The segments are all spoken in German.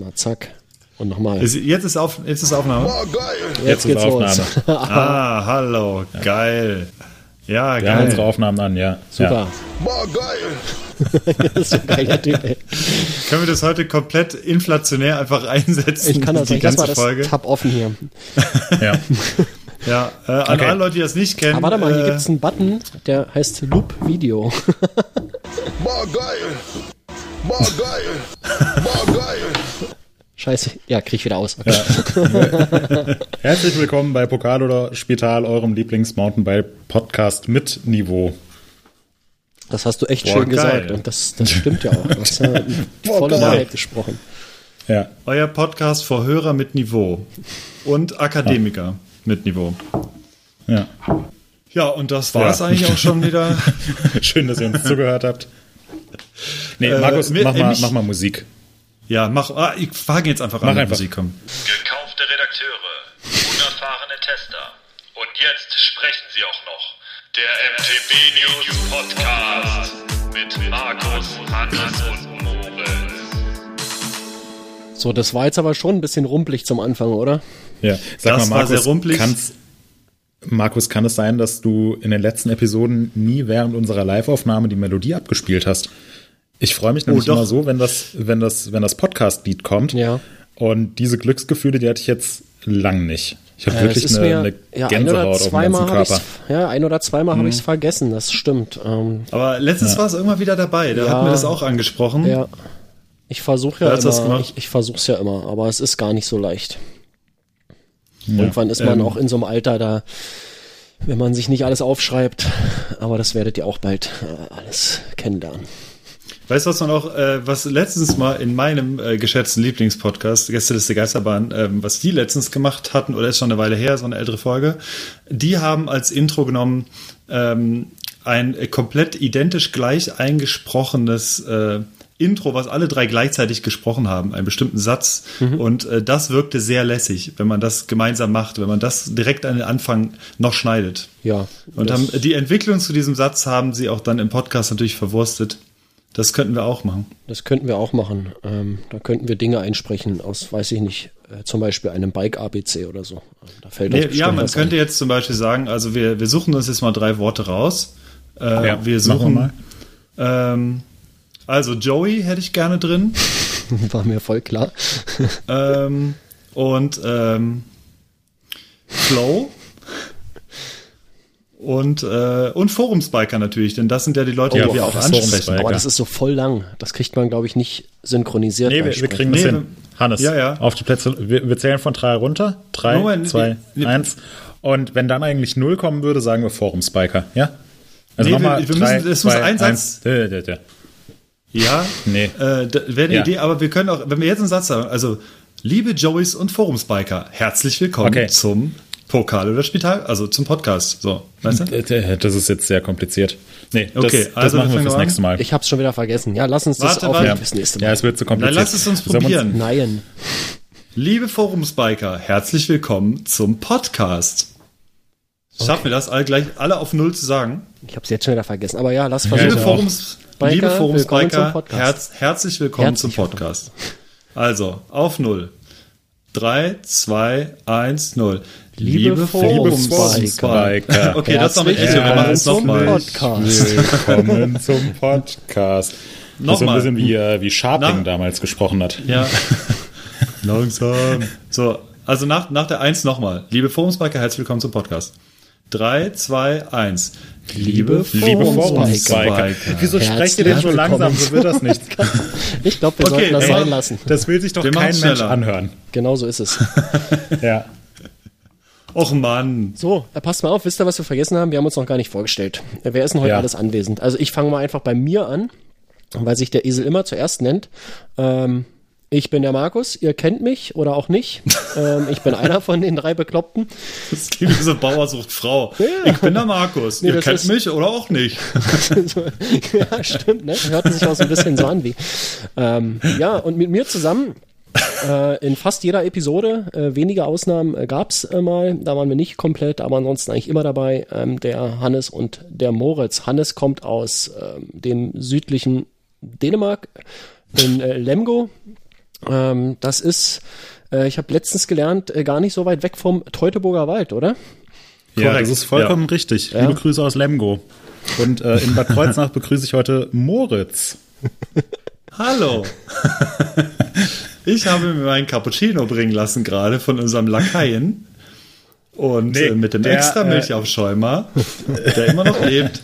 Na, zack. Und nochmal. Ist, jetzt, ist auf, jetzt ist Aufnahme. Oh, geil. Jetzt, Jetzt geht's Aufnahme. los. Ah, hallo. Geil. Ja, Wir haben unsere geil. Aufnahmen an, ja. Super. Boah, geil. das ist so ein geiler Typ, ey. Können wir das heute komplett inflationär einfach einsetzen? Ich kann das die nicht. Lass mal ganze das Folge. Tab offen hier. Ja. ja. Ja, äh, an Okay. alle Leute, die das nicht kennen. Aber warte mal, hier äh, gibt's einen Button, der heißt Loop Video. Boah, geil. Boah, geil. Boah, geil. Scheiße. Ja, krieg ich wieder aus. Okay. Herzlich willkommen bei Pokal oder Spital, eurem Lieblings-Mountainbike-Podcast mit Niveau. Das hast du echt Boah, schön geil. gesagt. Und das, das stimmt ja auch. Du hast ja volle. Wahrheit gesprochen. Ja. Euer Podcast für Hörer mit Niveau und Akademiker mit Niveau. ja. Ja, und das war es Ja. eigentlich auch schon wieder. Schön, dass ihr uns zugehört habt. Nee, Äh, Markus, mir- mach, äh, mal, mach mal Musik. Ja, mach. Ah, ich fange jetzt einfach Mach an einfach. Musik kommen. Gekaufte Redakteure, unerfahrene Tester. Und jetzt sprechen sie auch noch. Der MTB News Podcast mit Markus, Hannes und Moritz. So, das war jetzt aber schon ein bisschen rumpelig zum Anfang, oder? Ja. Sag Das mal, war sehr Markus, rumpelig. kann's, Markus, kann es sein, dass du in den letzten Episoden nie während unserer Live-Aufnahme die Melodie abgespielt hast? Ich freue mich nämlich doch. immer so, wenn das, wenn das, wenn das Podcast-Lied kommt. Ja. Und diese Glücksgefühle, die hatte ich jetzt lang nicht. Ich habe Ja, wirklich eine, mir- eine ja, ein oder auf dem zweimal ganzen habe Körper. ja, ein oder zweimal habe ich es vergessen, das stimmt. Ähm, Aber letztens war es irgendwann wieder dabei. Da Ja. hatten wir das auch angesprochen. ja. Ich versuche ja hat immer, ich, ich versuche es ja immer, aber es ist gar nicht so leicht. Irgendwann ist man Ähm. auch in so einem Alter da, wenn man sich nicht alles aufschreibt, aber das werdet ihr auch bald äh, alles kennenlernen. Weißt du, was man auch, äh, was letztens mal in meinem äh, geschätzten Lieblingspodcast, Gästeliste Geisterbahn, ähm, was die letztens gemacht hatten, oder ist schon eine Weile her, so eine ältere Folge, die haben als Intro genommen ähm, ein äh, komplett identisch gleich eingesprochenes äh, Intro, was alle drei gleichzeitig gesprochen haben, einen bestimmten Satz. Und äh, das wirkte sehr lässig, wenn man das gemeinsam macht, wenn man das direkt an den Anfang noch schneidet. Ja. Und haben, die Entwicklung zu diesem Satz haben sie auch dann im Podcast natürlich verwurstet. Das könnten wir auch machen. das könnten wir auch machen. Ähm, da könnten wir Dinge einsprechen aus, weiß ich nicht, äh, zum Beispiel einem Bike-ABC oder so. Da fällt uns Nee, ja, man könnte ein. jetzt zum Beispiel sagen, also wir, wir suchen uns jetzt mal drei Worte raus. Äh, Ja, wir machen suchen. wir Ähm, also Joey hätte ich gerne drin. War mir voll klar. ähm, und ähm, Flow. Und, äh, und Forumsbiker natürlich, denn das sind ja die Leute, Ja, die wir auch ansprechen. Forumsbiker. Aber das ist so voll lang. Das kriegt man, glaube ich, nicht synchronisiert. Nee, wir, wir kriegen das Nee, hin. Hannes, ja, ja. auf die Plätze. Wir, wir zählen von drei runter. Drei, Moment, zwei, wir- wir- eins. Und wenn dann eigentlich null kommen würde, sagen wir Forum-Spiker. Ja? Also Nee, nochmal. wir- wir drei, müssen- es muss zwei, ein Satz- eins. Ja, Nee. äh, wäre eine Ja. Idee, aber wir können auch, wenn wir jetzt einen Satz sagen, also liebe Joeys und Forumsbiker, herzlich willkommen Okay. zum Pokal oder Spital, also zum Podcast. So, weißt du? Dä, dä, Das ist jetzt sehr kompliziert. Nee, das, Okay, das also wir machen wir fürs an. nächste Mal. Ich habe es schon wieder vergessen. Ja, lass uns das Warte, warte. fürs nächste Mal. ja, es wird zu Dann kompliziert. lass es uns probieren. Nein. Liebe Forumsbiker, herzlich willkommen zum Podcast. Schaffen wir das alle gleich alle auf Null zu sagen? Ich habe es jetzt schon wieder vergessen. Aber ja, lass versuchen. Liebe. Forums, Biker, liebe willkommen Forumsbiker, herz, herzlich willkommen Herzlich zum Podcast. Also, auf Null. Drei, zwei, eins, null. Liebe Forumsbiker. Okay, das Herzlich Echo. Wir machen es willkommen zum nochmal. Podcast. Willkommen zum Podcast. Das ist so ein Nochmal. bisschen wie, äh, wie Sharpling Na? damals gesprochen hat. Ja. Langsam. So, also nach, nach der Eins nochmal. Liebe Forumsbiker, herzlich willkommen zum Podcast. Drei, zwei, eins. Liebe Liebe Forumsbiker. Wieso Herzlich sprecht ihr denn so langsam? So wird das nicht. Ich glaube, wir Okay, sollten das ey. sein lassen. Das will sich doch Wir kein Mensch anhören. Genau so ist es. Ja. Och Mann. So, passt mal auf. Wisst ihr, was wir vergessen haben? Wir haben uns noch gar nicht vorgestellt. Wer ist denn heute Ja. alles anwesend? Also ich fange mal einfach bei mir an, weil sich der Esel immer zuerst nennt. Ähm, ich bin der Markus, ihr kennt mich oder auch nicht. ähm, ich bin einer von den drei Bekloppten. Das klingt wie so Bauer sucht Frau. Ich bin der Markus. Nee, Ihr kennt ist- mich oder auch nicht. ja, stimmt, ne? Hörten sich auch so ein bisschen so an wie. Ähm, ja, und mit mir zusammen äh, in fast jeder Episode, äh, wenige Ausnahmen äh, gab's äh, mal, da waren wir nicht komplett, aber ansonsten eigentlich immer dabei, ähm, der Hannes und der Moritz. Hannes kommt aus ähm, dem südlichen Dänemark, in äh, Lemgo. Ähm, das ist, äh, ich habe letztens gelernt, äh, gar nicht so weit weg vom Teutoburger Wald, oder? Ja, Korrekt, das ist vollkommen richtig. Liebe Grüße aus Lemgo. Und äh, in Bad Kreuznach begrüße ich heute Moritz. Hallo. ich habe mir meinen Cappuccino bringen lassen gerade von unserem Lakaien. Und Nee, äh, mit dem der, extra Milchaufschäumer, der immer noch lebt,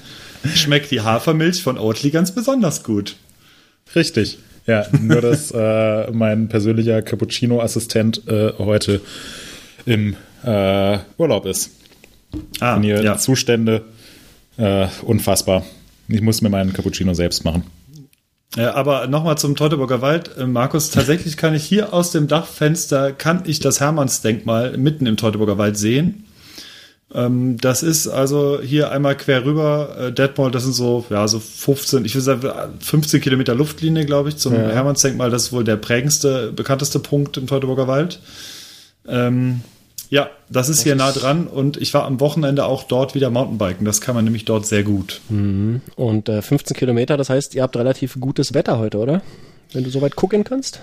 schmeckt die Hafermilch von Oatly ganz besonders gut. Richtig. Ja, nur dass äh, mein persönlicher Cappuccino-Assistent äh, heute im äh, Urlaub ist. Ah, Und hier ja. Zustände äh, unfassbar. Ich muss mir meinen Cappuccino selbst machen. Ja, aber nochmal zum Teutoburger Wald. Äh, Markus, tatsächlich kann ich hier aus dem Dachfenster, kann ich das Hermannsdenkmal mitten im Teutoburger Wald sehen. Ähm, das ist also hier einmal quer rüber, äh, Detmold, das sind so, ja, so 15, ich würde sagen 15 Kilometer Luftlinie, glaube ich, zum Hermannsdenkmal. Das ist wohl der prägendste, bekannteste Punkt im Teutoburger Wald. Ähm, ja, das ist hier nah dran und ich war am Wochenende auch dort wieder Mountainbiken. Das kann man nämlich dort sehr gut. Und äh, 15 Kilometer, das heißt, ihr habt relativ gutes Wetter heute, oder? Wenn du so weit gucken kannst.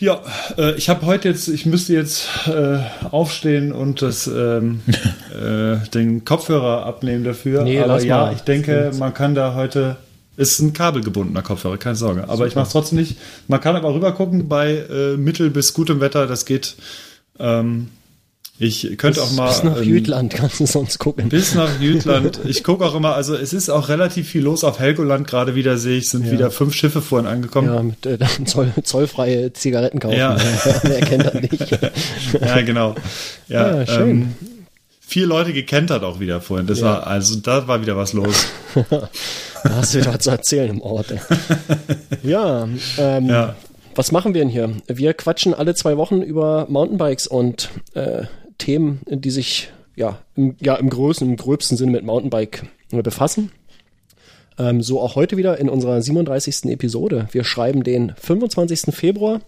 Ja, äh, ich habe heute jetzt, ich müsste jetzt äh, aufstehen und das, ähm, äh, den Kopfhörer abnehmen dafür. Nee, Aber lass ja, mal. ich denke, man kann da heute. Ist ein kabelgebundener Kopfhörer, keine Sorge. Aber ich mache es trotzdem nicht. Man kann aber rüber gucken bei äh, mittel bis gutem Wetter. Das geht. Ähm, ich könnte auch mal Bis nach ähm, Jütland kannst du sonst gucken. bis nach Jütland. Ich gucke auch immer, also es ist auch relativ viel los auf Helgoland. Gerade wieder sehe ich, sind wieder fünf Schiffe vorhin angekommen. Ja, mit äh, Zoll, zollfreie Zigaretten kaufen. Ja. Wer kennt das nicht? Ja, genau. Ja, Ja, schön. Ähm, vier Leute gekentert auch wieder vorhin. Das war, also da war wieder was los. Da hast du wieder was zu erzählen im Ort. Ey. Ja, ähm, Ja. was machen wir denn hier? Wir quatschen alle zwei Wochen über Mountainbikes und äh, Themen, die sich ja im, ja, im größten, im gröbsten Sinne mit Mountainbike äh, befassen. Ähm, so auch heute wieder in unserer 37. Episode. Wir schreiben den 25. Februar.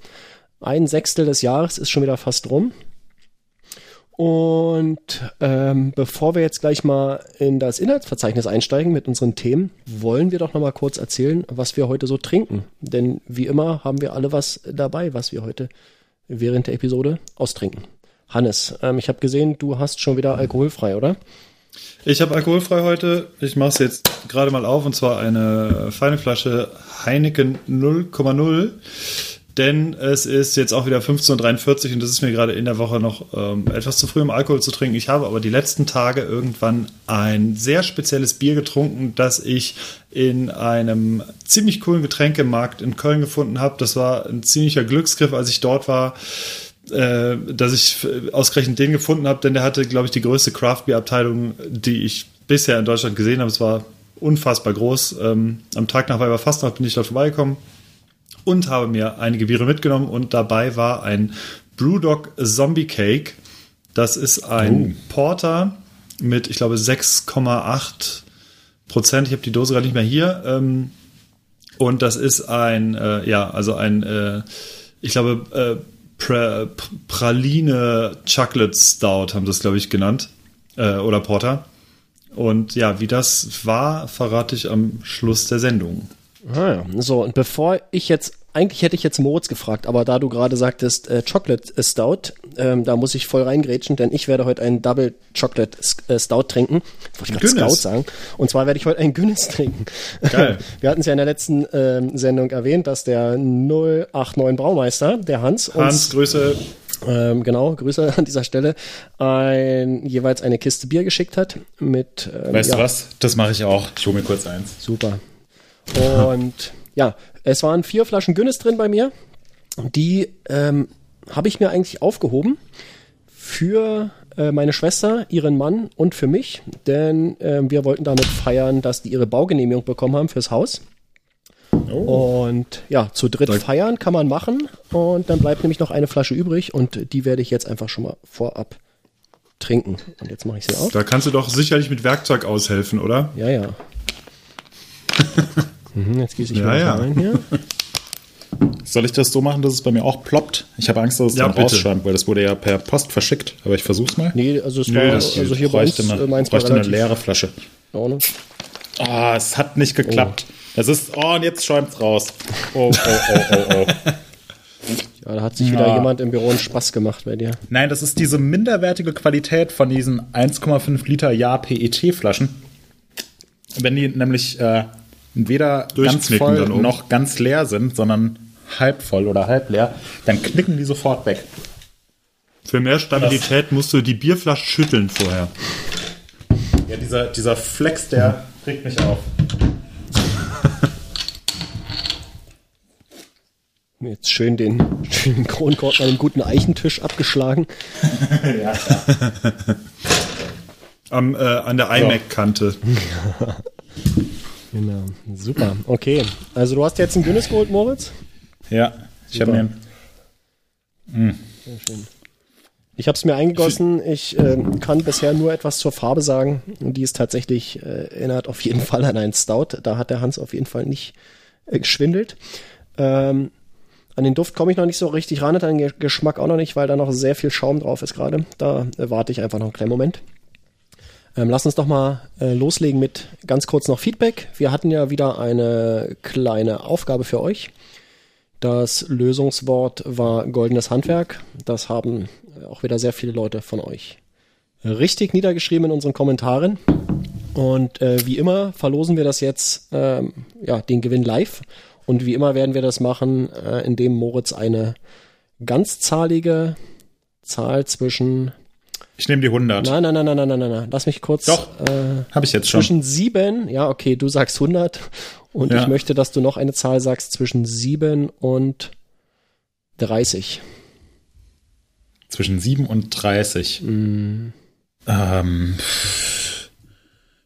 Ein Sechstel des Jahres ist schon wieder fast rum. Und ähm, bevor wir jetzt gleich mal in das Inhaltsverzeichnis einsteigen mit unseren Themen, wollen wir doch noch mal kurz erzählen, was wir heute so trinken. Denn wie immer haben wir alle was dabei, was wir heute während der Episode austrinken. Hannes, ähm, ich habe gesehen, du hast schon wieder alkoholfrei, oder? Ich habe alkoholfrei heute. Ich mache es jetzt gerade mal auf und zwar eine feine Flasche Heineken 0,0. Denn es ist jetzt auch wieder 15.43 Uhr und das ist mir gerade in der Woche noch ähm, etwas zu früh, um Alkohol zu trinken. Ich habe aber die letzten Tage irgendwann ein sehr spezielles Bier getrunken, das ich in einem ziemlich coolen Getränkemarkt in Köln gefunden habe. Das war ein ziemlicher Glücksgriff, als ich dort war äh, dass ich ausgerechnet den gefunden habe, denn der hatte, glaube ich, die größte Craft Beer Abteilung, die ich bisher in Deutschland gesehen habe. Es war unfassbar groß. Ähm, am Tag nach Weiberfastnacht bin ich dort vorbeigekommen und habe mir einige Biere mitgenommen und dabei war ein Brewdog Zombie Cake. Das ist ein Porter mit, ich glaube, 6,8 Prozent. Ich habe die Dose gerade nicht mehr hier. Ähm, und das ist ein, äh, ja, also ein, äh, ich glaube, äh, pra Praline Chocolate Stout haben sie es, glaube ich, genannt. Äh, oder Porter. Und ja, wie das war, verrate ich am Schluss der Sendung. Ah, ja. So, und bevor ich jetzt, eigentlich hätte ich jetzt Moritz gefragt, aber da du gerade sagtest äh, Chocolate Stout, ähm, da muss ich voll reingrätschen, denn ich werde heute einen Double Chocolate äh, Stout trinken. Wollte ich gerade. Scout sagen. Und zwar werde ich heute einen Guinness trinken. Geil. Wir hatten es ja in der letzten ähm, Sendung erwähnt, dass der 089 Braumeister, der Hans, Hans, uns Grüße. ähm, genau, Grüße an dieser Stelle, ein, jeweils eine Kiste Bier geschickt hat mit ähm, Weißt ja, du was? Das mache ich auch. Ich hole mir kurz eins. Super. Und ja, es waren vier Flaschen Guinness drin bei mir. Die ähm, habe ich mir eigentlich aufgehoben für äh, meine Schwester, ihren Mann und für mich, denn ähm, wir wollten damit feiern, dass die ihre Baugenehmigung bekommen haben fürs Haus. Und ja, zu dritt Da- feiern kann man machen und dann bleibt nämlich noch eine Flasche übrig und die werde ich jetzt einfach schon mal vorab trinken. Und jetzt mache ich sie auf. Da kannst du doch sicherlich mit Werkzeug aushelfen, oder? Ja, ja. mhm, jetzt gieße ich Ja, mal ja. rein hier. Soll ich das so machen, dass es bei mir auch ploppt? Ich habe Angst, dass es Ja, dann bitte. rausschwemmt, weil das wurde ja per Post verschickt. Aber ich versuch's mal. Nee, also es Nee, war, das also hier bei uns, bräuchte eine, äh, meins war bräuchte eine leere Flasche. Ordnung. Ah, es hat nicht geklappt. Es ist, oh, und jetzt schäumt's raus. Oh, oh, oh, oh, oh. Ja, da hat sich wieder Ja. jemand im Büro einen Spaß gemacht bei dir. Nein, das ist diese minderwertige Qualität von diesen 1,5 Liter Jahr PET-Flaschen. Wenn die nämlich äh, weder ganz Durchknicken voll oben. noch ganz leer sind, sondern halb voll oder halb leer, dann knicken die sofort weg. Für mehr Stabilität musst du die Bierflasche schütteln vorher. Ja, dieser, dieser Flex, der regt mich auf. Jetzt schön den, schön den Kronkorb an einem guten Eichentisch abgeschlagen. Am, äh, an der iMac-Kante. Genau, super. Okay, also du hast jetzt einen Guinness geholt, Moritz? Ja, ich habe mir Sehr schön. Ich habe es mir eingegossen. Ich äh, kann bisher nur etwas zur Farbe sagen. Die ist tatsächlich, äh, erinnert auf jeden Fall an einen Stout. Da hat der Hans auf jeden Fall nicht äh, geschwindelt. Ähm, an den Duft komme ich noch nicht so richtig ran, an den Ge- Geschmack auch noch nicht, weil da noch sehr viel Schaum drauf ist gerade. Da äh, warte ich einfach noch einen kleinen Moment. Ähm, lass uns doch mal äh, loslegen mit ganz kurz noch Feedback. Wir hatten ja wieder eine kleine Aufgabe für euch. Das Lösungswort war goldenes Handwerk. Das haben äh, auch wieder sehr viele Leute von euch richtig niedergeschrieben in unseren Kommentaren. Und äh, wie immer verlosen wir das jetzt, ähm, ja, den Gewinn live. Und wie immer werden wir das machen, äh, indem Moritz eine ganzzahlige Zahl zwischen. Ich nehme die 100. Nein, nein, nein, nein, nein, nein, nein, nein. Lass mich kurz. Doch. Äh, Habe ich jetzt schon. zwischen sieben, ja, okay, du sagst 100 und Ja. ich möchte, dass du noch eine Zahl sagst zwischen sieben und 30. Zwischen 7 und 30. Mm. Ähm,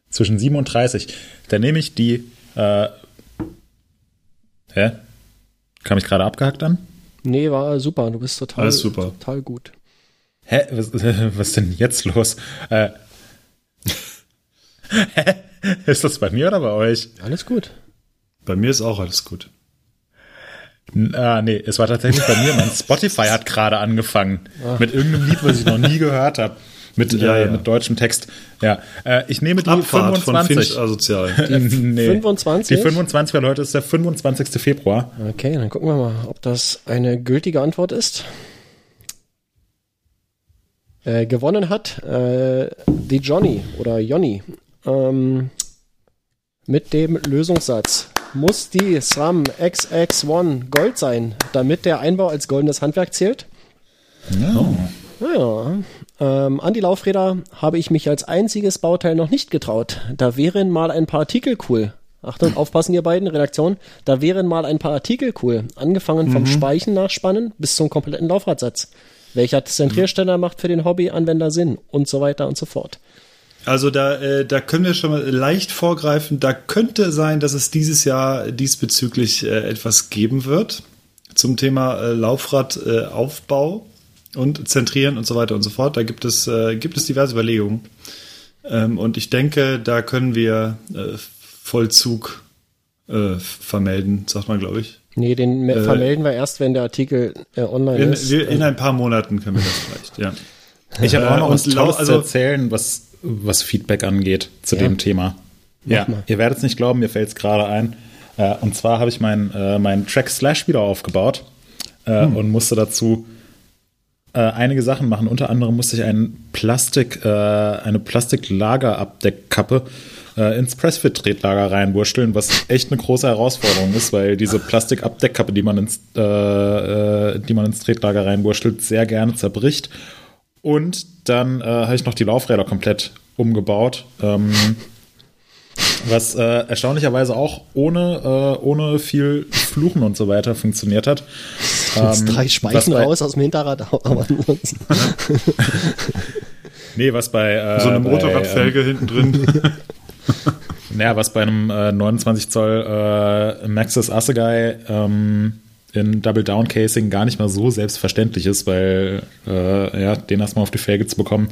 zwischen 7 und 30. Dann nehme ich die. Äh, hä? Kam ich gerade abgehackt an? Nee, war super, du bist total, Alles super. total gut. Hä? Was, was ist denn jetzt los? Äh, hä? Ist das bei mir oder bei euch? Alles gut. Bei mir ist auch alles gut. Ah, nee, es war tatsächlich bei mir. Mein Spotify hat gerade angefangen. Mit irgendeinem Lied, was ich noch nie gehört habe. Mit, Ja, äh, ja. mit deutschem Text. Ja, äh, ich nehme die Abfahrt von 25. Finch Asozial. nee. 25? Die 25, weil heute ist der 25. Februar. Okay, dann gucken wir mal, ob das eine gültige Antwort ist. Äh, gewonnen hat äh, die Johnny oder Jonny ähm, mit dem Lösungssatz. Muss die SRAM XX1 Gold sein, damit der Einbau als goldenes Handwerk zählt? Ja. Ähm, an die Laufräder habe ich mich als einziges Bauteil noch nicht getraut. Da wären mal ein paar Artikel cool. Achtung, aufpassen ihr beiden, Redaktion. Da wären mal ein paar Artikel cool. Angefangen vom Speichen nachspannen bis zum kompletten Laufradsatz. Welcher Zentrierständer macht für den Hobby-Anwender Sinn? Und so weiter und so fort. Also da, äh, da können wir schon mal leicht vorgreifen. Da könnte sein, dass es dieses Jahr diesbezüglich äh, etwas geben wird zum Thema äh, Laufradaufbau Aufbau und Zentrieren und so weiter und so fort. Da gibt es, äh, gibt es diverse Überlegungen. Ähm, und ich denke, da können wir äh, Vollzug äh, vermelden, sagt man, glaube ich. Nee, den me- vermelden wir erst, wenn der Artikel äh, online In, ist. wir, in ein paar Monaten können wir das vielleicht, ja. Ich habe auch Äh, noch und was Tolles lau- also- zu erzählen, was, was Feedback angeht zu Ja. dem Thema. Ja, mal. ihr werdet es nicht glauben, mir fällt es gerade ein. Äh, und zwar habe ich meinen äh, meinen Track Slash wieder aufgebaut äh, Hm. und musste dazu äh, einige Sachen machen. Unter anderem musste ich einen Plastik, äh, eine Plastiklagerabdeckkappe äh, ins Pressfit-Tretlager reinwursteln, was echt eine große Herausforderung ist, weil diese Plastikabdeckkappe, die man ins, äh, äh, die man ins Tretlager reinwurschtelt, sehr gerne zerbricht. Und dann äh, habe ich noch die Laufräder komplett umgebaut. Ähm, was äh, erstaunlicherweise auch ohne, äh, ohne viel Fluchen und so weiter funktioniert hat. Jetzt Ähm, drei Speichen bei- raus aus dem Hinterrad, aber ansonsten. Nee, was bei äh, So eine bei, Motorradfelge hinten drin. Naja, was bei einem äh, 29 Zoll äh, Maxxis Assegai ähm, in Double Down Casing gar nicht mal so selbstverständlich ist, weil äh, ja, den erstmal auf die Felge zu bekommen,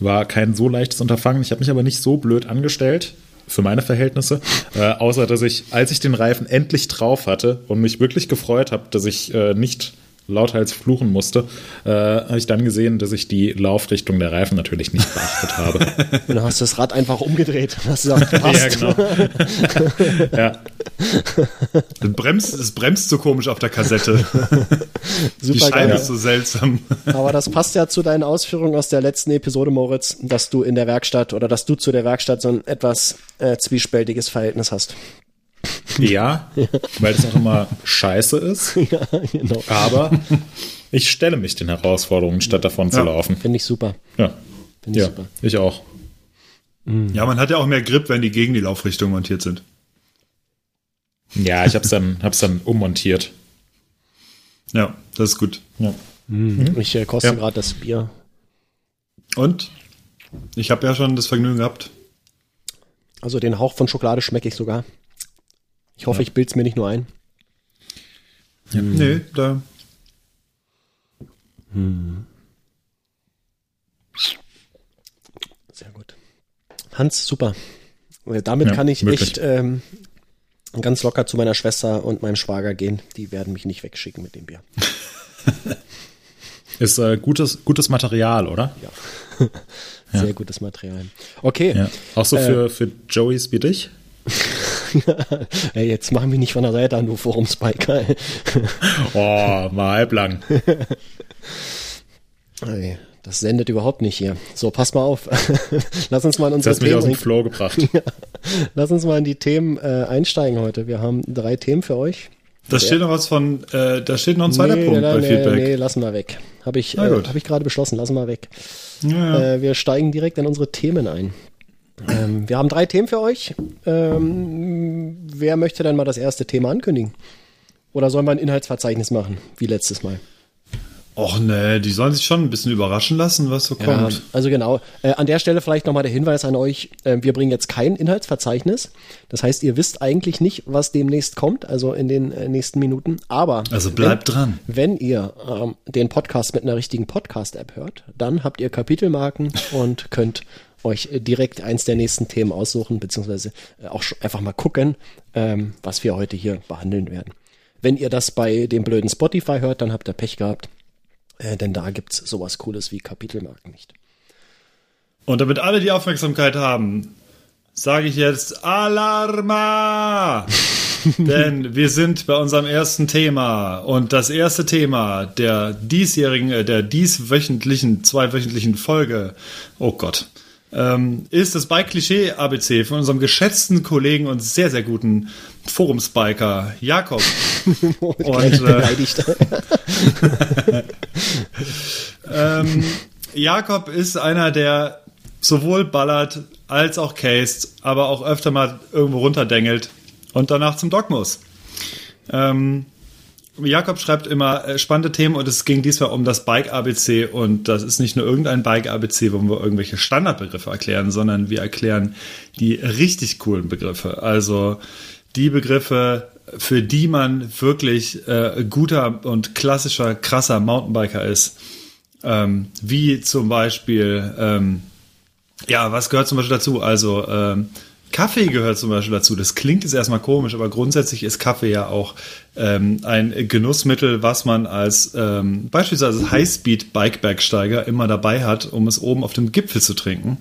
war kein so leichtes Unterfangen. Ich habe mich aber nicht so blöd angestellt für meine Verhältnisse, äh, außer dass ich, als ich den Reifen endlich drauf hatte und mich wirklich gefreut habe, dass ich äh, nicht lauthals fluchen musste, äh, habe ich dann gesehen, dass ich die Laufrichtung der Reifen natürlich nicht beachtet habe. Und dann hast du das Rad einfach umgedreht und hast gesagt, passt. ja, genau. ja. Es bremst, es bremst so komisch auf der Kassette. Die Super Scheibe geil. ist so seltsam. Aber das passt ja zu deinen Ausführungen aus der letzten Episode, Moritz, dass du in der Werkstatt oder dass du zu der Werkstatt so ein etwas äh, zwiespältiges Verhältnis hast. Ja, weil es auch immer scheiße ist. ja, genau. Aber ich stelle mich den Herausforderungen, statt davon zu Ja. laufen. Finde ich super. Ja, Finde ich ja super. ich auch. Ja, man hat ja auch mehr Grip, wenn die gegen die Laufrichtung montiert sind. Ja, ich hab's dann, hab's dann ummontiert. Ja, das ist gut. Ja. Ich äh, koste Ja. gerade das Bier. Und? Ich habe ja schon das Vergnügen gehabt. Also den Hauch von Schokolade schmecke ich sogar. Ich hoffe, ich bild's mir nicht nur ein. Nee, da. Sehr gut. Hans, super. Äh, Damit Ja, kann ich wirklich. echt ähm, ganz locker zu meiner Schwester und meinem Schwager gehen. Die werden mich nicht wegschicken mit dem Bier. Ist äh, gutes, gutes Material, oder? Sehr gutes Material. Okay, Ja. Auch so Äh, für, für Joeys wie dich? Ey, jetzt machen wir nicht von der Seite an, du Forumspiker. Oh, mal halblang. Ey, das sendet überhaupt nicht hier. So, pass mal auf. Lass uns mal in Das unsere hast mich aus dem Themen, Flow gebracht. lass uns mal in die Themen äh, einsteigen heute. Wir haben drei Themen für euch. Da steht noch was von, äh, da steht noch ein zweiter Punkt bei nee, Feedback. nee, lassen wir weg. Habe ich, äh, hab ich gerade beschlossen, lassen wir weg. Ja. Äh, wir steigen direkt in unsere Themen ein. Ähm, wir haben drei Themen für euch. Ähm, wer möchte denn mal das erste Thema ankündigen? Oder sollen wir ein Inhaltsverzeichnis machen, wie letztes Mal? Och nee, die sollen sich schon ein bisschen überraschen lassen, was so Ja, kommt. also genau. Äh, an der Stelle vielleicht nochmal der Hinweis an euch. Äh, wir bringen jetzt kein Inhaltsverzeichnis. Das heißt, ihr wisst eigentlich nicht, was demnächst kommt, also in den äh, nächsten Minuten. Aber Also bleibt wenn, dran. Wenn ihr ähm, den Podcast mit einer richtigen Podcast-App hört, dann habt ihr Kapitelmarken und könnt euch äh, direkt eins der nächsten Themen aussuchen, beziehungsweise äh, auch einfach mal gucken, ähm, was wir heute hier behandeln werden. Wenn ihr das bei dem blöden Spotify hört, dann habt ihr Pech gehabt, äh, denn da gibt's sowas Cooles wie Kapitelmarken nicht. Und damit alle die Aufmerksamkeit haben, sage ich jetzt Alarma! Denn wir sind bei unserem ersten Thema. Und das erste Thema der diesjährigen, äh, der dieswöchentlichen, zweiwöchentlichen Folge, oh Gott, ähm, ist das Bike-Klischee-ABC von unserem geschätzten Kollegen und sehr, sehr guten Forumspiker Jakob. und Gleich äh, ähm, Jakob ist einer, der sowohl ballert als auch cased, aber auch öfter mal irgendwo runterdengelt und danach zum Doc muss. Ähm, Jakob schreibt immer äh, spannende Themen und es ging diesmal um das Bike ABC und das ist nicht nur irgendein Bike ABC, wo wir irgendwelche Standardbegriffe erklären, sondern wir erklären die richtig coolen Begriffe. Also die Begriffe, für die man wirklich äh, guter und klassischer, krasser Mountainbiker ist. Ähm, wie zum Beispiel, ähm, ja, was gehört zum Beispiel dazu? Also ähm, Kaffee gehört zum Beispiel dazu. Das klingt jetzt erstmal komisch, aber grundsätzlich ist Kaffee ja auch ähm, ein Genussmittel, was man als ähm, beispielsweise Highspeed-Bikebergsteiger immer dabei hat, um es oben auf dem Gipfel zu trinken.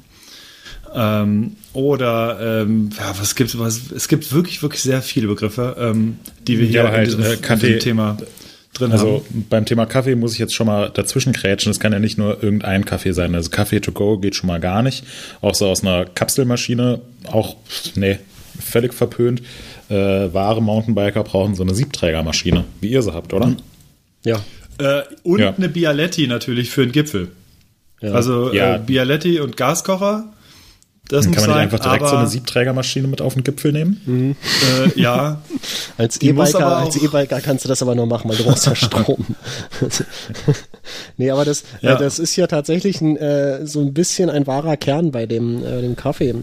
Ähm, oder ähm, ja, was gibt was? Es gibt wirklich, wirklich sehr viele Begriffe, ähm, die wir hier Ja, halt, in diesem, äh, Kaffee- in diesem Thema drin Also haben. beim Thema Kaffee muss ich jetzt schon mal dazwischen krätschen. Es kann ja nicht nur irgendein Kaffee sein. Also Kaffee to go geht schon mal gar nicht. Auch so aus einer Kapselmaschine, auch, nee, völlig verpönt. Äh, wahre Mountainbiker brauchen so eine Siebträgermaschine, wie ihr sie habt, oder? ja. Äh, und Ja. eine Bialetti natürlich für den Gipfel. Also Ja. äh, Bialetti und Gaskocher. Das Dann kann man nicht sein, einfach direkt aber, so eine Siebträgermaschine mit auf den Gipfel nehmen? äh, ja, Als E-Biker, E-Biker kannst du das aber nur machen, weil du brauchst ja Strom. nee, aber das, Ja. äh, das ist ja tatsächlich ein, äh, so ein bisschen ein wahrer Kern bei dem, äh, dem Kaffee, äh,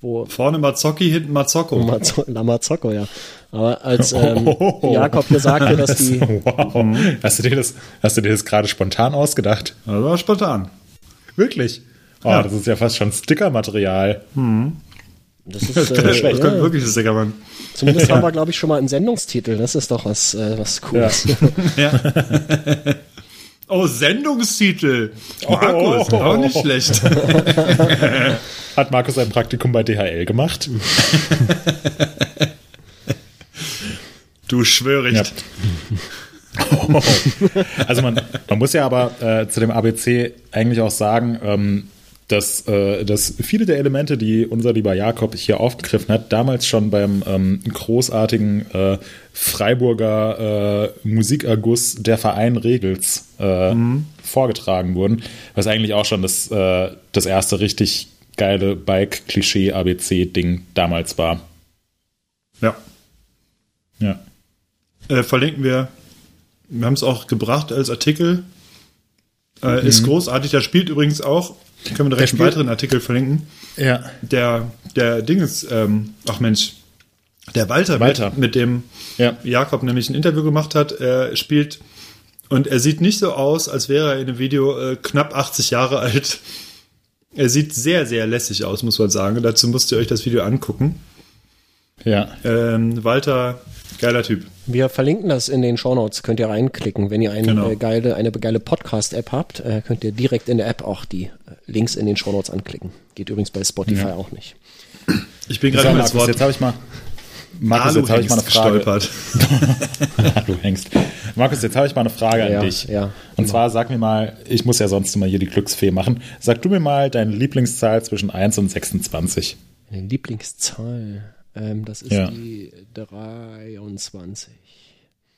wo vorne Mazzocchi, hinten Mazzocco. Mazzo, La Mazzocco, ja. Aber als ähm, Jakob hier sagte, dass die, Wow. Hast du dir das, hast du dir das gerade spontan ausgedacht? Das war spontan. Wirklich? Oh, Ja. das ist ja fast schon Stickermaterial. Das ist Das, äh, das ja, könnte wirklich das Deckermann. Zumindest haben wir, glaube ich, schon mal einen Sendungstitel. Das ist doch was, äh, was Cooles. Ja. Oh, Sendungstitel. Markus, auch nicht schlecht. Hat Markus ein Praktikum bei DHL gemacht? Du schwöricht. Also man, man muss ja aber äh, zu dem ABC eigentlich auch sagen, ähm, dass, äh, dass viele der Elemente, die unser lieber Jakob hier aufgegriffen hat, damals schon beim ähm, großartigen äh, Freiburger äh, Musikerguss der Verein Regels äh, vorgetragen wurden, was eigentlich auch schon das, äh, das erste richtig geile Bike-Klischee-ABC-Ding damals war. Ja. Ja. Äh, verlinken wir. Wir haben es auch gebracht als Artikel. Äh, Ist großartig. Da spielt übrigens auch, können wir direkt einen weiteren Artikel verlinken. Ja. Der, der Ding ist, ähm, ach Mensch, der Walter, Walter. Mit, mit dem Ja. Jakob nämlich ein Interview gemacht hat, er spielt und er sieht nicht so aus, als wäre er in dem Video äh, knapp 80 Jahre alt. Er sieht sehr, sehr lässig aus, muss man sagen. Dazu müsst ihr euch das Video angucken. Ja. Ähm, Walter, geiler Typ. Wir verlinken das in den Shownotes, könnt ihr reinklicken. Wenn ihr eine, Genau. geile, eine geile Podcast-App habt, äh, könnt ihr direkt in der App auch die äh, Links in den Shownotes anklicken. Geht übrigens bei Spotify Ja. auch nicht. Ich bin gerade Markus, Wort jetzt habe ich mal. Markus, Alu jetzt habe ich mal eine Frage. gestolpert. du hängst. Markus, jetzt habe ich mal eine Frage an Ja, dich. ja. Und zwar sag mir mal, ich muss ja sonst immer hier die Glücksfee machen. Sag du mir mal deine Lieblingszahl zwischen 1 und 26. Meine Lieblingszahl, ähm, das ist Ja. die 23.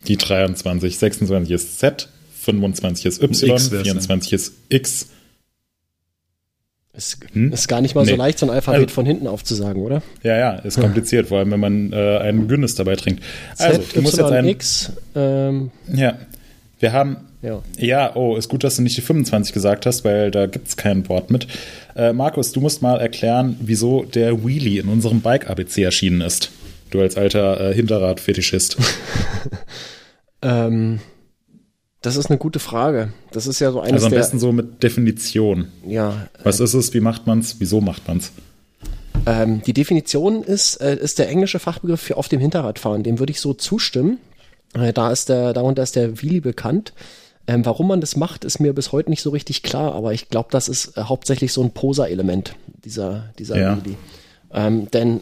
Die 23. 26 ist Z, 25 ist Y, X wär's, 24 ist X. Ist, Hm? ist gar nicht mal so Nee. leicht, so ein Alphabet Also- von hinten aufzusagen, oder? Ja, ja, ist kompliziert, vor allem wenn man äh, einen Günnis dabei trinkt. Also, Z, du musst jetzt einen. X, ähm, Ja. Wir haben. Ja. Ja, oh, ist gut, dass du nicht die 25 gesagt hast, weil da gibt's kein Wort mit. Äh, Markus, du musst mal erklären, wieso der Wheelie in unserem Bike-ABC erschienen ist. Du als alter äh, Hinterrad-Fetischist. Ähm, das ist eine gute Frage. Das ist ja so eines Also am besten so mit Definition. ja, Was ist es, wie macht man's, wieso macht man's? Ähm, die Definition ist, äh, ist der englische Fachbegriff für auf dem Hinterrad fahren. Dem würde ich so zustimmen. Äh, da ist der, darunter ist der Wheelie bekannt. Ähm, warum man das macht, ist mir bis heute nicht so richtig klar, aber ich glaube, das ist äh, hauptsächlich so ein Poser-Element, dieser, dieser Ja. Wheelie. Ähm, denn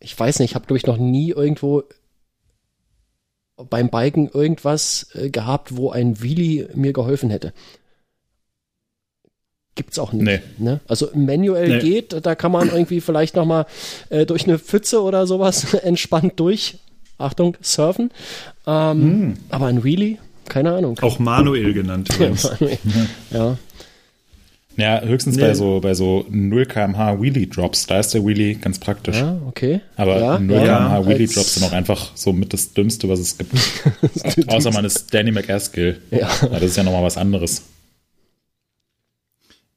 ich weiß nicht, ich habe, glaube ich, noch nie irgendwo beim Biken irgendwas äh, gehabt, wo ein Wheelie mir geholfen hätte. Gibt's auch nicht. Nee. Ne? Also manuell Nee. geht, da kann man irgendwie vielleicht noch mal äh, durch eine Pfütze oder sowas entspannt durch, Achtung, surfen. Ähm, Hm. Aber ein Wheelie, keine Ahnung. Auch Manuel genannt übrigens. ja. Ja, höchstens Nee. bei so bei so 0 kmh Wheelie Drops, da ist der Wheelie ganz praktisch. ja, okay. Aber ja, 0 ja, kmh Wheelie Drops sind auch einfach so mit das Dümmste, was es gibt. Außer man ist Danny McAskill. Ja. das ist ja nochmal was anderes.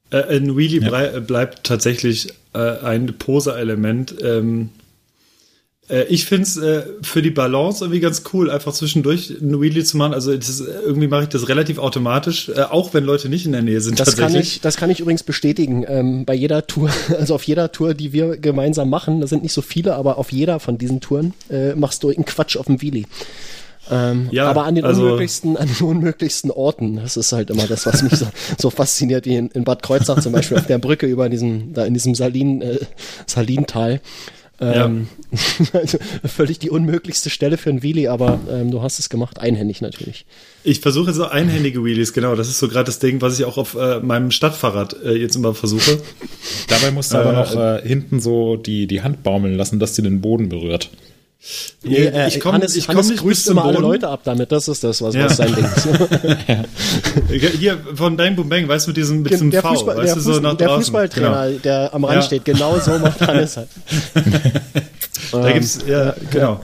Äh, ein Wheelie brei- bleibt tatsächlich äh, ein Poser-Element. Ähm, äh, ich finde es äh, für die Balance irgendwie ganz cool, einfach zwischendurch ein Wheelie zu machen. Also ist- irgendwie mache ich das relativ automatisch, äh, auch wenn Leute nicht in der Nähe sind. Das kann, ich, das kann ich übrigens bestätigen. Ähm, bei jeder Tour, also auf jeder Tour, die wir gemeinsam machen, das sind nicht so viele, aber auf jeder von diesen Touren äh, machst du einen Quatsch auf dem Wheelie. Ähm, Ja, aber an den also- unmöglichsten, an den unmöglichsten Orten. Das ist halt immer das, was mich so, so fasziniert, wie in, in Bad Kreuznach zum Beispiel auf der Brücke über diesen, da in diesem Salin, äh, Salintal. Ähm, also völlig die unmöglichste Stelle für ein Wheelie, aber ähm, du hast es gemacht, einhändig natürlich. Ich versuche jetzt auch einhändige Wheelies, genau. Das ist so gerade das Ding, was ich auch auf äh, meinem Stadtfahrrad äh, jetzt immer versuche. Dabei musst du aber noch äh, hinten so die, die Hand baumeln lassen, dass sie den Boden berührt. Nee, äh, ich komme Hannes, ich Hannes komm nicht bis grüßt zum immer alle. Leute ab damit, das ist das, was, Ja. was sein Ding ist. Hier von Bang Boom Bang, weißt du, mit diesem, mit diesem der, V, Fußball, weißt der, du, so nach der draußen. Fußballtrainer, Genau. der am Rand Ja. steht, genau so macht Hannes halt. Da gibt's, ja, genau.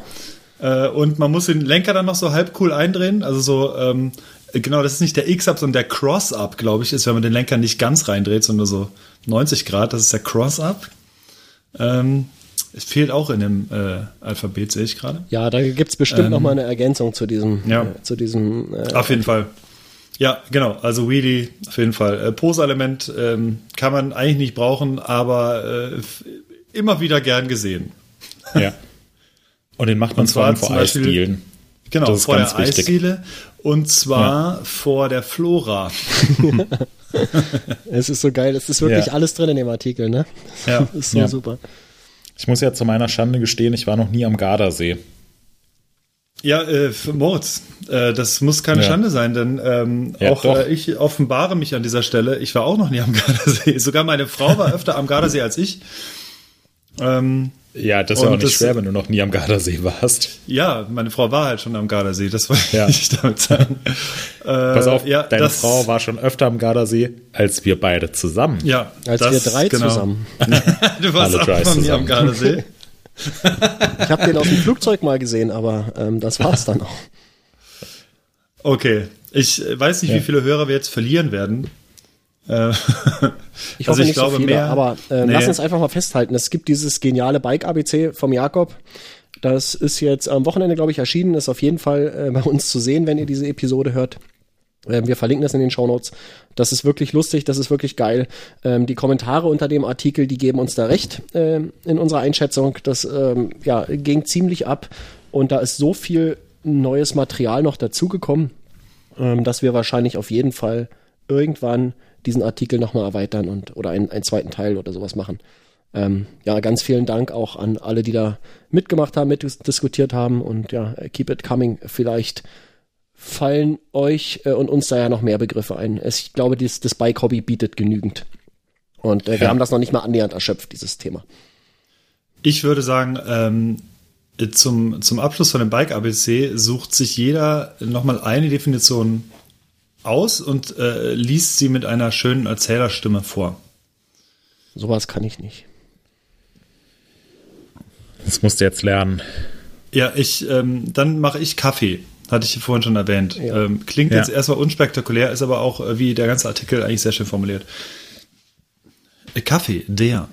Äh, und man muss den Lenker dann noch so halb cool eindrehen. Also so, ähm, genau, das ist nicht der X-Up, sondern der Cross-Up, glaube ich, ist, wenn man den Lenker nicht ganz reindreht, sondern so 90 Grad. Das ist der Cross-Up. Ähm, es fehlt auch in dem äh, Alphabet, sehe ich gerade. Ja, da gibt's bestimmt noch mal eine Ergänzung zu diesem, Ähm, Ja. äh, zu diesem äh, Auf jeden Fall. Ja, genau. Also Wheelie, auf jeden Fall. Äh, Pose-Element ähm, kann man eigentlich nicht brauchen, aber äh, immer wieder gern gesehen. Ja. Und den macht man zwar vor Eisdielen. Genau, Das ist vor der ganz wichtig. Eisdiele und zwar vor der Flora. Es ist so geil. Es ist wirklich Ja. alles drin in dem Artikel, ne? Ja. Das ist so Ja. super. Ich muss ja zu meiner Schande gestehen, ich war noch nie am Gardasee. Ja, äh, Moritz, äh, das muss keine Ja. Schande sein, denn ähm, Ja, auch äh, ich offenbare mich an dieser Stelle. Ich war auch noch nie am Gardasee. Sogar meine Frau war öfter am Gardasee als ich. Ähm, Ja, das ist ja auch nicht das- schwer, wenn du noch nie am Gardasee warst. ja, meine Frau war halt schon am Gardasee. Das wollte Ja. ich damit sagen. Äh, Pass auf, ja, deine das- Frau war schon öfter am Gardasee, als wir beide zusammen. Ja, Als das- wir drei genau. zusammen. Du warst Alle auch noch nie am Gardasee. Ich habe den aus dem Flugzeug mal gesehen, aber ähm, das war's dann auch. Okay, ich äh, weiß nicht, Ja. wie viele Hörer wir jetzt verlieren werden. Äh, Ich Also hoffe ich nicht glaube so viele, mehr- aber äh, Nee. lass uns einfach mal festhalten. Es gibt dieses geniale Bike-ABC vom Jakob. Das ist jetzt am Wochenende, glaube ich, erschienen. Ist auf jeden Fall äh, bei uns zu sehen, wenn ihr diese Episode hört. Ähm, wir verlinken das in den Shownotes. Das ist wirklich lustig, das ist wirklich geil. Ähm, die Kommentare unter dem Artikel, die geben uns da recht ähm, in unserer Einschätzung. Das ähm, ja, ging ziemlich ab und da ist so viel neues Material noch dazugekommen, ähm, dass wir wahrscheinlich auf jeden Fall irgendwann diesen Artikel nochmal erweitern und oder einen, einen zweiten Teil oder sowas machen. Ähm, ja, ganz vielen Dank auch an alle, die da mitgemacht haben, mitdiskutiert haben und ja, keep it coming. Vielleicht fallen euch äh, und uns da ja noch mehr Begriffe ein. Es, ich glaube, dies, das Bike-Hobby bietet genügend. Und äh, wir Ja. haben das noch nicht mal annähernd erschöpft, dieses Thema. Ich würde sagen, ähm, zum, zum Abschluss von dem Bike ABC sucht sich jeder nochmal eine Definition aus und äh, liest sie mit einer schönen Erzählerstimme vor. Sowas kann ich nicht. Das musst du jetzt lernen. Ja, ich, ähm, dann mache ich Kaffee. Hatte ich vorhin schon erwähnt. Ja. Ähm, klingt Ja. jetzt erstmal unspektakulär, ist aber auch äh, wie der ganze Artikel eigentlich sehr schön formuliert. Äh, Kaffee, der.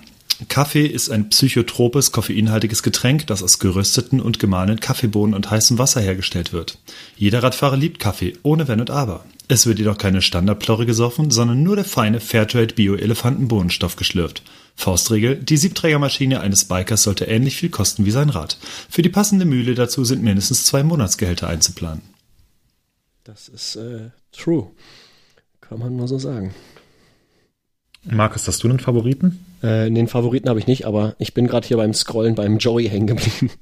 Kaffee ist ein psychotropes, koffeinhaltiges Getränk, das aus gerösteten und gemahlenen Kaffeebohnen und heißem Wasser hergestellt wird. Jeder Radfahrer liebt Kaffee, ohne Wenn und Aber. Es wird jedoch keine Standardplorre gesoffen, sondern nur der feine Fairtrade Bio-Elefantenbohnenstoff geschlürft. Faustregel, die Siebträgermaschine eines Bikers sollte ähnlich viel kosten wie sein Rad. Für die passende Mühle dazu sind mindestens zwei Monatsgehälter einzuplanen. Das ist äh, true. Kann man mal so sagen. Markus, hast du einen Favoriten? Äh, den Favoriten habe ich nicht, aber ich bin gerade hier beim Scrollen beim Joey hängen geblieben.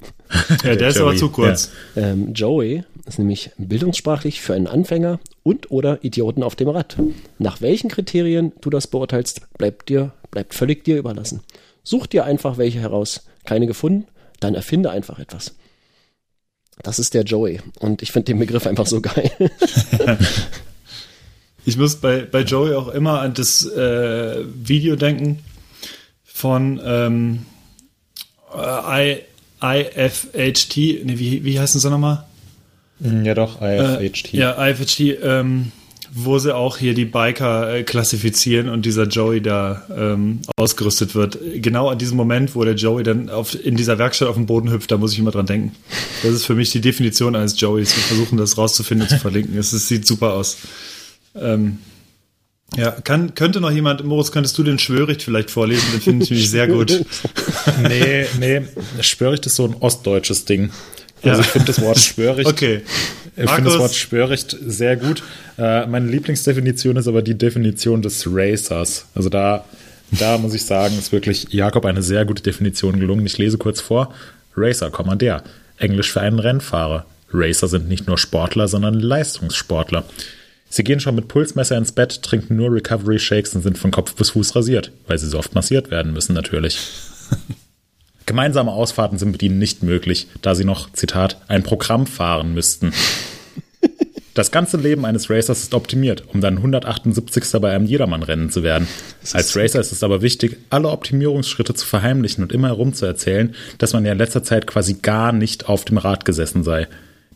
Ja, der ist Joey, aber zu kurz. Ähm, Joey ist nämlich bildungssprachlich für einen Anfänger und oder Idioten auf dem Rad. Nach welchen Kriterien du das beurteilst, bleibt dir, bleibt völlig dir überlassen. Such dir einfach welche heraus. Keine gefunden? Dann erfinde einfach etwas. Das ist der Joey. Und ich finde den Begriff einfach so geil. Ich muss bei, bei Joey auch immer an das äh, Video denken von ähm, äh, I, IFHT, nee, wie, wie heißen sie nochmal? Ja, doch, IFHT. Äh, ja, IFHT, ähm, wo sie auch hier die Biker äh, klassifizieren und dieser Joey da ähm, ausgerüstet wird. Genau an diesem Moment, wo der Joey dann auf, in dieser Werkstatt auf den Boden hüpft, da muss ich immer dran denken. Das ist für mich die Definition eines Joeys. Wir versuchen das rauszufinden und zu verlinken. Es, es sieht super aus. Ähm, ja, kann, könnte noch jemand, Moritz, könntest du den Schwöricht vielleicht vorlesen? Den finde ich nämlich sehr gut. Nee, nee, Spöricht ist so ein ostdeutsches Ding. Also Ja. ich finde das Wort Spöricht, Okay. ich finde das Wort Spöricht sehr gut. Äh, meine Lieblingsdefinition ist aber die Definition des Racers. Also da, da muss ich sagen, ist wirklich Jakob eine sehr gute Definition gelungen. Ich lese kurz vor. Racer, der. Englisch für einen Rennfahrer. Racer sind nicht nur Sportler, sondern Leistungssportler. Sie gehen schon mit Pulsmesser ins Bett, trinken nur Recovery Shakes und sind von Kopf bis Fuß rasiert, weil sie so oft massiert werden müssen natürlich. Gemeinsame Ausfahrten sind mit ihnen nicht möglich, da sie noch, Zitat, ein Programm fahren müssten. Das ganze Leben eines Racers ist optimiert, um dann 178. bei einem Jedermann-Rennen zu werden. Als Racer ist es aber wichtig, alle Optimierungsschritte zu verheimlichen und immer herum zu erzählen, dass man ja in letzter Zeit quasi gar nicht auf dem Rad gesessen sei.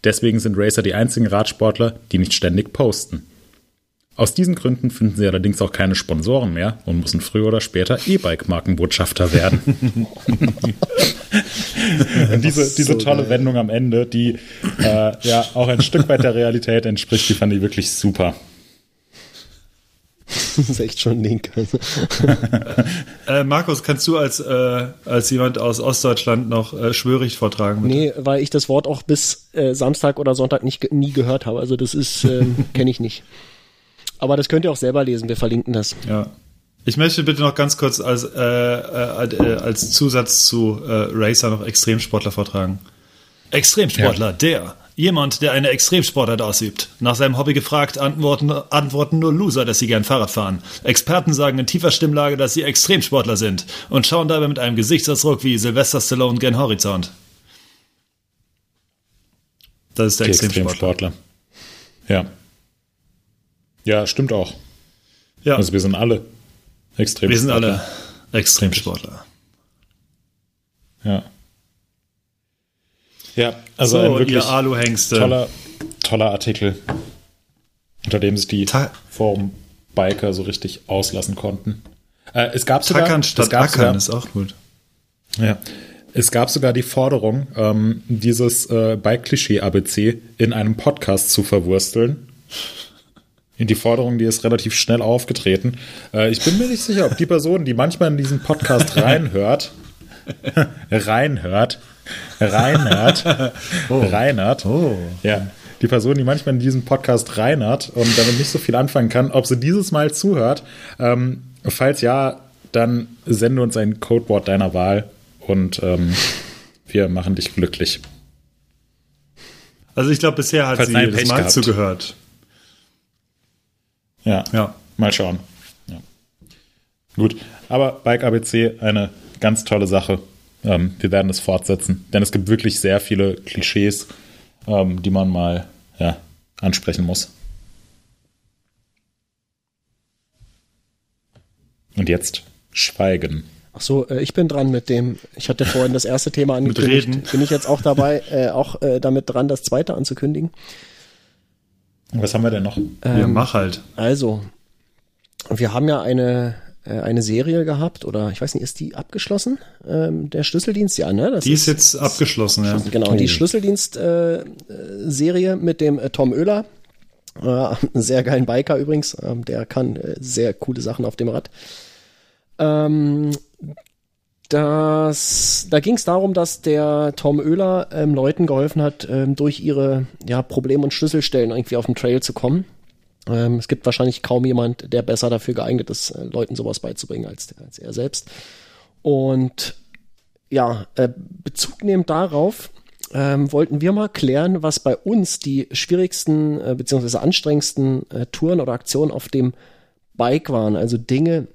Deswegen sind Racer die einzigen Radsportler, die nicht ständig posten. Aus diesen Gründen finden sie allerdings auch keine Sponsoren mehr und müssen früher oder später E-Bike-Markenbotschafter werden. und diese, diese tolle geil. Wendung am Ende, die äh, ja auch ein Stück weit der Realität entspricht, die fand ich wirklich super. Das ist echt schon link. Also. Äh, Markus, kannst du als, äh, als jemand aus Ostdeutschland noch äh, Schwöricht vortragen? bitte? Nee, weil ich das Wort auch bis äh, Samstag oder Sonntag nicht, nie gehört habe. Also das ist, ähm, kenne ich nicht. Aber das könnt ihr auch selber lesen, wir verlinken das. Ja. Ich möchte bitte noch ganz kurz als, äh, äh, äh, als Zusatz zu äh, Racer noch Extremsportler vortragen. Extremsportler, der. Jemand, der eine Extremsportart ausübt. Nach seinem Hobby gefragt, antworten, antworten nur Loser, dass sie gern Fahrrad fahren. Experten sagen in tiefer Stimmlage, dass sie Extremsportler sind und schauen dabei mit einem Gesichtsausdruck wie Sylvester Stallone gen Horizont. Das ist der Extremsportler. Extremsportler. Ja. Ja, stimmt auch. Ja, Also wir sind alle Extremsportler. wir sind alle Extremsportler. Ja. Ja, also so, ein wirklich toller, toller Artikel, unter dem sich die Ta- Forum-Biker so richtig auslassen konnten. Äh, es gab sogar, Tackern es statt gab Ackern sogar, ist auch gut. Ja. Es gab sogar die Forderung, ähm, dieses äh, Bike-Klischee-ABC in einem Podcast zu verwursteln. Die Forderung, die ist relativ schnell aufgetreten. Äh, ich bin mir nicht sicher, ob die Person, die manchmal in diesen Podcast reinhört, reinhört, reinhört, reinhört, ja, die Person, die manchmal in diesen Podcast reinhört und damit nicht so viel anfangen kann, ob sie dieses Mal zuhört. Ähm, falls ja, dann sende uns ein Codewort deiner Wahl und ähm, wir machen dich glücklich. Also ich glaube, bisher hat Falls sie jedes Pech Mal gehabt. zugehört. Ja, Ja. mal schauen. Ja. Gut, aber Bike ABC, eine ganz tolle Sache. Ähm, wir werden es fortsetzen, denn es gibt wirklich sehr viele Klischees, ähm, die man mal ja, ansprechen muss. Und jetzt Schweigen. Ach so, äh, ich bin dran mit dem, ich hatte vorhin das erste Thema angekündigt. Reden. Bin ich jetzt auch dabei, äh, auch äh, damit dran, das zweite anzukündigen? Was haben wir denn noch? ja, mach halt. Also, wir haben ja eine, eine Serie gehabt, oder ich weiß nicht, ist die abgeschlossen? Ähm, der Schlüsseldienst, ja, ne? Das Die ist jetzt abgeschlossen, ja. Genau, die Schlüsseldienst-Serie äh, Serie mit dem äh, Tom Oehler. Äh, einen sehr geilen Biker übrigens. Ähm, der kann äh, sehr coole Sachen auf dem Rad. Ähm, das, da ging es darum, dass der Tom Oehler ähm, Leuten geholfen hat, ähm, durch ihre ja, Problem- und Schlüsselstellen irgendwie auf den Trail zu kommen. Ähm, es gibt wahrscheinlich kaum jemand, der besser dafür geeignet ist, äh, Leuten sowas beizubringen als, als er selbst. Und ja, äh, Bezug nehmend darauf ähm, wollten wir mal klären, was bei uns die schwierigsten äh, beziehungsweise anstrengendsten äh, Touren oder Aktionen auf dem Bike waren. Also Dinge,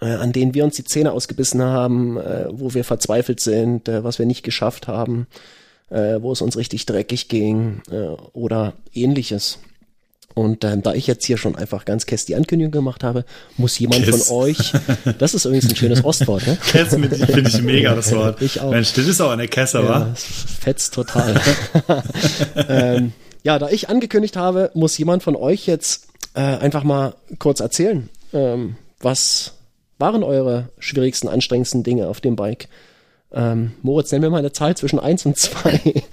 äh, an denen wir uns die Zähne ausgebissen haben, äh, wo wir verzweifelt sind, äh, was wir nicht geschafft haben, äh, wo es uns richtig dreckig ging äh, oder ähnliches. Und ähm, da ich jetzt hier schon einfach ganz kess die Ankündigung gemacht habe, muss jemand Kess. von euch, das ist übrigens ein schönes Ostwort, ne? Kess mit- finde ich mega, das Wort. Ich auch. Mensch, das ist auch eine Kesse, Ja, wa? fetzt total. ähm, ja, da ich angekündigt habe, muss jemand von euch jetzt äh, einfach mal kurz erzählen, ähm, was waren eure schwierigsten, anstrengendsten Dinge auf dem Bike? Ähm, Moritz, nenn mir mal eine Zahl zwischen 1 und 2.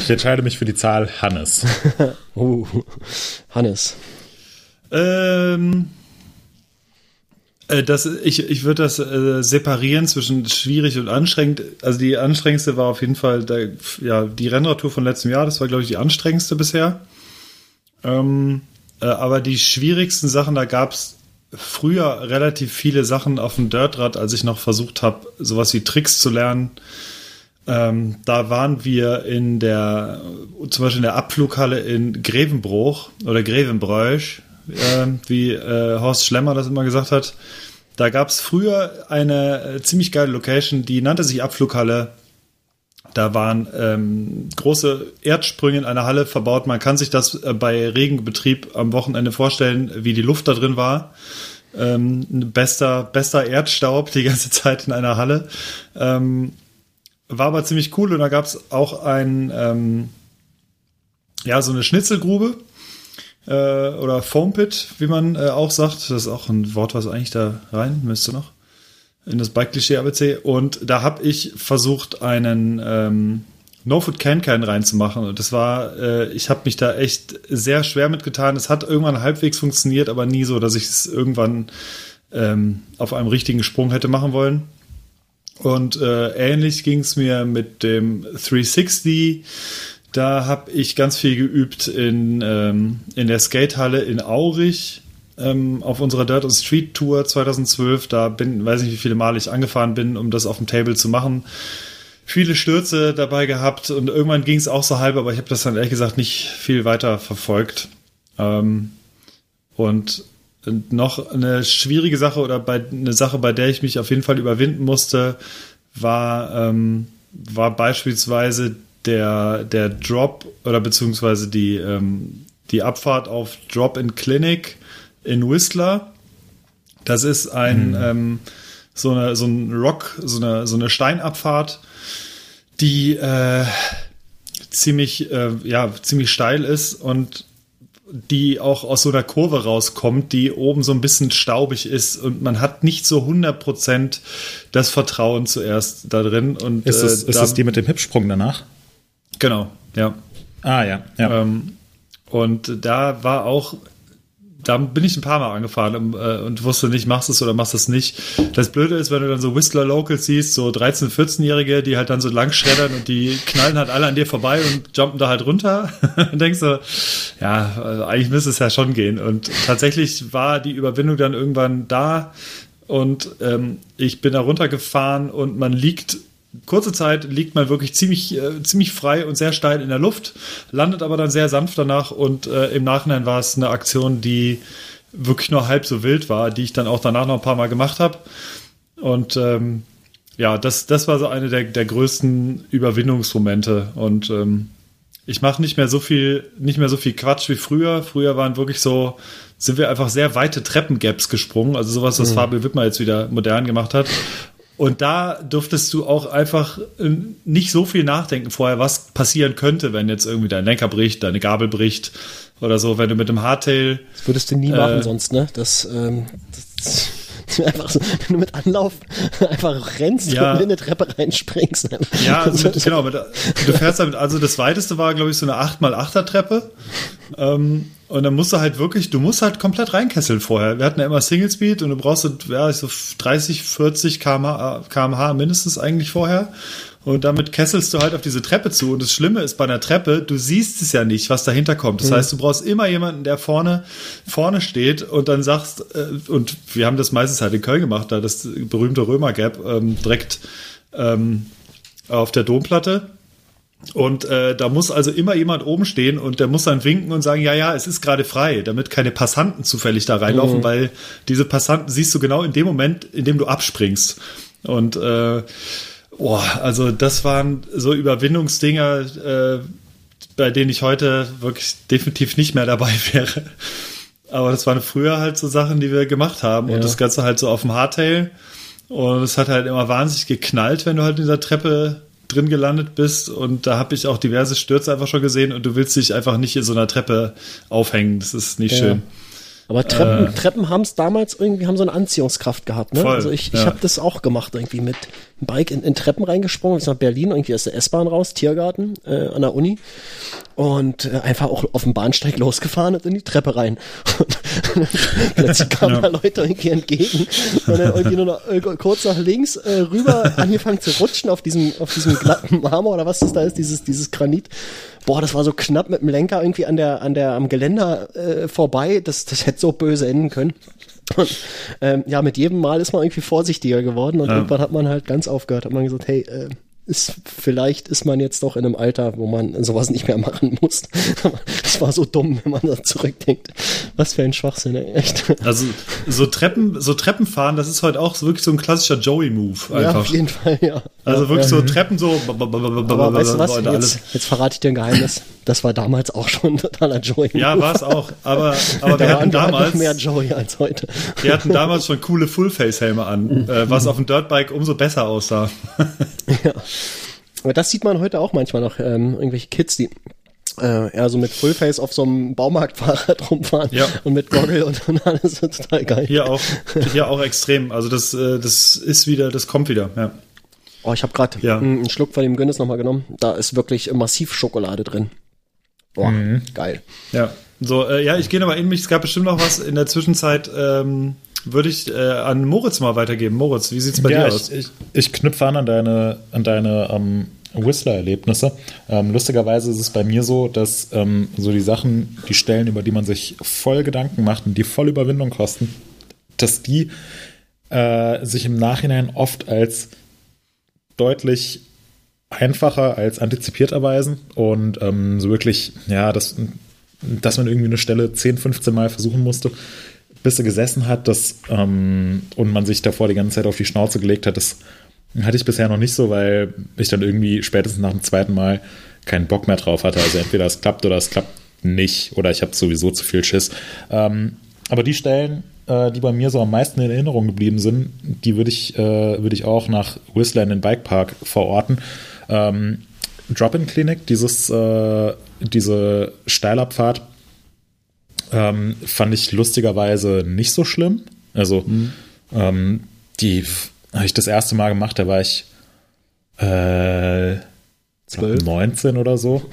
Ich entscheide mich für die Zahl Hannes. uh, Hannes. Ähm, äh, das, ich ich würde das äh, separieren zwischen schwierig und anstrengend. Also die anstrengendste war auf jeden Fall der, ja, die Rennradtour von letztem Jahr. Das war, glaube ich, die anstrengendste bisher. Ähm, äh, aber die schwierigsten Sachen, da gab es früher relativ viele Sachen auf dem Dirtrad, als ich noch versucht habe, sowas wie Tricks zu lernen. Ähm, da waren wir in der, zum Beispiel in der Abflughalle in Grevenbruch oder Grevenbräuch, äh, wie äh, Horst Schlemmer das immer gesagt hat. Da gab es früher eine äh, ziemlich geile Location, die nannte sich Abflughalle. Da waren ähm, große Erdsprünge in einer Halle verbaut. Man kann sich das äh, bei Regenbetrieb am Wochenende vorstellen, wie die Luft da drin war. Ähm, bester, bester Erdstaub die ganze Zeit in einer Halle. Ähm, war aber ziemlich cool und da gab es auch ein, ähm, ja, so eine Schnitzelgrube äh, oder Foam Pit, wie man äh, auch sagt. Das ist auch ein Wort, was eigentlich da rein müsste noch in das Bike-Klischee ABC. Und da habe ich versucht, einen ähm, No Food Can Can reinzumachen. Und das war, äh, ich habe mich da echt sehr schwer mitgetan. Es hat irgendwann halbwegs funktioniert, aber nie so, dass ich es irgendwann ähm, auf einem richtigen Sprung hätte machen wollen. Und äh, ähnlich ging es mir mit dem 360. Da habe ich ganz viel geübt in, ähm, in der Skatehalle in Aurich ähm, auf unserer Dirt und Street Tour 2012. Da bin, weiß nicht, wie viele Male ich angefahren bin, um das auf dem Table zu machen. Viele Stürze dabei gehabt und irgendwann ging es auch so halb, aber ich habe das dann ehrlich gesagt nicht viel weiter verfolgt. Ähm, und noch eine schwierige Sache oder bei, eine Sache, bei der ich mich auf jeden Fall überwinden musste, war, ähm, war beispielsweise der, der Drop oder beziehungsweise die, ähm, die Abfahrt auf Drop in Clinic in Whistler. Das ist ein, mhm. ähm, so, eine, so ein Rock, so eine, so eine Steinabfahrt, die äh, ziemlich, äh, ja, ziemlich steil ist und die auch aus so einer Kurve rauskommt, die oben so ein bisschen staubig ist und man hat nicht so 100% das Vertrauen zuerst da drin. Und, ist das, äh, ist das die mit dem Hipsprung danach? Genau, ja. Ah, ja. ja. Ähm, und da war auch da bin ich ein paar Mal angefahren äh, und wusste nicht, machst du es oder machst du es nicht. Das Blöde ist, wenn du dann so Whistler Locals siehst, so 13-, 14-Jährige, die halt dann so lang schreddern und die knallen halt alle an dir vorbei und jumpen da halt runter. und denkst so, ja, also eigentlich müsste es ja schon gehen. Und tatsächlich war die Überwindung dann irgendwann da und ähm, ich bin da runtergefahren und man liegt kurze Zeit liegt man wirklich ziemlich, äh, ziemlich frei und sehr steil in der Luft, landet aber dann sehr sanft danach und äh, im Nachhinein war es eine Aktion, die wirklich nur halb so wild war, die ich dann auch danach noch ein paar Mal gemacht habe. Und ähm, ja, das, das war so eine der, der größten Überwindungsmomente. Und ähm, ich mache nicht mehr so viel, nicht mehr so viel Quatsch wie früher. Früher waren wirklich so, sind wir einfach sehr weite Treppengaps gesprungen. Also sowas, was mhm. Fabio Wittmer jetzt wieder modern gemacht hat. Und da durftest du auch einfach äh, nicht so viel nachdenken vorher, was passieren könnte, wenn jetzt irgendwie dein Lenker bricht, deine Gabel bricht oder so, wenn du mit dem Hardtail. Das würdest du nie äh, machen sonst, ne? Das, ähm, das einfach so, wenn du mit Anlauf einfach rennst ja. und in eine Treppe reinspringst. Ja, mit, genau. Mit, du fährst damit, also das weiteste war, glaube ich, so eine 8x8er Treppe. Ähm, und dann musst du halt wirklich, du musst halt komplett reinkesseln vorher. Wir hatten ja immer Single Speed und du brauchst ja, so 30, 40 kmh, kmh mindestens eigentlich vorher. Und damit kesselst du halt auf diese Treppe zu. Und das Schlimme ist bei einer Treppe, du siehst es ja nicht, was dahinter kommt. Das mhm. heißt, du brauchst immer jemanden, der vorne, vorne steht und dann sagst, äh, und wir haben das meistens halt in Köln gemacht, da das berühmte Römer Gap ähm, direkt ähm, auf der Domplatte. Und äh, da muss also immer jemand oben stehen und der muss dann winken und sagen, ja, ja, es ist gerade frei, damit keine Passanten zufällig da reinlaufen, mhm. weil diese Passanten siehst du genau in dem Moment, in dem du abspringst. Und äh, Boah, also das waren so Überwindungsdinger, äh, bei denen ich heute wirklich definitiv nicht mehr dabei wäre. Aber das waren früher halt so Sachen, die wir gemacht haben. Ja. Und das Ganze halt so auf dem Hardtail. Und es hat halt immer wahnsinnig geknallt, wenn du halt in dieser Treppe drin gelandet bist. Und da habe ich auch diverse Stürze einfach schon gesehen. Und du willst dich einfach nicht in so einer Treppe aufhängen. Das ist nicht ja. schön. Aber Treppen, äh, Treppen haben es damals irgendwie, haben so eine Anziehungskraft gehabt. Ne? Voll, also ich, ja. ich habe das auch gemacht, irgendwie mit Bike in, in Treppen reingesprungen, bis nach Berlin, irgendwie aus der S-Bahn raus, Tiergarten äh, an der Uni und äh, einfach auch auf dem Bahnsteig losgefahren und in die Treppe rein. Und plötzlich kamen ja. da Leute irgendwie entgegen und dann irgendwie nur noch äh, kurz nach links äh, rüber angefangen zu rutschen auf diesem, auf diesem glatten Marmor oder was das da ist, dieses, dieses Granit boah, das war so knapp mit dem Lenker irgendwie an der, an der, am Geländer äh, vorbei, das, das hätte so böse enden können. Und ähm, ja, mit jedem Mal ist man irgendwie vorsichtiger geworden und ja. irgendwann hat man halt ganz aufgehört, hat man gesagt, hey, äh, ist, vielleicht ist man jetzt doch in einem Alter, wo man sowas nicht mehr machen muss. Das war so dumm, wenn man da zurückdenkt. Was für ein Schwachsinn, echt. Also so Treppen, so Treppenfahren, das ist heute auch wirklich so ein klassischer Joey-Move. Ja, auf jeden Fall, ja. Also wirklich so Treppen so. Aber weißt du was? Jetzt, jetzt verrate ich dir ein Geheimnis. Das war damals auch schon ein totaler Joey. Ja, war es auch. Aber, aber wir hatten damals mehr Joey als heute. Wir hatten damals schon coole Fullface-Helme an, äh, was auf dem Dirtbike umso besser aussah. ja. Aber das sieht man heute auch manchmal noch, ähm, irgendwelche Kids, die äh, eher so mit Fullface auf so einem Baumarktfahrrad rumfahren ja. und mit Goggle und, und alles total geil. Hier auch, hier auch extrem. Also das, äh, das ist wieder, das kommt wieder, ja. Oh, ich habe gerade Ja. einen Schluck von dem Guinness nochmal genommen. Da ist wirklich massiv Schokolade drin. Boah, Mhm. geil. Ja, so, äh, ja, ich gehe nochmal in mich. Es gab bestimmt noch was in der Zwischenzeit. Ähm, würde ich äh, an Moritz mal weitergeben. Moritz, wie sieht's bei ja, dir aus? ich, ich, ich knüpfe an an deine, an deine ähm, Whistler-Erlebnisse. Ähm, lustigerweise ist es bei mir so, dass ähm, so die Sachen, die Stellen, über die man sich voll Gedanken macht und die voll Überwindung kosten, dass die äh, sich im Nachhinein oft als deutlich einfacher als antizipiert erweisen und ähm, so wirklich, ja, dass, dass man irgendwie eine Stelle 10, 15 Mal versuchen musste, bis sie gesessen hat das, ähm, und man sich davor die ganze Zeit auf die Schnauze gelegt hat, das hatte ich bisher noch nicht so, weil ich dann irgendwie spätestens nach dem zweiten Mal keinen Bock mehr drauf hatte. Also entweder es klappt oder es klappt nicht oder ich habe sowieso zu viel Schiss. Ähm, aber die Stellen, äh, die bei mir so am meisten in Erinnerung geblieben sind, die würde ich, äh, würde ich auch nach Whistler in den Bikepark verorten. Ähm, Drop-in-Klinik, dieses, äh, diese Steilabfahrt, ähm, fand ich lustigerweise nicht so schlimm. Also ähm, die habe ich das erste Mal gemacht, da war ich äh, Zwölf? 19 oder so.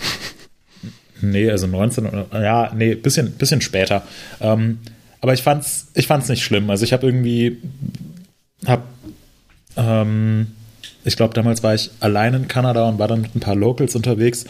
Nee, also 19 oder ja, nee, bisschen, bisschen später. Ähm, aber ich fand's, ich fand's nicht schlimm. Also ich habe irgendwie, hab, ähm, ich glaube, damals war ich allein in Kanada und war dann mit ein paar Locals unterwegs.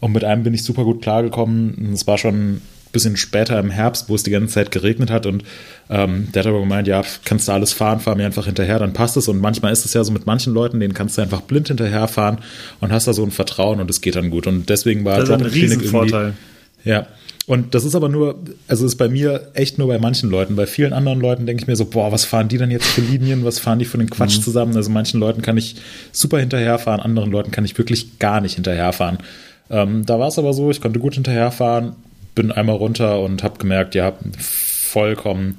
Und mit einem bin ich super gut klargekommen. Es war schon ein bisschen später im Herbst, wo es die ganze Zeit geregnet hat. Und ähm, der hat aber gemeint, ja, kannst du alles fahren, fahr mir einfach hinterher, dann passt es. Und manchmal ist es ja so mit manchen Leuten, denen kannst du einfach blind hinterherfahren und hast da so ein Vertrauen und es geht dann gut. Und deswegen war Das ist ein Riesenvorteil. ja. Und das ist aber nur, also ist bei mir echt nur bei manchen Leuten. Bei vielen anderen Leuten denke ich mir so, boah, was fahren die denn jetzt für Linien? Was fahren die für den Quatsch zusammen? Also manchen Leuten kann ich super hinterherfahren, anderen Leuten kann ich wirklich gar nicht hinterherfahren. Ähm, da war es aber so, ich konnte gut hinterherfahren, bin einmal runter und habe gemerkt, ja, vollkommen,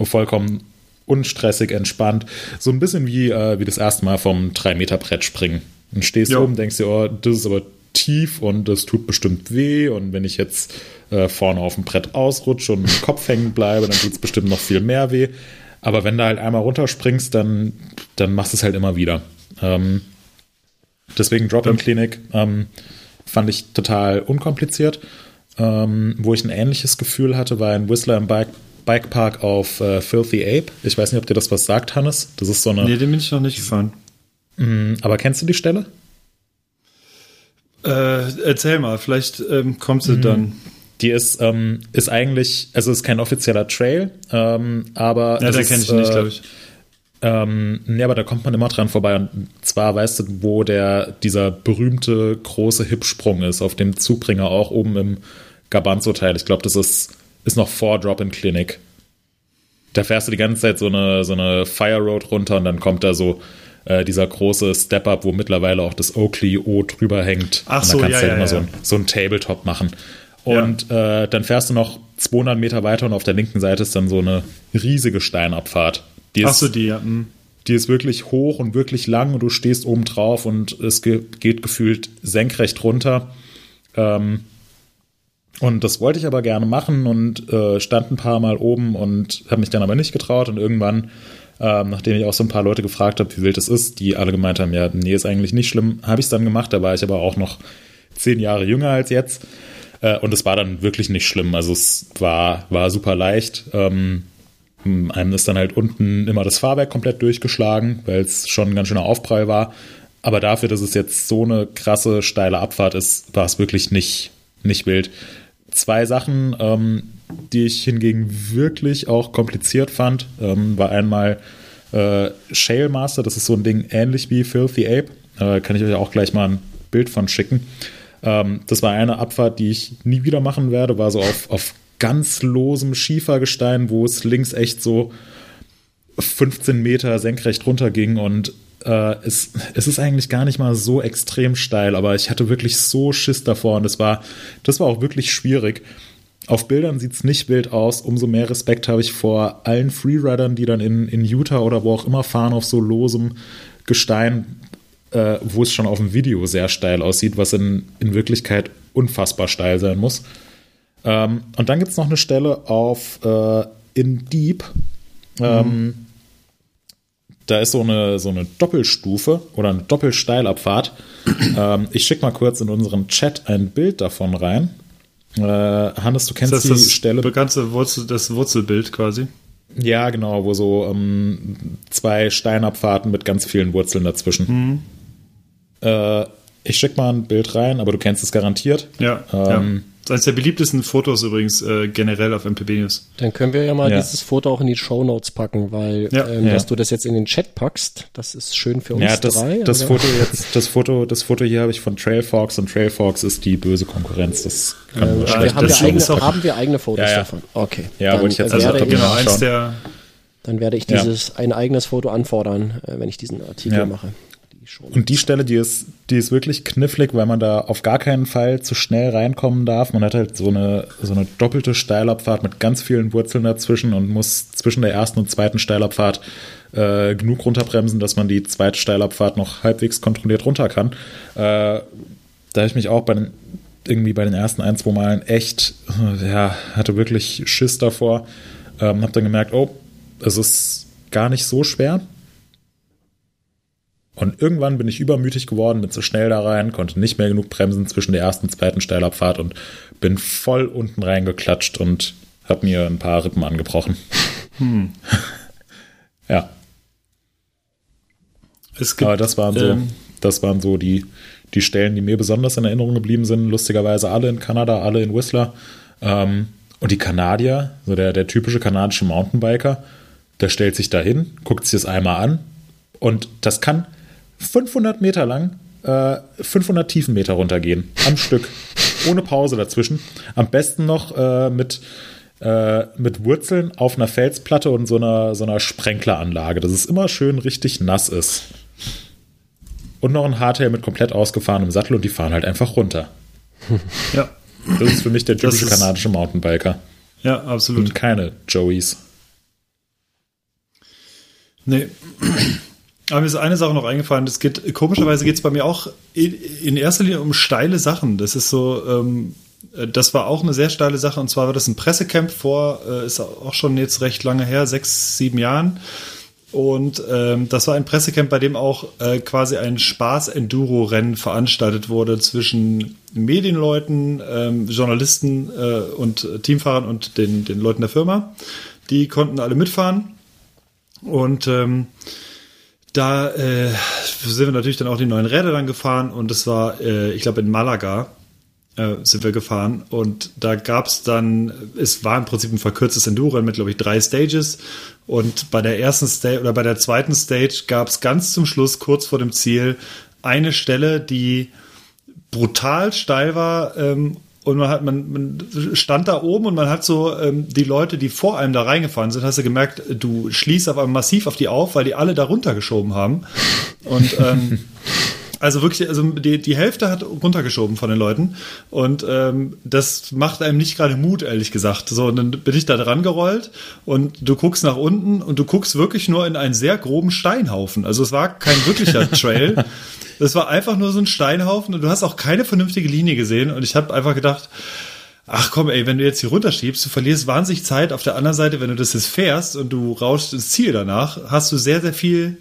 vollkommen unstressig, entspannt. So ein bisschen wie, äh, wie das erste Mal vom 3-Meter-Brett springen. Und stehst Jo. oben, denkst dir, oh, das ist aber tief und das tut bestimmt weh. Und wenn ich jetzt äh, vorne auf dem Brett ausrutsche und im Kopf hängen bleibe, dann tut es bestimmt noch viel mehr weh. Aber wenn du halt einmal runterspringst, dann, dann machst du es halt immer wieder. Ähm, deswegen Drop-in-Klinik ähm, fand ich total unkompliziert. Ähm, wo ich ein ähnliches Gefühl hatte, war in Whistler im Bike, Bikepark auf äh, Filthy Ape. Ich weiß nicht, ob dir das was sagt, Hannes. Das ist so eine. Nee, den bin ich noch nicht gefahren. Aber kennst du die Stelle? Äh, erzähl mal, vielleicht ähm, kommt sie dann. Die ist, ähm, ist eigentlich, also ist kein offizieller Trail, ähm, aber. Ja, da kenne ich nicht, äh, glaube ich. Ähm, nee, aber da kommt man immer dran vorbei. Und zwar weißt du, wo der, dieser berühmte große Hipsprung ist, auf dem Zubringer auch oben im Gabanzo-Teil. Ich glaube, das ist, ist noch vor Drop-in-Klinik. Da fährst du die ganze Zeit so eine, so eine Fire Road runter und dann kommt da so äh, dieser große Step-Up, wo mittlerweile auch das Oakley O drüber hängt. Ach und so, dann kannst ja, du halt ja, immer ja. so ein, so ein Tabletop machen. Und äh, dann fährst du noch 200 Meter weiter und auf der linken Seite ist dann so eine riesige Steinabfahrt. Die Ach ist, so, die, ja. hm. die ist wirklich hoch und wirklich lang und du stehst oben drauf und es ge geht gefühlt senkrecht runter. Ähm, und das wollte ich aber gerne machen und äh, stand ein paar Mal oben und habe mich dann aber nicht getraut und irgendwann, ähm, nachdem ich auch so ein paar Leute gefragt habe, wie wild es ist, die alle gemeint haben, ja, nee, ist eigentlich nicht schlimm, habe ich es dann gemacht, da war ich aber auch noch zehn Jahre jünger als jetzt äh, und es war dann wirklich nicht schlimm, also es war, war super leicht. Ähm, einem ist dann halt unten immer das Fahrwerk komplett durchgeschlagen, weil es schon ein ganz schöner Aufprall war. Aber dafür, dass es jetzt so eine krasse, steile Abfahrt ist, war es wirklich nicht, nicht wild. Zwei Sachen, ähm, die ich hingegen wirklich auch kompliziert fand, ähm, war einmal äh, Shale Master, das ist so ein Ding ähnlich wie Filthy Ape. Äh, kann ich euch auch gleich mal ein Bild von schicken. Ähm, das war eine Abfahrt, die ich nie wieder machen werde, war so auf, auf ganz losem Schiefergestein, wo es links echt so 15 Meter senkrecht runterging. Und äh, es, es ist eigentlich gar nicht mal so extrem steil, aber ich hatte wirklich so Schiss davor. Und das war, das war auch wirklich schwierig. Auf Bildern sieht es nicht wild aus, umso mehr Respekt habe ich vor allen Freeridern, die dann in, in Utah oder wo auch immer fahren auf so losem Gestein, äh, wo es schon auf dem Video sehr steil aussieht, was in, in Wirklichkeit unfassbar steil sein muss. Ähm, und dann gibt es noch eine Stelle auf äh, in Deep. Ähm, da ist so eine, so eine Doppelstufe oder eine Doppelsteilabfahrt. ähm, ich schicke mal kurz in unseren Chat ein Bild davon rein. Äh, Hannes, du kennst Das die das Stelle. bekannte Wurzel, das Wurzelbild quasi. Ja, genau, wo so ähm, zwei Steinabfahrten mit ganz vielen Wurzeln dazwischen. Äh, ich schicke mal ein Bild rein, aber du kennst es garantiert. Ja. Ähm, ja. Das ist eines der beliebtesten Fotos übrigens äh, generell auf MPB News. Dann können wir ja mal Ja. dieses Foto auch in die Show Notes packen, weil Ja. ähm, Ja. dass du das jetzt in den Chat packst, das ist schön für uns Ja, das, drei. das Foto jetzt, das Foto, das Foto hier habe ich von Trailfox und Trailfox ist die böse Konkurrenz. Das kann Äh, schlecht wir haben, wir eigene, haben wir eigene Fotos Ja, ja. davon? Okay. Ja, dann, wollte ich jetzt also ich, Genau, nachschauen. eins der. dann werde ich Ja. dieses ein eigenes Foto anfordern, äh, wenn ich diesen Artikel Ja. mache. Und die Stelle, die ist, die ist wirklich knifflig, weil man da auf gar keinen Fall zu schnell reinkommen darf. Man hat halt so eine, so eine doppelte Steilabfahrt mit ganz vielen Wurzeln dazwischen und muss zwischen der ersten und zweiten Steilabfahrt äh, genug runterbremsen, dass man die zweite Steilabfahrt noch halbwegs kontrolliert runter kann. Äh, da habe ich mich auch bei den, irgendwie bei den ersten ein, zwei Malen echt, äh, ja, hatte wirklich Schiss davor. Ähm, habe dann gemerkt, oh, es ist gar nicht so schwer. Und irgendwann bin ich übermütig geworden, bin zu schnell da rein, konnte nicht mehr genug bremsen zwischen der ersten und zweiten Steilabfahrt und bin voll unten reingeklatscht und habe mir ein paar Rippen angebrochen. ja, Es gibt, aber das waren so, ähm, das waren so die, die Stellen, die mir besonders in Erinnerung geblieben sind. Lustigerweise alle in Kanada, alle in Whistler. Ähm, und die Kanadier, so der, der typische kanadische Mountainbiker, der stellt sich da hin, guckt sich das einmal an und das kann 500 Meter lang, äh, 500 Tiefenmeter runtergehen, am Stück, ohne Pause dazwischen. Am besten noch äh, mit, äh, mit Wurzeln auf einer Felsplatte und so einer, so einer Sprenkleranlage, dass es immer schön richtig nass ist. Und noch ein Hardtail mit komplett ausgefahrenem Sattel und die fahren halt einfach runter. ja, Das ist für mich der typische kanadische Mountainbiker. ja, absolut. Und keine Joeys. Nee. Aber mir ist eine Sache noch eingefallen. Das geht, komischerweise geht es bei mir auch in, in erster Linie um steile Sachen. Das ist so, ähm, äh, das war auch eine sehr steile Sache. Und zwar war das ein Pressecamp vor, äh, ist auch schon jetzt recht lange her, sechs, sieben Jahren. Und ähm, das war ein Pressecamp, bei dem auch äh, quasi ein Spaß-Enduro-Rennen veranstaltet wurde zwischen Medienleuten, ähm, Journalisten äh, und Teamfahrern und den, den Leuten der Firma. Die konnten alle mitfahren. Und ähm, da äh, sind wir natürlich dann auch die neuen Räder dann gefahren und das war, äh, ich glaube, in Malaga äh, sind wir gefahren und da gab es dann, es war im Prinzip ein verkürztes Enduro mit, glaube ich, drei Stages und bei der ersten Stage oder bei der zweiten Stage gab es ganz zum Schluss, kurz vor dem Ziel, eine Stelle, die brutal steil war ähm, und man hat man, man stand da oben und man hat so ähm, die Leute, die vor einem da reingefahren sind, hast du gemerkt, du schließt auf einmal massiv auf die auf, weil die alle da runtergeschoben haben und ähm, also wirklich, also die, die Hälfte hat runtergeschoben von den Leuten und ähm, das macht einem nicht gerade Mut, ehrlich gesagt. So, und dann bin ich da dran gerollt und du guckst nach unten und du guckst wirklich nur in einen sehr groben Steinhaufen. Also es war kein wirklicher Trail. Das war einfach nur so ein Steinhaufen und du hast auch keine vernünftige Linie gesehen und ich habe einfach gedacht, Ach komm, ey, wenn du jetzt hier runterschiebst, du verlierst wahnsinnig Zeit. Auf der anderen Seite, wenn du das jetzt fährst und du rauschst ins Ziel danach, hast du sehr, sehr viel,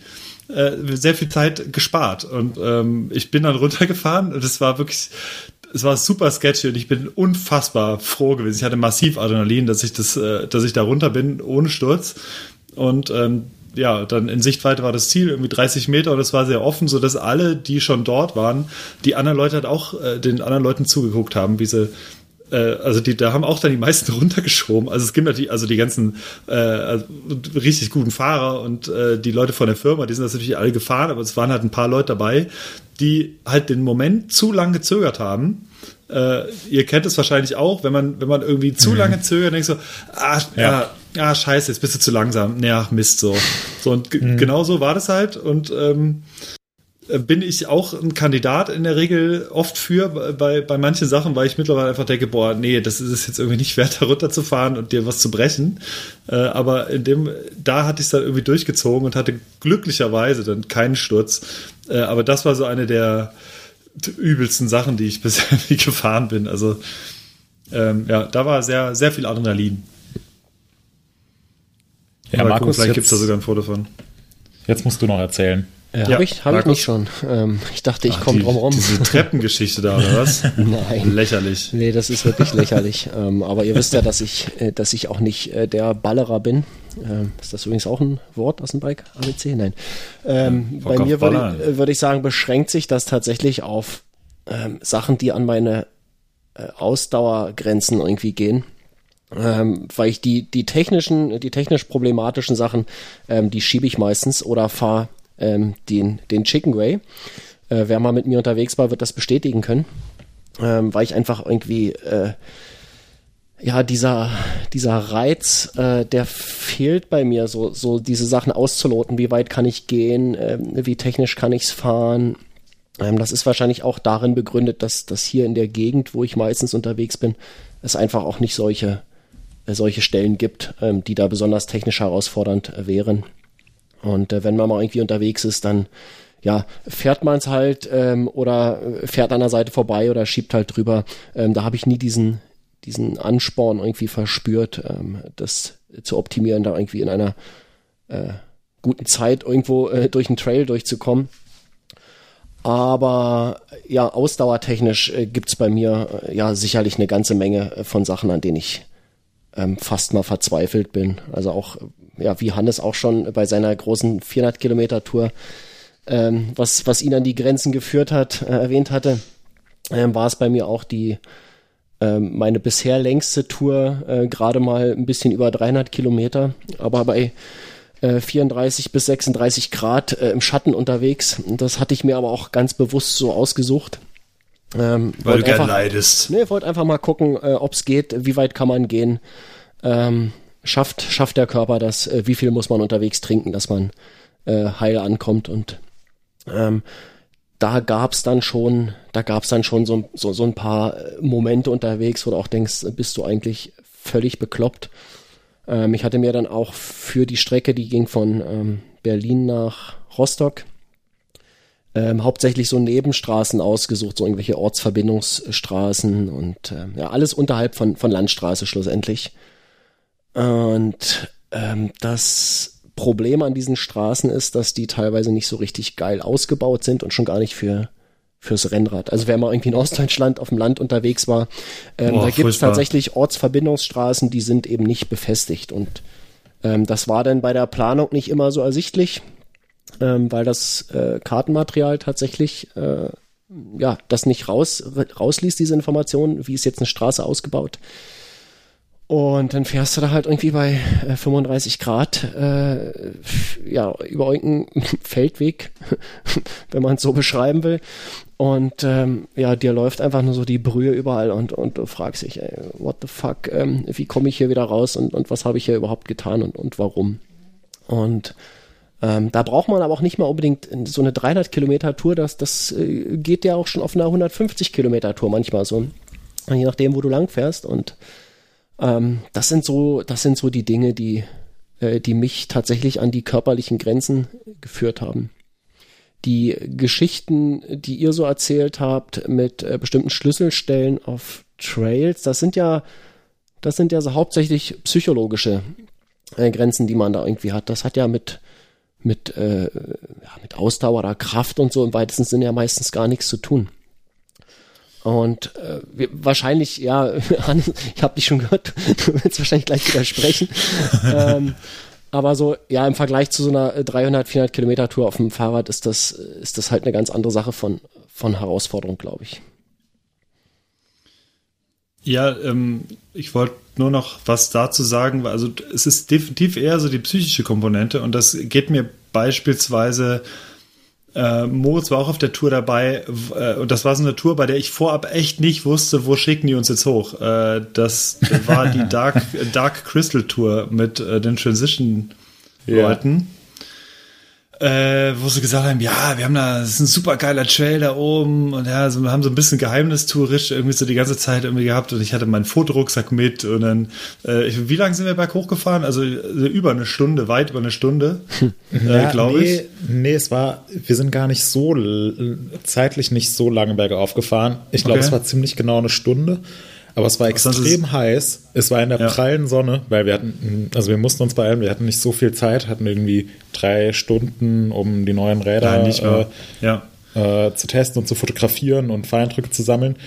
äh, sehr viel Zeit gespart. Und ähm, ich bin dann runtergefahren und es war wirklich, es war super sketchy und ich bin unfassbar froh gewesen. Ich hatte massiv Adrenalin, dass ich das, äh, dass ich da runter bin ohne Sturz. Und ähm, ja, dann in Sichtweite war das Ziel irgendwie 30 Meter und es war sehr offen, so dass alle, die schon dort waren, die anderen Leute halt auch äh, den anderen Leuten zugeguckt haben, wie sie äh, also die, da haben auch dann die meisten runtergeschoben. Also es gibt natürlich, also die ganzen äh, also richtig guten Fahrer und äh, die Leute von der Firma, die sind das natürlich alle gefahren, aber es waren halt ein paar Leute dabei, die halt den Moment zu lang gezögert haben. Äh, ihr kennt es wahrscheinlich auch, wenn man, wenn man irgendwie zu lange zögert, denkst so, ah, Ja. ja. Ah, scheiße, jetzt bist du zu langsam. Ja, Mist, so. So, und ge- genau so war das halt. Und ähm, äh, bin ich auch ein Kandidat in der Regel oft für bei, bei manchen Sachen, weil ich mittlerweile einfach denke, boah, nee, das ist es jetzt irgendwie nicht wert, da runterzufahren und dir was zu brechen. Äh, aber in dem, da hatte ich es dann irgendwie durchgezogen und hatte glücklicherweise dann keinen Sturz. Äh, aber das war so eine der übelsten Sachen, die ich bisher gefahren bin. Also ähm, ja, da war sehr, sehr viel Adrenalin. Ja, Aber Markus, vielleicht jetzt- gibt es da sogar ein Foto von. Jetzt musst du noch erzählen. Äh, Ja, Habe ich, hab ich nicht schon. Ähm, ich dachte, ich komme drum rum. Diese Treppengeschichte da, oder was? Nein. Lächerlich. Nee, das ist wirklich lächerlich. Ähm, aber ihr wisst ja, dass ich, äh, dass ich auch nicht äh, der Ballerer bin. Ähm, ist das übrigens auch ein Wort aus dem Bike ABC? Nein. Ähm, bei mir würde ich, äh, würde ich sagen, beschränkt sich das tatsächlich auf ähm, Sachen, die an meine äh, Ausdauergrenzen irgendwie gehen. Ähm, weil ich die, die technischen, die technisch problematischen Sachen, ähm, die schiebe ich meistens oder fahre ähm, den, den Chicken Way. Äh, wer mal mit mir unterwegs war, wird das bestätigen können. Ähm, weil ich einfach irgendwie, äh, ja, dieser, dieser Reiz, äh, der fehlt bei mir, so, so diese Sachen auszuloten, wie weit kann ich gehen, ähm, wie technisch kann ich's fahren. Ähm, das ist wahrscheinlich auch darin begründet, dass, dass hier in der Gegend, wo ich meistens unterwegs bin, es einfach auch nicht solche, äh, solche Stellen gibt, ähm, die da besonders technisch herausfordernd äh, wären. Und äh, wenn man mal irgendwie unterwegs ist, dann ja, fährt man es halt ähm, oder äh, fährt an der Seite vorbei oder schiebt halt drüber. Ähm, da habe ich nie diesen, diesen Ansporn irgendwie verspürt, ähm, das zu optimieren, da irgendwie in einer äh, guten Zeit irgendwo äh, durch einen Trail durchzukommen. Aber ja, ausdauertechnisch äh, gibt's bei mir äh, ja sicherlich eine ganze Menge äh, von Sachen, an denen ich ähm, fast mal verzweifelt bin. Also auch, äh, ja, wie Hannes auch schon bei seiner großen 400 Kilometer Tour, ähm, was, was ihn an die Grenzen geführt hat, äh, erwähnt hatte, ähm, war es bei mir auch die, ähm, meine bisher längste Tour, äh, gerade mal ein bisschen über 300 Kilometer, aber bei äh, 34 bis 36 Grad äh, im Schatten unterwegs. Das hatte ich mir aber auch ganz bewusst so ausgesucht. Ähm, Weil du gern einfach- leidest. Nee, wollte einfach mal gucken, äh, ob es geht, wie weit kann man gehen. Ähm, schafft, schafft der Körper das, äh, wie viel muss man unterwegs trinken, dass man äh, heil ankommt. Und ähm, da gab's dann schon, da gab's dann schon so, so, so ein paar äh, Momente unterwegs, wo du auch denkst, äh, bist du eigentlich völlig bekloppt. Ähm, ich hatte mir dann auch für die Strecke, die ging von ähm, Berlin nach Rostock, ähm, hauptsächlich so Nebenstraßen ausgesucht, so irgendwelche Ortsverbindungsstraßen und ähm, ja, alles unterhalb von, von Landstraße schlussendlich. Und ähm, das Problem an diesen Straßen ist, dass die teilweise nicht so richtig geil ausgebaut sind und schon gar nicht für fürs Rennrad. Also wer mal irgendwie in Ostdeutschland auf dem Land unterwegs war, ähm, Boah, da gibt es tatsächlich Ortsverbindungsstraßen, die sind eben nicht befestigt und ähm, das war dann bei der Planung nicht immer so ersichtlich, ähm, weil das äh, Kartenmaterial tatsächlich äh, ja das nicht raus rausließ diese Information, wie ist jetzt eine Straße ausgebaut. Und dann fährst du da halt irgendwie bei äh, 35 Grad äh, ja über irgendeinen Feldweg, wenn man es so beschreiben will. Und ähm, ja, dir läuft einfach nur so die Brühe überall und, und du fragst dich, ey, what the fuck, ähm, wie komme ich hier wieder raus und, und was habe ich hier überhaupt getan und, und warum? Und ähm, da braucht man aber auch nicht mal unbedingt so eine 300 Kilometer Tour, das, das äh, geht ja auch schon auf einer 150 Kilometer Tour manchmal so, je nachdem, wo du lang fährst und ähm, das sind so, das sind so die Dinge, die, äh, die mich tatsächlich an die körperlichen Grenzen geführt haben. Die Geschichten, die ihr so erzählt habt mit äh, bestimmten Schlüsselstellen auf Trails, das sind ja, das sind ja so hauptsächlich psychologische äh, Grenzen, die man da irgendwie hat. Das hat ja mit mit, äh, ja, mit Ausdauer oder Kraft und so im weitesten Sinne ja meistens gar nichts zu tun. Und äh, wir, wahrscheinlich, ja, Hannes, ich habe dich schon gehört, du willst wahrscheinlich gleich widersprechen. ähm, aber so, ja, im Vergleich zu so einer äh, 300, 400 Kilometer Tour auf dem Fahrrad ist das, ist das halt eine ganz andere Sache von, von Herausforderung, glaube ich. Ja, ähm, ich wollte nur noch was dazu sagen. Also es ist definitiv eher so die psychische Komponente und das geht mir beispielsweise. Äh, Moritz war auch auf der Tour dabei äh, und das war so eine Tour, bei der ich vorab echt nicht wusste, wo schicken die uns jetzt hoch. Äh, das war die Dark, Dark Crystal Tour mit äh, den Transition-Leuten. Äh, wo sie gesagt haben, ja, wir haben da, das ist ein super geiler Trail da oben und ja, so, wir haben so ein bisschen geheimnistourisch irgendwie so die ganze Zeit irgendwie gehabt und ich hatte meinen Fotorucksack mit und dann, äh, ich, wie lange sind wir berghoch gefahren? Also äh, über eine Stunde, weit über eine Stunde, äh, Ja, glaube nee, ich. Nee, es war, wir sind gar nicht so zeitlich nicht so lange bergauf gefahren. Ich glaube, Okay. es war ziemlich genau eine Stunde. Aber es war extrem heiß. Es war in der Ja. prallen Sonne, weil wir hatten, also wir mussten uns beeilen, wir hatten nicht so viel Zeit, hatten irgendwie drei Stunden, um die neuen Räder Nein, mehr. Ja. äh, äh, zu testen und zu fotografieren und Fahreindrücke zu sammeln.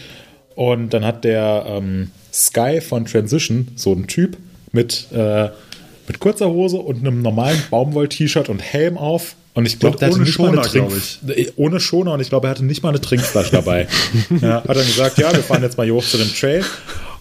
Und dann hat der ähm, Sky von Transition, so ein Typ, mit, äh, mit kurzer Hose und einem normalen Baumwoll-T-Shirt und Helm auf. Und ich glaube, der hatte ohne nicht mal eine Schoner, Trink äh, ohne Schoner und ich glaube, er hatte nicht mal eine Trinkflasche dabei. ja, hat dann gesagt, ja, wir fahren jetzt mal hier hoch zu dem Trail.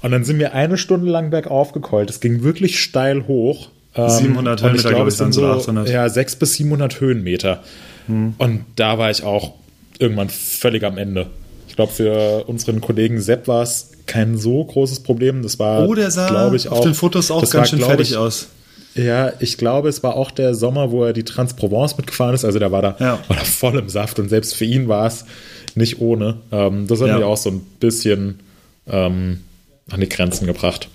Und dann sind wir eine Stunde lang bergauf gekeult. Es ging wirklich steil hoch. Ähm, 700 und Höhenmeter, glaub ich, es sind dann so 800. Ja, 600 bis 700 Höhenmeter. Hm. Und da war ich auch irgendwann völlig am Ende. Ich glaube, für unseren Kollegen Sepp war es kein so großes Problem. Das war, Oh, der sah glaube ich, auf auch, den Fotos auch ganz war, schön fertig ich, aus. Ja, ich glaube, es war auch der Sommer, wo er die Trans-Provence mitgefahren ist. Also der war da, Ja. war da voll im Saft und selbst für ihn war es nicht ohne. Ähm, das hat Ja. mich auch so ein bisschen ähm, an die Grenzen gebracht.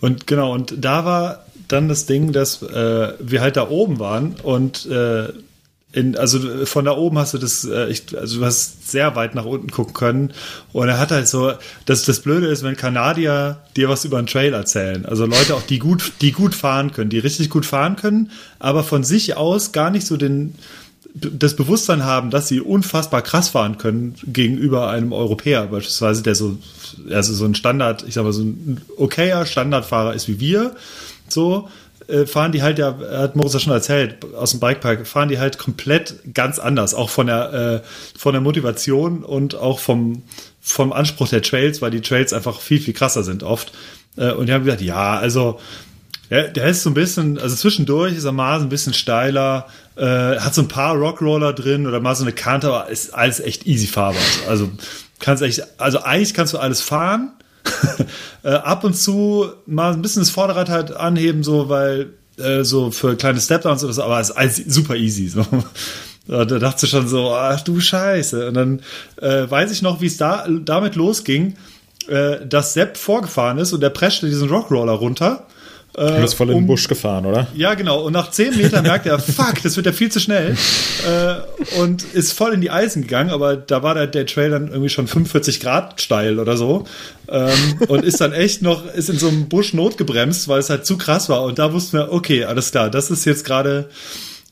Und genau, und da war dann das Ding, dass äh, wir halt da oben waren und äh, in, also von da oben hast du das, äh, ich, also du hast sehr weit nach unten gucken können. Und er hat halt so, das, das Blöde ist, wenn Kanadier dir was über einen Trail erzählen. Also Leute auch, die gut, die gut fahren können, die richtig gut fahren können, aber von sich aus gar nicht so den, das Bewusstsein haben, dass sie unfassbar krass fahren können gegenüber einem Europäer beispielsweise, der so, also so ein Standard, ich sag mal, so ein okayer Standardfahrer ist wie wir, so, fahren die halt ja, hat Moritz ja schon erzählt, aus dem Bikepark, fahren die halt komplett ganz anders, auch von der, äh, von der Motivation und auch vom, vom Anspruch der Trails, weil die Trails einfach viel, viel krasser sind oft. Äh, und die haben gesagt, ja, also, ja, der ist so ein bisschen, also zwischendurch ist er mal so ein bisschen steiler, äh, hat so ein paar Rockroller drin oder mal so eine Kante, aber ist alles echt easy fahrbar. Also kannst echt, also eigentlich kannst du alles fahren. äh, ab und zu mal ein bisschen das Vorderrad halt anheben, so weil äh, so für kleine Stepdowns oder so, aber es ist alles super easy. So. Da dachte ich schon so, ach du Scheiße. Und dann äh, weiß ich noch, wie es da damit losging, äh, dass Sepp vorgefahren ist und der preschte diesen Rockroller runter. Äh, Du bist voll in den um- Busch gefahren, oder? ja, genau. Und nach 10 Metern merkt er, fuck, das wird ja viel zu schnell. Äh, und ist voll in die Eisen gegangen, aber da war der, der Trail dann irgendwie schon 45 Grad steil oder so. Ähm, und ist dann echt noch, ist in so einem Busch notgebremst, weil es halt zu krass war. Und da wussten wir, okay, alles klar, das ist jetzt gerade.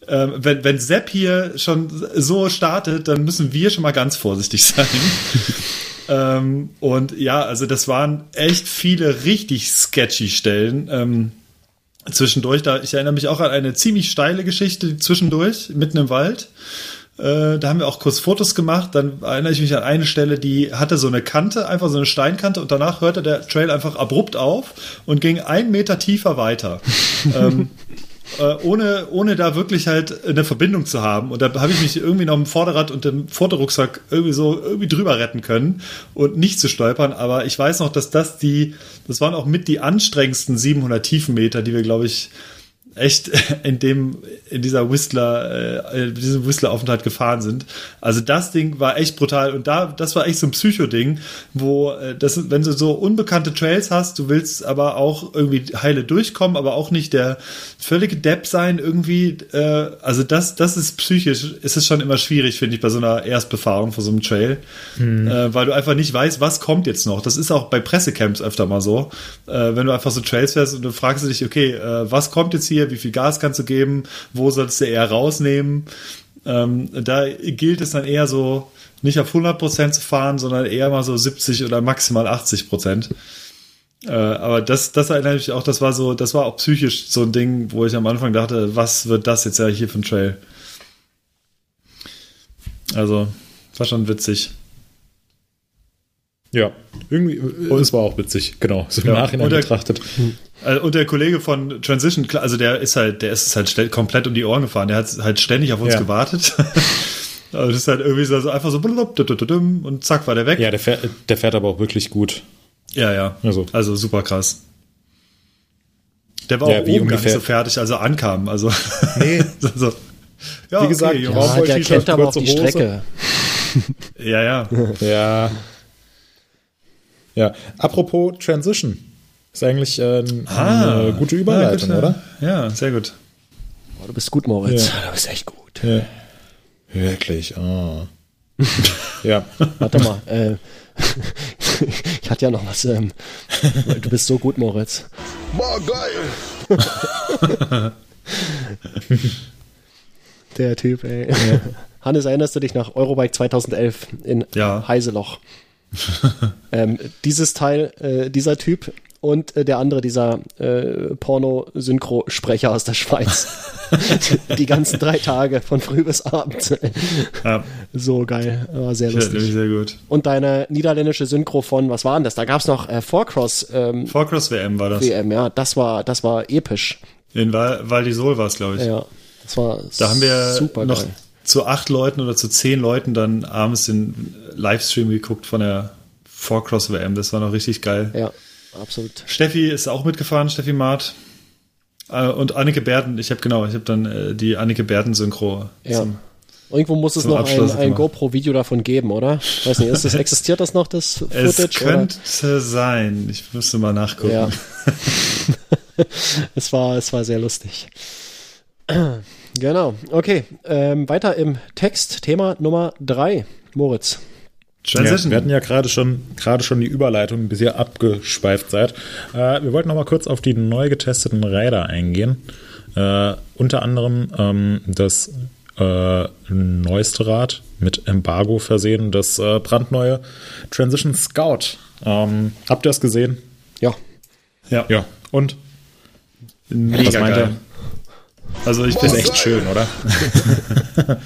Ähm, wenn, wenn Sepp hier schon so startet, dann müssen wir schon mal ganz vorsichtig sein. Ähm, und ja, also das waren echt viele richtig sketchy Stellen. Ähm, zwischendurch, da, ich erinnere mich auch an eine ziemlich steile Geschichte zwischendurch, mitten im Wald. Äh, da haben wir auch kurz Fotos gemacht. Dann erinnere ich mich an eine Stelle, die hatte so eine Kante, einfach so eine Steinkante und danach hörte der Trail einfach abrupt auf und ging einen Meter tiefer weiter. ähm, äh, ohne, ohne da wirklich halt eine Verbindung zu haben. Und da habe ich mich irgendwie noch im Vorderrad und im Fotorucksack irgendwie so irgendwie drüber retten können und nicht zu stolpern. Aber ich weiß noch, dass das die, das waren auch mit die anstrengendsten 700 Tiefenmeter, die wir, glaube ich, echt in dem in dieser Whistler äh, in diesem Whistler Aufenthalt gefahren sind. Also das Ding war echt brutal und da das war echt so ein Psycho Ding, wo äh, das wenn du so unbekannte Trails hast, du willst aber auch irgendwie heile durchkommen, aber auch nicht der völlige Depp sein irgendwie äh, also das das ist psychisch ist es schon immer schwierig finde ich bei so einer Erstbefahrung vor so einem Trail, äh, weil du einfach nicht weißt, was kommt jetzt noch. Das ist auch bei Pressecamps öfter mal so, äh, wenn du einfach so Trails fährst und du fragst dich, okay, äh, was kommt jetzt hier, wie viel Gas kannst du geben, wo solltest du eher rausnehmen? Ähm, da gilt es dann eher so, nicht auf 100% zu fahren, sondern eher mal so 70 oder maximal 80%. Äh, aber das, das erinnere ich mich auch, das war so, das war auch psychisch so ein Ding, wo ich am Anfang dachte, was wird das jetzt ja hier für ein Trail? Also, war schon witzig. Ja, irgendwie, äh, es war auch witzig, genau, so im Ja, Nachhinein und der- betrachtet. Also, und der Kollege von Transition, also der ist halt, der ist es halt stell- komplett um die Ohren gefahren. Der hat halt ständig auf uns Ja. gewartet. Aber das ist halt irgendwie so einfach so und zack war der weg. Ja, der fährt, der fährt aber auch wirklich gut. ja. ja. Also. Also super krass. Der war Ja, auch wie oben gar nicht ungefähr- so fertig, also ankam. Also Nee. so, ja, Wie gesagt, okay, ja, der kennt aber auch die Hose. Strecke. ja, ja. Ja. Ja, apropos Transition. Ist eigentlich äh, eine gute Überleitung, ja, gut, oder? Ja, sehr gut. Oh, du bist gut, Moritz. Ja. Du bist echt gut. Ja. Wirklich, ah. Ja. Warte mal, äh, ich hatte ja noch was. Ähm, du bist so gut, Moritz. Boah, geil. Der Typ, ey. Hannes, erinnerst du dich nach Eurobike 2011 in Ja. Heiseloch? ähm, dieses Teil, äh, dieser Typ und äh, der andere, dieser äh, Porno-Synchro-Sprecher aus der Schweiz. Die ganzen drei Tage von früh bis abend. Ja, so geil, war sehr lustig. sehr gut. Und deine niederländische Synchro von, was war denn das? Da gab's noch äh, Four-Cross ähm, Vorcross WM war das. WM, ja, das war, das war episch. In Val, Val d'Isole war es, glaube ich. Ja, das war Da haben wir super noch geil. Zu acht Leuten oder zu zehn Leuten dann abends den Livestream geguckt von der Four-Cross WM. Das war noch richtig geil. Ja, absolut. Steffi ist auch mitgefahren, Steffi Maat. Äh, Und Annike Berden, ich habe genau, ich habe dann äh, die Annike Berden Synchro. Ja. Irgendwo muss es noch ein, Abschluss ein. GoPro-Video davon geben, oder? Weiß nicht, das, existiert das noch, das Footage? Es könnte sein. Ich müsste mal nachgucken. Ja. es, war, es war sehr lustig. Genau, okay. Ähm, weiter im Text, Thema Nummer drei. Moritz. Ja, Transition. wir hatten ja gerade schon, gerade schon die Überleitung, bis ihr abgeschweift seid. Äh, wir wollten noch mal kurz auf die neu getesteten Räder eingehen. Äh, unter anderem ähm, das äh, neueste Rad mit Embargo versehen, das äh, brandneue Transition Scout. Ähm, habt ihr das gesehen? Ja, ja, Ja. Und? mega Was meint geil. Also ich Das bin ist echt schön, oder?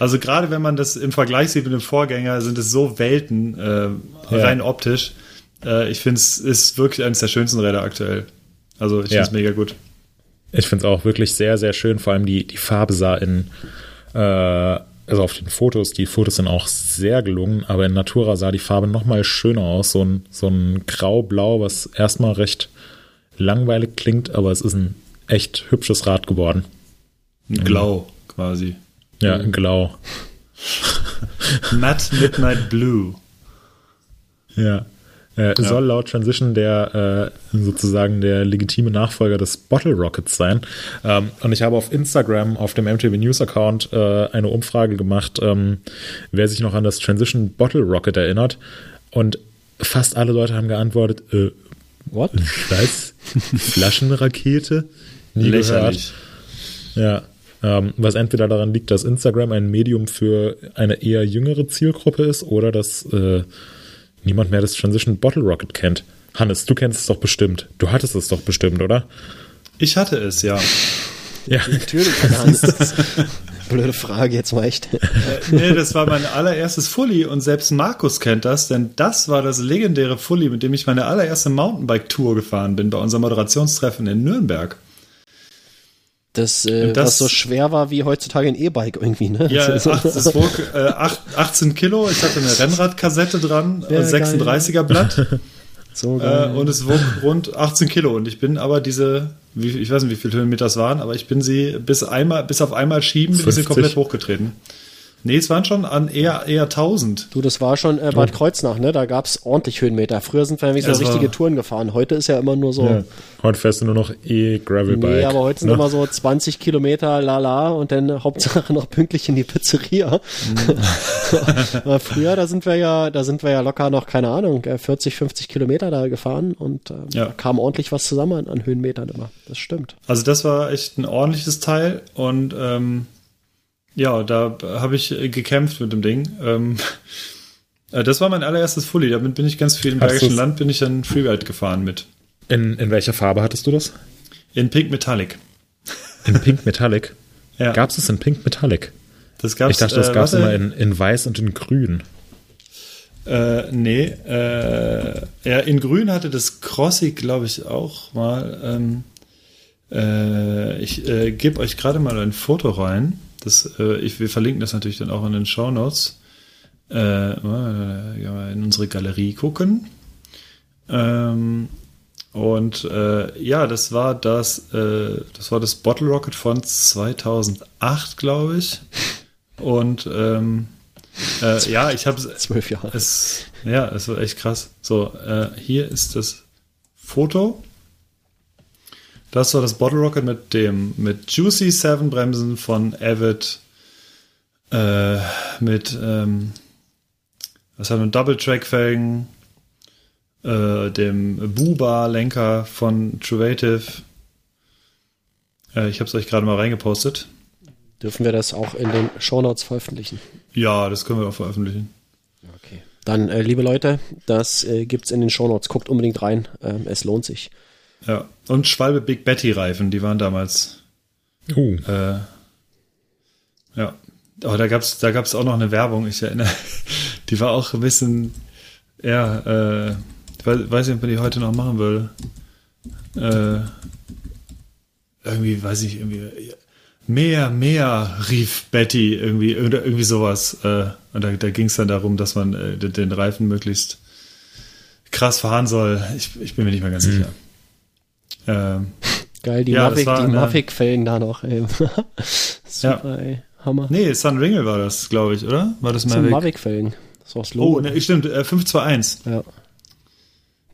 Also gerade wenn man das im Vergleich sieht mit dem Vorgänger, sind es so Welten, äh, rein optisch. Äh, ich finde es ist wirklich eines der schönsten Räder aktuell. Also ich finde es Ja. mega gut. Ich finde es auch wirklich sehr, sehr schön. Vor allem die, die Farbe sah in, äh, also auf den Fotos, die Fotos sind auch sehr gelungen, aber in Natura sah die Farbe noch mal schöner aus. So ein, so ein Grau-Blau, was erstmal recht langweilig klingt, aber es ist ein echt hübsches Rad geworden. Ein Glau quasi. Ja, Glau. Matte Midnight Blue. Ja. Äh, Soll laut Transition der äh, sozusagen der legitime Nachfolger des Bottle Rockets sein. Ähm, und ich habe auf Instagram, auf dem MTV News Account, äh, eine Umfrage gemacht, ähm, wer sich noch an das Transition Bottle Rocket erinnert. Und fast alle Leute haben geantwortet, äh, what? was? Flaschenrakete? Nie Lächerlich. gehört. Ja. Ähm, was entweder daran liegt, dass Instagram ein Medium für eine eher jüngere Zielgruppe ist oder dass äh, niemand mehr das Transition Bottle Rocket kennt. Hannes, du kennst es doch bestimmt. Du hattest es doch bestimmt, oder? Ich hatte es, ja. Ja. Natürlich. Hans. Blöde Frage jetzt mal echt. nee, das war mein allererstes Fully und selbst Markus kennt das, denn das war das legendäre Fully, mit dem ich meine allererste Mountainbike-Tour gefahren bin bei unserem Moderationstreffen in Nürnberg. Das, äh, das- was so schwer war wie heutzutage ein E-Bike irgendwie, ne? Ja, Das es wog äh, acht, 18 Kilo, ich hatte eine Rennradkassette dran, Ja, und 36er Blatt so äh, und es wog rund 18 Kilo und ich bin aber diese, wie, ich weiß nicht, wie viele Höhenmeter es waren, aber ich bin sie bis einmal, bis auf einmal schieben, bin ich sie 50? komplett hochgetreten. Nee, es waren schon an eher, eher 1000. Du, das war schon äh, Bad Kreuznach, ne? Da gab's ordentlich Höhenmeter. Früher sind wir nämlich so Es war- richtige Touren gefahren. Heute ist ja immer nur so. ja. Heute fährst du nur noch E-Gravelbike. Nee, aber heute sind ne? immer so 20 Kilometer lala und dann äh, Hauptsache noch pünktlich in die Pizzeria. Mhm. Früher, da sind wir ja, da sind wir ja locker noch, keine Ahnung, äh, 40, 50 Kilometer da gefahren und äh, Ja. da kam ordentlich was zusammen an, an Höhenmetern immer. Das stimmt. Also das war echt ein ordentliches Teil und ähm, ja, da habe ich gekämpft mit dem Ding. Ähm, äh, das war mein allererstes Fully. Damit bin ich ganz viel im Hast Bergischen Land bin ich dann Freeride gefahren mit. In, in welcher Farbe hattest du das? In Pink Metallic. In Pink Metallic. Ja, Gab es in Pink Metallic? das gab's, Ich dachte, das äh, gab es immer in, in Weiß und in Grün. Äh, nee, äh, ja, in Grün hatte das Crossy, glaube ich, auch mal. Ähm, äh, ich äh, gebe euch gerade mal ein Foto rein. Das, äh, ich, wir verlinken das natürlich dann auch in den Show Notes. Äh, in unsere Galerie gucken. Ähm, und äh, ja, das war das, äh, das war das Bottle Rocket von 2008, glaube ich. Und ähm, äh, ja, ich habe Zwölf Jahre. es, ja, es war echt krass. So, äh, hier ist das Foto. Das war das Bottle Rocket mit dem mit Juicy 7 Bremsen von Avid äh, mit ähm, Was hat ein Double-Track-Felgen, äh, dem Buba-Lenker von Truvative. Äh, ich habe es euch gerade mal reingepostet. Dürfen wir das auch in den Shownotes veröffentlichen? Ja, das können wir auch veröffentlichen. Okay. Dann, äh, liebe Leute, das äh, gibt's in den Shownotes. Guckt unbedingt rein. Ähm, es lohnt sich. Ja. Und Schwalbe Big Betty Reifen, die waren damals. Uh, Äh, ja. Aber da gab's, da gab's auch noch eine Werbung, ich erinnere. Die war auch ein bisschen, ja, äh, ich weiß, nicht, ob man die heute noch machen würde. Äh, irgendwie, weiß ich, irgendwie, mehr, mehr, rief Betty, irgendwie, oder irgendwie sowas. Äh, und da, da ging es dann darum, dass man äh, den, den Reifen möglichst krass fahren soll. Ich, ich bin mir nicht mehr ganz sicher. Ähm, Geil, die Ja, Mavic, war Mavic-Fällen da noch. Ey. Super, ey. Hammer. nee, Sun Ringle war das, glaube ich, oder? War das das sind Mavic? Mavic-Fällen. Das auch das Logo. Oh, ne, stimmt, äh, 521. Ja.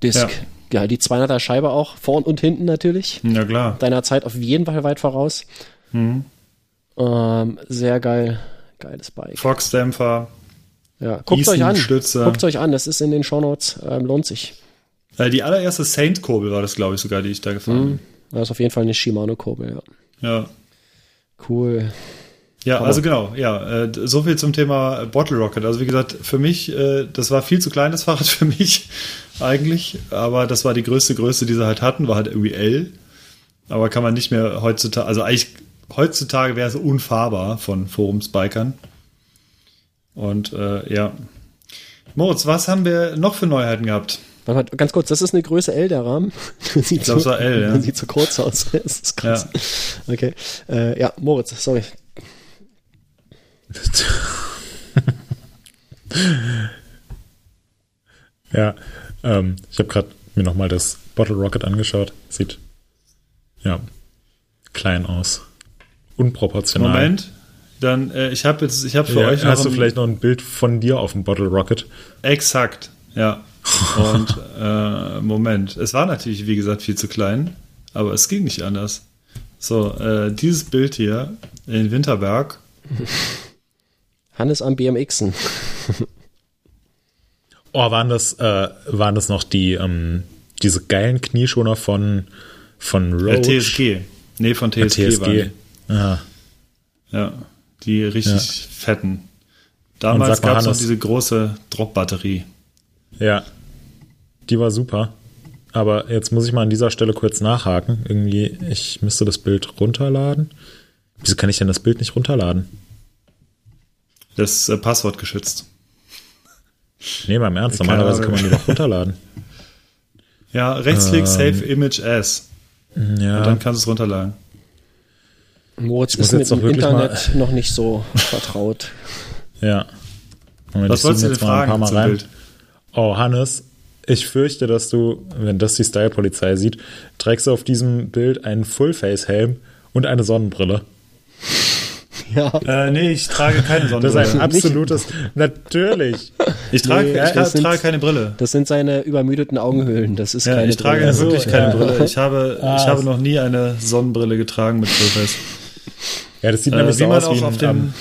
Disc. Ja. die 200er Scheibe auch, vorn und hinten natürlich. Ja, klar. Deiner Zeit auf jeden Fall weit voraus. Mhm. Ähm, sehr geil. Geiles Bike. Fox-Dämpfer. Ja, guckt euch an. Guckt euch an, das ist in den Shownotes. Ähm, lohnt sich. Äh, die allererste Saint-Kurbel war das, glaube ich, sogar, die ich da gefahren bin. Das ist auf jeden Fall eine Shimano-Kurbel, ja. Ja. Cool. Ja, Hammer. also genau, ja, äh, so viel zum Thema Bottle Rocket. Also wie gesagt, für mich, äh, das war viel zu klein, das Fahrrad für mich eigentlich, aber das war die größte Größe, die sie halt hatten, war halt irgendwie L. Aber kann man nicht mehr heutzutage, also eigentlich heutzutage wäre es unfahrbar von Forumsbikern. Und äh, ja. Moritz, was haben wir noch für Neuheiten gehabt? Warte mal, ganz kurz, das ist eine Größe L, der Rahmen. Sieht Ich glaube, war L, ja. Sieht so kurz aus. Das ist krass. Okay. Äh, ja, Moritz, sorry. ja, ähm, ich habe gerade mir nochmal das Bottle Rocket angeschaut. Sieht, ja, klein aus. Unproportional. Moment. Dann, äh, ich habe jetzt, ich habe für Ja, euch hast du vielleicht noch ein Bild von dir auf dem Bottle Rocket? Exakt, ja. Und äh, Moment, es war natürlich, wie gesagt, viel zu klein, aber es ging nicht anders. So, äh, dieses Bild hier in Winterberg, Hannes am BMXen. Oh, waren das, äh, waren das noch die, ähm, diese geilen Knieschoner von, von äh, Roach? TSG. Nee, von Äh, TSG, waren TSG. Ah, die. Ja, die richtig fetten. Damals gab es noch diese große Drop-Batterie. ja. Die war super. Aber jetzt muss ich mal an dieser Stelle kurz nachhaken. Irgendwie, ich müsste das Bild runterladen. Wieso kann ich denn das Bild nicht runterladen? Das ist äh, Passwort geschützt. Nee, mal im Ernst. Keine Normalerweise kann man die doch runterladen. Ja, Rechtsklick, Ähm. Save Image As. Und Ja. dann kannst du es runterladen. Moritz ist mit dem Internet noch nicht so vertraut. Ja. Moment, Was ich wolltest du denn jetzt mal ein paar fragen Mal zum rein. Bild? Oh, Hannes, ich fürchte, dass du, wenn das die Style-Polizei sieht, trägst du auf diesem Bild einen Full-Face-Helm und eine Sonnenbrille. ja. Äh, nee, ich trage keine Das ist Sonnenbrille. ein absolutes, natürlich. Ich trage, Nee, ich sind- trage keine Brille. Das sind seine übermüdeten Augenhöhlen. Das ist Ja, keine ich trage Brille. wirklich so, keine ja. Brille. Ich habe, ich Ah. habe noch nie eine Sonnenbrille getragen mit Fullface. Ja, das sieht Äh, nämlich wie so man aus auch wie auf ein, dem,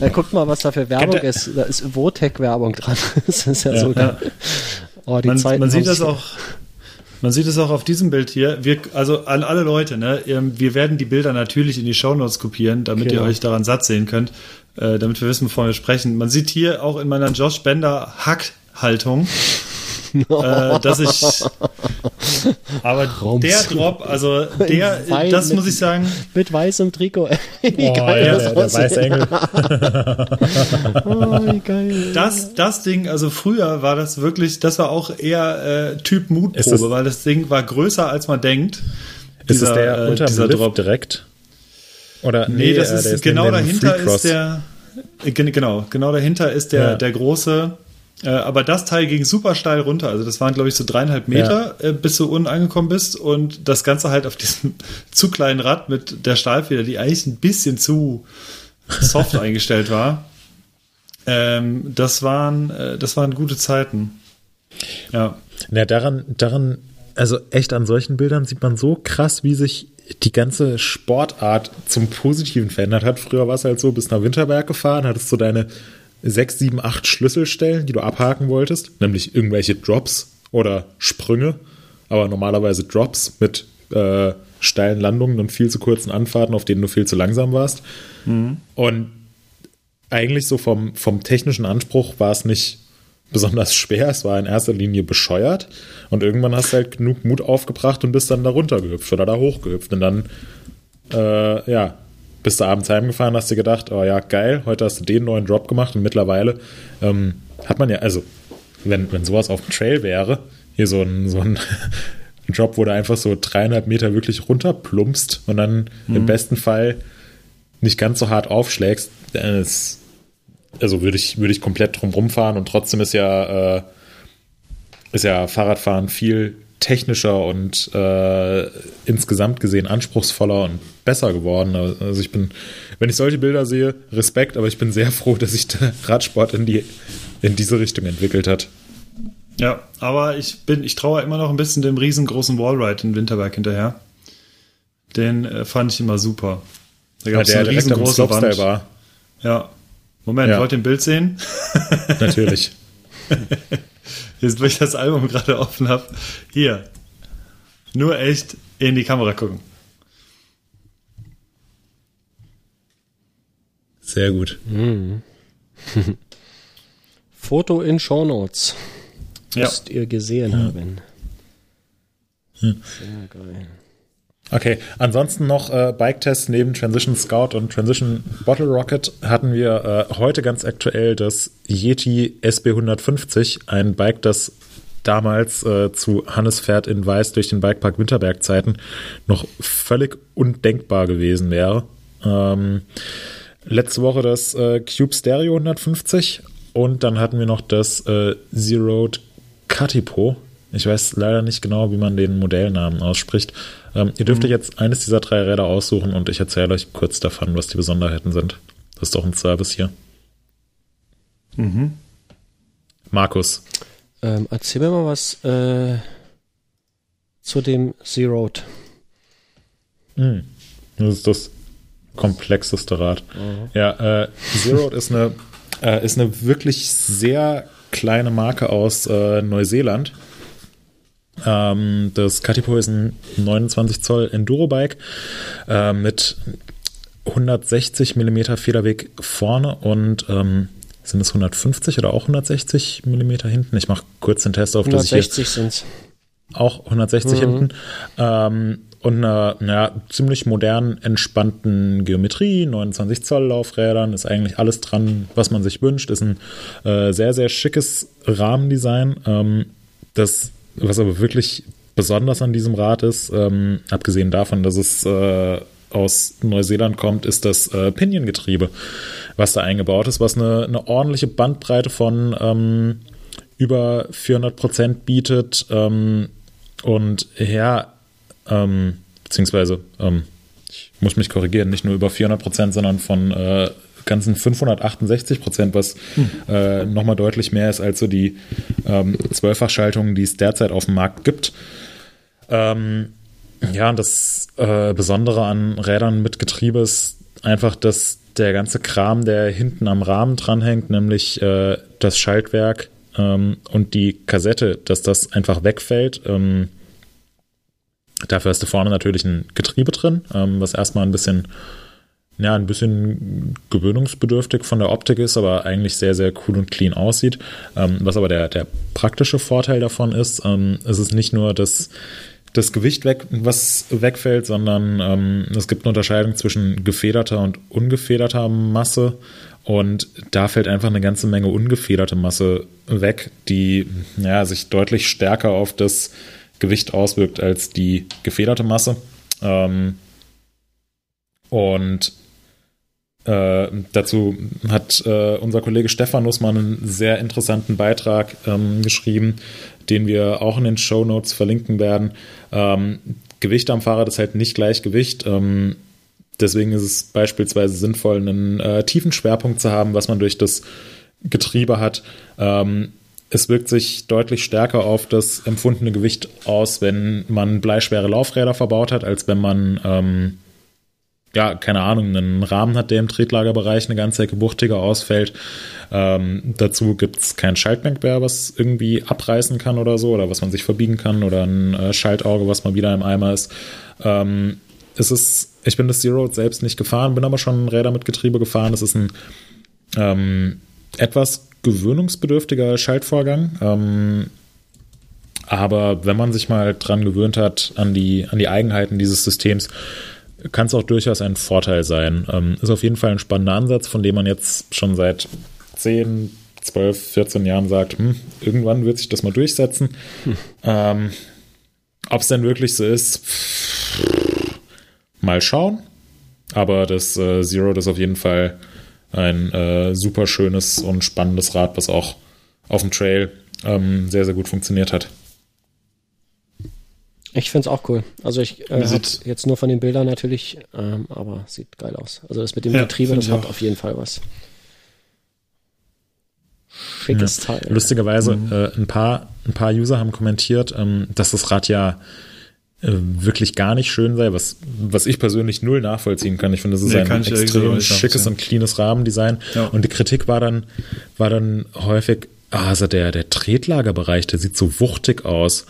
Äh, guckt mal, was da für Werbung ist. Da ist Votec-Werbung dran. Das ist ja, Ja, so ja. Oh, die man, Zeiten man sieht das auch, man sieht es auch auf diesem Bild hier. Wir, also an alle Leute, ne, ähm, wir werden die Bilder natürlich in die Shownotes kopieren, damit Genau. ihr euch daran satt sehen könnt, äh, damit wir wissen, wovon wir sprechen. Man sieht hier auch in meiner Josh Bender Hackhaltung, äh, dass ich, aber Rums. der Drop, also der, Wein das mit- muss ich sagen, Mit weißem Trikot. wie oh, geil ja, das der, weiße Engel. Oh, wie geil. Das, das Ding, also früher war das wirklich, das war auch eher äh, Typ Ist Mutprobe, das- weil das Ding war größer als man denkt. Ist es Dieser, der äh, unter dieser Lift Drop. direkt? Oder, Nee, das äh, ist neben genau dahinter ist der äh, gen- genau, genau dahinter ist der Ja. der große aber das Teil ging super steil runter. Also das waren, glaube ich, so dreieinhalb Meter, äh, bis du unten angekommen bist. Und das Ganze halt auf diesem zu kleinen Rad mit der Stahlfeder, die eigentlich ein bisschen zu soft eingestellt war. Ähm, das waren, äh, das waren gute Zeiten. Ja. Ja, daran, daran, also echt an solchen Bildern sieht man so krass, wie sich die ganze Sportart zum Positiven verändert hat. Früher war es halt so, bist nach Winterberg gefahren, hattest so deine sechs, sieben, acht Schlüsselstellen, die du abhaken wolltest, nämlich irgendwelche Drops oder Sprünge, aber normalerweise Drops mit äh, steilen Landungen und viel zu kurzen Anfahrten, auf denen du viel zu langsam warst. Und eigentlich so vom, vom technischen Anspruch war es nicht besonders schwer, es war in erster Linie bescheuert. Und irgendwann hast du halt genug Mut aufgebracht und bist dann da runtergehüpft oder da hochgehüpft. Und dann, äh, ja, bist du abends heimgefahren, hast dir gedacht, oh ja, geil, heute hast du den neuen Drop gemacht und mittlerweile ähm, hat man ja, also, wenn, wenn sowas auf dem Trail wäre, hier so ein, so ein Drop, wo du einfach so dreieinhalb Meter wirklich runterplumpst und dann im besten Fall nicht ganz so hart aufschlägst, dann ist, also würde ich, würde ich komplett drum rumfahren und trotzdem ist ja, äh, ist ja Fahrradfahren viel technischer und äh, insgesamt gesehen anspruchsvoller und besser geworden. Also ich bin, wenn ich solche Bilder sehe, Respekt, aber ich bin sehr froh, dass sich der Radsport in die in diese Richtung entwickelt hat. Ja, aber ich bin, ich traue immer noch ein bisschen dem riesengroßen Wallride in Winterberg hinterher. Den äh, fand ich immer super. Da gab es der eine riesengroße Wand. war. Ja. Moment, Ja. wollt ihr ein Bild sehen? Natürlich. Jetzt, wo ich das Album gerade offen habe. Hier. Nur echt in die Kamera gucken. Sehr gut. Foto in Shownotes. Ja. Müsst ihr gesehen haben. Sehr geil. Okay, ansonsten noch äh, Bike-Tests neben Transition Scout und Transition Bottle Rocket hatten wir äh, heute ganz aktuell das Yeti SB150, ein Bike, das damals äh, zu Hannes Pferd in Weiß durch den Bikepark Winterberg Zeiten noch völlig undenkbar gewesen wäre. Ähm, letzte Woche das äh, Cube Stereo 150 und dann hatten wir noch das äh, Zero Katipo. Ich weiß leider nicht genau, wie man den Modellnamen ausspricht. Ähm, ihr dürft euch jetzt eines dieser drei Räder aussuchen und ich erzähle euch kurz davon, was die Besonderheiten sind. Das ist doch ein Service hier. Markus. Ähm, erzähl mir mal was äh, zu dem Zero. Das ist das komplexeste Rad. Ja, äh, Zero ist eine, äh, ist eine wirklich sehr kleine Marke aus äh, Neuseeland. Ähm, das Katipo ist ein 29 Zoll Enduro-Bike äh, mit 160 Millimeter Federweg vorne und ähm, sind es 150 oder auch 160 Millimeter hinten? Ich mache kurz den Test auf, dass ich hier 160 sind's. auch 160 hinten. Ähm, und einer, naja, ziemlich modernen, entspannten Geometrie, 29 Zoll Laufrädern, ist eigentlich alles dran, was man sich wünscht. Ist ein äh, sehr, sehr schickes Rahmendesign. Ähm, das, was aber wirklich besonders an diesem Rad ist, ähm, abgesehen davon, dass es äh, aus Neuseeland kommt, ist das äh, Pinion-Getriebe, was da eingebaut ist, was eine, eine ordentliche Bandbreite von ähm, über 400 Prozent bietet ähm, und ja, ähm, beziehungsweise ähm, ich muss mich korrigieren, nicht nur über 400 Prozent, sondern von äh, ganzen 568 Prozent, was äh, nochmal deutlich mehr ist als so die ähm, Zwölffachschaltungen, die es derzeit auf dem Markt gibt. Ähm, ja, und das äh, Besondere an Rädern mit Getriebe ist einfach, dass der ganze Kram, der hinten am Rahmen dranhängt, nämlich äh, das Schaltwerk ähm, und die Kassette, dass das einfach wegfällt. Ähm, dafür hast du vorne natürlich ein Getriebe drin, ähm, was erstmal ein bisschen, ja, ein bisschen gewöhnungsbedürftig von der Optik ist, aber eigentlich sehr, sehr cool und clean aussieht. Ähm, was aber der, der praktische Vorteil davon ist, ähm, es ist nicht nur das, das Gewicht weg, was wegfällt, sondern ähm, es gibt eine Unterscheidung zwischen gefederter und ungefederter Masse. Und da fällt einfach eine ganze Menge ungefederte Masse weg, die ja, sich deutlich stärker auf das Gewicht auswirkt als die gefederte Masse. Ähm, und äh, dazu hat äh, unser Kollege Stefan Nussmann einen sehr interessanten Beitrag ähm, geschrieben, den wir auch in den Show Notes verlinken werden. Ähm, Gewicht am Fahrrad ist halt nicht gleich Gewicht. Ähm, deswegen ist es beispielsweise sinnvoll, einen äh, tiefen Schwerpunkt zu haben, was man durch das Getriebe hat. Ähm, es wirkt sich deutlich stärker auf das empfundene Gewicht aus, wenn man bleischwere Laufräder verbaut hat, als wenn man ähm, ja, keine Ahnung, einen Rahmen hat, der im Tretlagerbereich eine ganze Ecke wuchtiger ausfällt. Ähm, dazu gibt's kein Schaltmerkbär, was irgendwie abreißen kann oder so, oder was man sich verbiegen kann, oder ein äh, Schaltauge, was mal wieder im Eimer ist. Ähm, es ist, ich bin das Zero selbst nicht gefahren, bin aber schon Räder mit Getriebe gefahren. Es ist ein ähm, etwas gewöhnungsbedürftiger Schaltvorgang. Ähm, aber wenn man sich mal dran gewöhnt hat an die, an die Eigenheiten dieses Systems, kann es auch durchaus ein Vorteil sein. Ähm, ist auf jeden Fall ein spannender Ansatz, von dem man jetzt schon seit 10, 12, 14 Jahren sagt, hm, irgendwann wird sich das mal durchsetzen. Hm. Ähm, Ob es denn wirklich so ist, mal schauen. Aber das äh, Zero das ist auf jeden Fall ein äh, super schönes und spannendes Rad, was auch auf dem Trail ähm, sehr, sehr gut funktioniert hat. Ich finde es auch cool. Also ich äh, jetzt nur von den Bildern natürlich, ähm, aber sieht geil aus. Also das mit dem ja, Getriebe, das hat auf jeden Fall was. Schickes ja. Teil. Lustigerweise, mhm. äh, ein, paar, ein paar User haben kommentiert, ähm, dass das Rad ja äh, wirklich gar nicht schön sei, was, was ich persönlich null nachvollziehen kann. Ich finde, das ist nee, ein extrem schickes und cleanes Rahmendesign. Ja. Und die Kritik war dann, war dann häufig, ah, also der, der Tretlagerbereich, der sieht so wuchtig aus.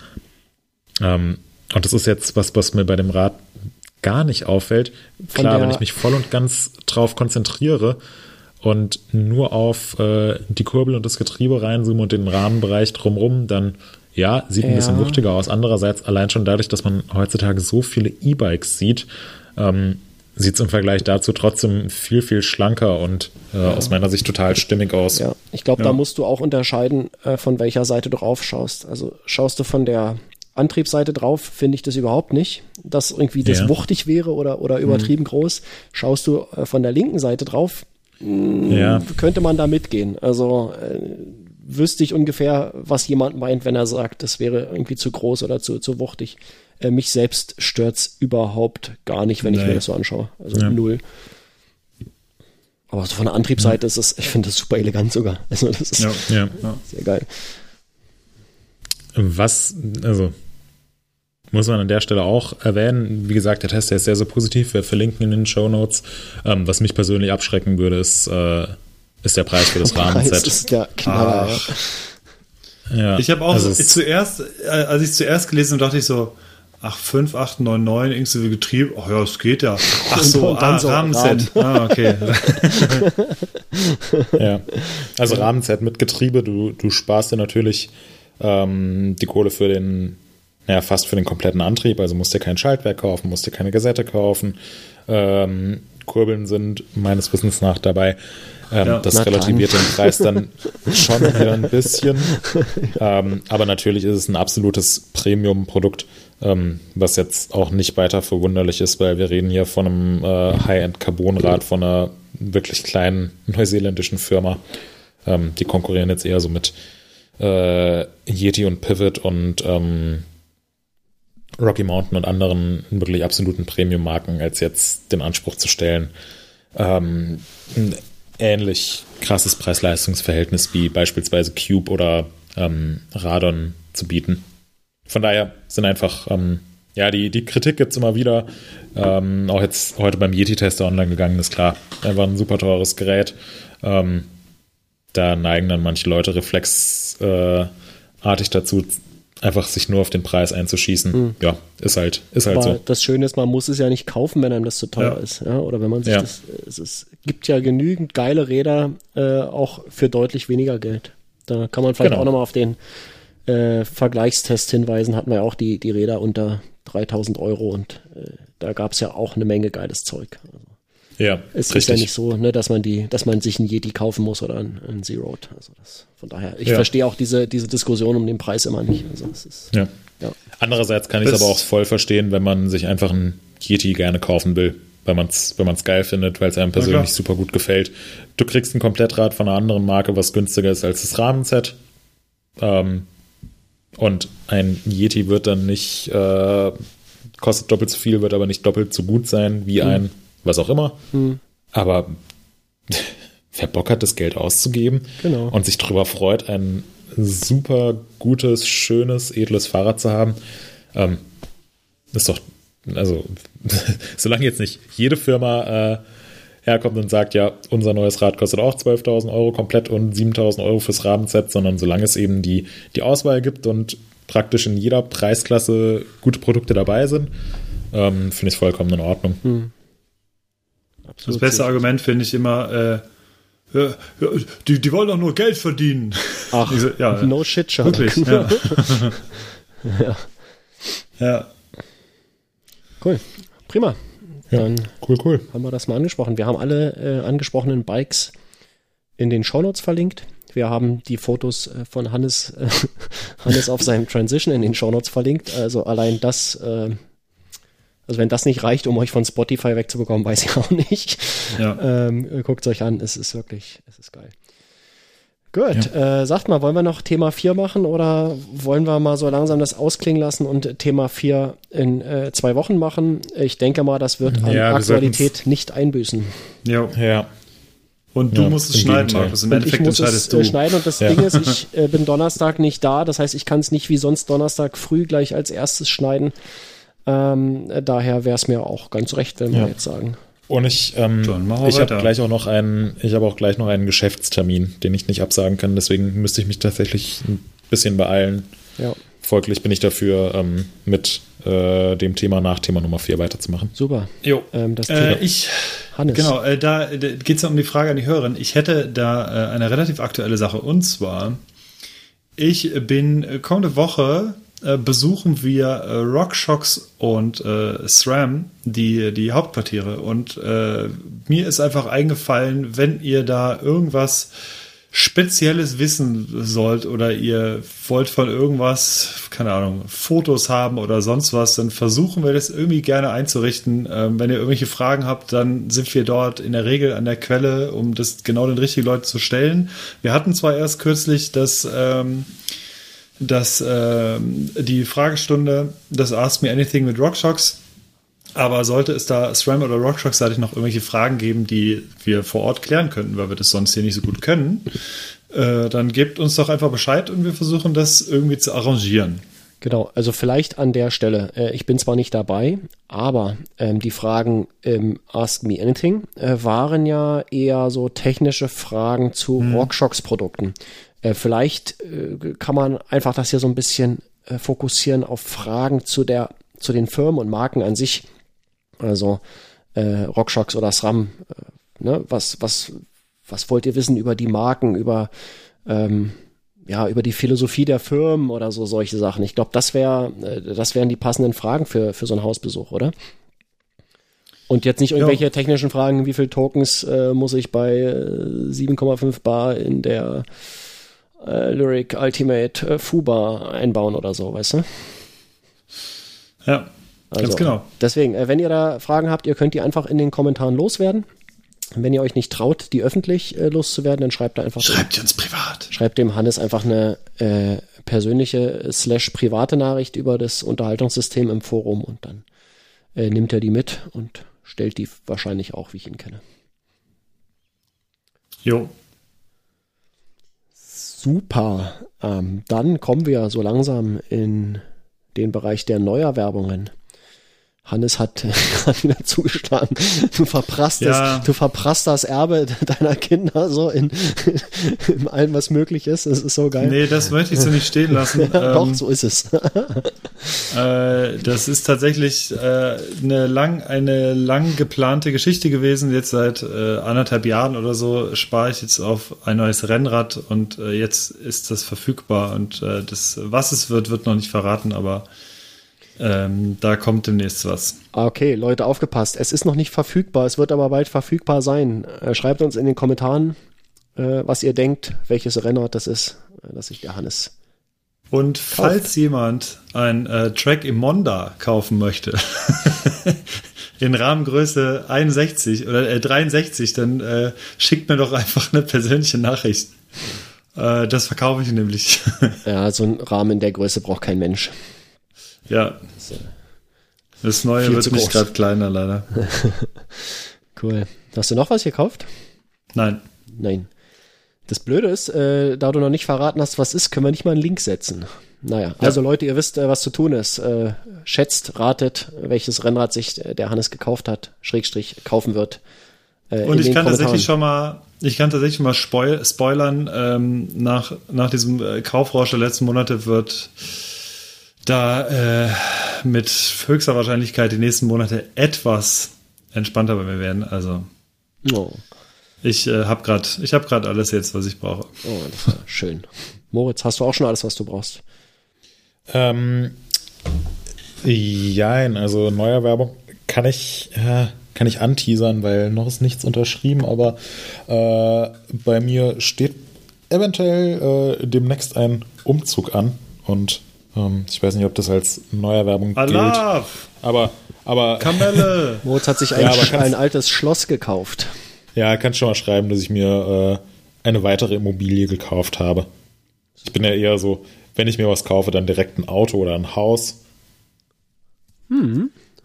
Ähm, und das ist jetzt was, was mir bei dem Rad gar nicht auffällt. Klar, wenn ich mich voll und ganz drauf konzentriere und nur auf äh, die Kurbel und das Getriebe reinzoome und den Rahmenbereich drumrum, dann ja, sieht ein ja. bisschen wuchtiger aus. Andererseits allein schon dadurch, dass man heutzutage so viele E-Bikes sieht, ähm, sieht es im Vergleich dazu trotzdem viel, viel schlanker und äh, ja. aus meiner Sicht total stimmig aus. Ja, ich glaube, ja. da musst du auch unterscheiden, äh, von welcher Seite du drauf schaust. Also schaust du von der Antriebsseite drauf finde ich das überhaupt nicht, dass irgendwie das ja. wuchtig wäre oder, oder übertrieben mhm. groß. Schaust du äh, von der linken Seite drauf, mh, mm, ja. könnte man da mitgehen. Also äh, wüsste ich ungefähr, was jemand meint, wenn er sagt, das wäre irgendwie zu groß oder zu, zu wuchtig. Äh, mich selbst stört's überhaupt gar nicht, wenn nee. ich mir das so anschaue. Also ja. null. Aber so von der Antriebsseite ist es, ich finde das super elegant sogar. Also das ist ja. sehr geil. Was, also muss man an der Stelle auch erwähnen. Wie gesagt, der Test der ist sehr, sehr positiv. Wir verlinken in den Show Notes. Ähm, was mich persönlich abschrecken würde, ist, äh, ist der Preis für das Rahmenset. Ist der Knaller, ja. Ich habe auch also zuerst, äh, als ich zuerst gelesen habe, dachte ich so, ach, 5, 8, 9, 9, inklusive Getriebe, ach ja, es geht ja. Ach so, ah, so Rahmenset. Ah, okay. ja. Also Rahmenset mit Getriebe, du, du sparst dir natürlich ähm, die Kohle für den naja, fast für den kompletten Antrieb, also musst dir kein Schaltwerk kaufen, musst dir keine Gasette kaufen. Ähm, Kurbeln sind meines Wissens nach dabei. Ähm, ja, das relativiert den Preis dann schon wieder ein bisschen. Ähm, aber natürlich ist es ein absolutes Premium-Produkt, ähm, was jetzt auch nicht weiter verwunderlich ist, weil wir reden hier von einem äh, High-End-Carbonrad von einer wirklich kleinen neuseeländischen Firma. Ähm, die konkurrieren jetzt eher so mit äh, Yeti und Pivot und ähm, Rocky Mountain und anderen wirklich absoluten Premium-Marken als jetzt den Anspruch zu stellen, ähm, ein ähnlich krasses Preis-Leistungs-Verhältnis wie beispielsweise Cube oder ähm, Radon zu bieten. Von daher sind einfach, ähm, ja, die, die Kritik gibt es immer wieder. Ähm, auch jetzt heute beim Yeti-Tester online gegangen ist klar. Einfach ein super teures Gerät. Ähm, da neigen dann manche Leute reflexartig dazu, einfach sich nur auf den Preis einzuschießen. Mhm. Ja, ist halt, ist halt Aber so. Das Schöne ist, man muss es ja nicht kaufen, wenn einem das zu teuer ja. ist. Ja? Oder wenn man sich ja. das. Es ist, gibt ja genügend geile Räder, äh, auch für deutlich weniger Geld. Da kann man vielleicht genau. auch nochmal auf den äh, Vergleichstest hinweisen. Hatten wir ja auch die, die Räder unter 3000 Euro und äh, da gab es ja auch eine Menge geiles Zeug. Also. Ja, es richtig. ist ja nicht so, ne, dass man die, dass man sich ein Yeti kaufen muss oder ein, ein Z-Road. Also das, von daher, ich ja. verstehe auch diese, diese Diskussion um den Preis immer nicht. Also es ist, ja. ja. Andererseits kann ich es aber auch voll verstehen, wenn man sich einfach ein Yeti gerne kaufen will, weil man es wenn man's geil findet, weil es einem persönlich ja, super gut gefällt. Du kriegst ein Komplettrad von einer anderen Marke, was günstiger ist als das Rahmenset. Ähm, und ein Yeti wird dann nicht, äh, kostet doppelt so viel, wird aber nicht doppelt so gut sein wie mhm. Was auch immer. Hm. Aber wer Bock hat, das Geld auszugeben genau. und sich darüber freut, ein super gutes, schönes, edles Fahrrad zu haben, ähm, ist doch also solange jetzt nicht jede Firma äh, herkommt und sagt, ja, unser neues Rad kostet auch 12.000 Euro komplett und 7.000 Euro fürs Rahmenset, sondern solange es eben die, die Auswahl gibt und praktisch in jeder Preisklasse gute Produkte dabei sind, ähm, finde ich es vollkommen in Ordnung. Das beste Argument finde ich immer, äh, ja, ja, die, die wollen doch nur Geld verdienen. Ach, so, ja, no shit, Sherlock. Wirklich, ja. ja. ja. Cool. Prima. Dann Cool, cool. haben wir das mal angesprochen. Wir haben alle äh, angesprochenen Bikes in den Shownotes verlinkt. Wir haben die Fotos äh, von Hannes, äh, Hannes auf seinem Transition in den Shownotes verlinkt. Also allein das, äh, also wenn das nicht reicht, um euch von Spotify wegzubekommen, weiß ich auch nicht. ja. Ähm, Guckt euch an, es ist wirklich, es ist geil. Gut, äh, sagt mal, wollen wir noch Thema 4 machen oder wollen wir mal so langsam das ausklingen lassen und Thema 4 in äh, zwei Wochen machen? Ich denke mal, das wird an Ja, wir Aktualität nicht einbüßen. ja. Ja. Und du Ja, musst es schneiden. Markus. Im Und ich Endeffekt muss es entscheidest äh, du. schneiden und das Ja. Ding ist, ich äh, bin Donnerstag nicht da, das heißt, ich kann es nicht wie sonst Donnerstag früh gleich als erstes schneiden. Ähm, äh, daher wäre es mir auch ganz recht, wenn wir Ja. jetzt sagen. Und ich, ähm, ich habe gleich auch noch einen, ich habe auch gleich noch einen Geschäftstermin, den ich nicht absagen kann. Deswegen müsste ich mich tatsächlich ein bisschen beeilen. Ja, Folglich bin ich dafür, ähm, mit äh, dem Thema nach Thema Nummer 4 weiterzumachen. super. Jo. Ähm, das Äh, ich, Hannes. genau, äh, da geht es ja um die Frage an die Hörerin. Ich hätte da äh, eine relativ aktuelle Sache und zwar, ich bin äh, kommende Woche äh, besuchen wir äh, RockShox und äh, SRAM, die, die Hauptquartiere. Und äh, mir ist einfach eingefallen, wenn ihr da irgendwas Spezielles wissen sollt oder ihr wollt von irgendwas, keine Ahnung, Fotos haben oder sonst was, dann versuchen wir das irgendwie gerne einzurichten. Ähm, wenn ihr irgendwelche Fragen habt, dann sind wir dort in der Regel an der Quelle, um das genau den richtigen Leuten zu stellen. Wir hatten zwar erst kürzlich das, ähm, das, ähm, die Fragestunde, das Ask Me Anything mit RockShox. Aber sollte es da SRAM oder RockShox seitig noch irgendwelche Fragen geben, die wir vor Ort klären könnten, weil wir das sonst hier nicht so gut können, äh, dann gebt uns doch einfach Bescheid und wir versuchen das irgendwie zu arrangieren. Genau, also vielleicht an der Stelle. Äh, ich bin zwar nicht dabei, aber ähm, die Fragen im Ask Me Anything äh, waren ja eher so technische Fragen zu RockShox-Produkten. Äh, vielleicht äh, kann man einfach das hier so ein bisschen äh, fokussieren auf Fragen zu der zu den Firmen und Marken an sich. Also äh, RockShox oder SRAM. Äh, ne? Was was was wollt ihr wissen über die Marken, über ähm, ja, über die Philosophie der Firmen oder so solche Sachen. Ich glaube, das wäre, äh, das wären die passenden Fragen für, für so einen Hausbesuch, oder? Und jetzt nicht irgendwelche technischen Fragen, wie viel Tokens äh, muss ich bei äh, 7,5 Bar in der äh, Lyric Ultimate äh, Fuba einbauen oder so, weißt du? Ja, ganz Also, genau. Deswegen, äh, wenn ihr da Fragen habt, ihr könnt die einfach in den Kommentaren loswerden. Wenn ihr euch nicht traut, die öffentlich äh, loszuwerden, dann schreibt da einfach Schreibt uns privat. schreibt dem Hannes einfach eine äh, persönliche slash private Nachricht über das Unterhaltungssystem im Forum und dann äh, nimmt er die mit und stellt die wahrscheinlich auch, wie ich ihn kenne. Jo. Super. Ähm, dann kommen wir so langsam in den Bereich der Neuerwerbungen. Hannes hat gerade wieder zugeschlagen. Du verprasst, Ja. das, du verprasst das Erbe deiner Kinder so in, in allem, was möglich ist. Das ist so geil. Nee, das möchte ich so nicht stehen lassen. Ja, doch, Ähm, so ist es. Äh, das ist tatsächlich äh, eine lang eine lang geplante Geschichte gewesen. Jetzt seit äh, anderthalb Jahren oder so spare ich jetzt auf ein neues Rennrad und äh, jetzt ist das verfügbar und äh, das was es wird wird noch nicht verraten, aber ähm, da kommt demnächst was. Okay, Leute, aufgepasst. Es ist noch nicht verfügbar, es wird aber bald verfügbar sein. Äh, schreibt uns in den Kommentaren, äh, was ihr denkt, welches Rennrad das ist, äh, dass sich der Hannes. Und falls jemand ein äh, Track im Monda kaufen möchte, in Rahmengröße 61 oder äh, 63, dann äh, schickt mir doch einfach eine persönliche Nachricht. Das verkaufe ich nämlich. Ja, so ein Rahmen in der Größe braucht kein Mensch. Ja. Das neue Viel wird zu nicht gerade kleiner, leider. Cool. Hast du noch was gekauft? Nein. Nein. Das Blöde ist, äh, da du noch nicht verraten hast, was ist, können wir nicht mal einen Link setzen. Naja, also Leute, ihr wisst, äh, was zu tun ist. Äh, schätzt, ratet, welches Rennrad sich äh, der Hannes gekauft hat, Schrägstrich kaufen wird. Äh, Und ich kann tatsächlich schon mal, ich kann tatsächlich mal spoil spoilern, ähm, nach, nach diesem äh, Kaufrausch der letzten Monate wird da äh, mit höchster Wahrscheinlichkeit die nächsten Monate etwas entspannter bei mir werden. Also Oh, ich äh, habe gerade, ich habe gerade alles jetzt, was ich brauche. oh, das war schön. Moritz, hast du auch schon alles, was du brauchst? Ähm, jein, also neuer Werbung kann ich, äh, kann ich anteasern, weil noch ist nichts unterschrieben, aber äh, bei mir steht eventuell äh, demnächst ein Umzug an und ich weiß nicht, ob das als neuer Werbung gilt. Aber, aber Kamelle. Moritz hat sich ein, Ja, ein altes Schloss gekauft. ja, kannst schon mal schreiben, dass ich mir äh, eine weitere Immobilie gekauft habe. Ich bin ja eher so, wenn ich mir was kaufe, dann direkt ein Auto oder ein Haus.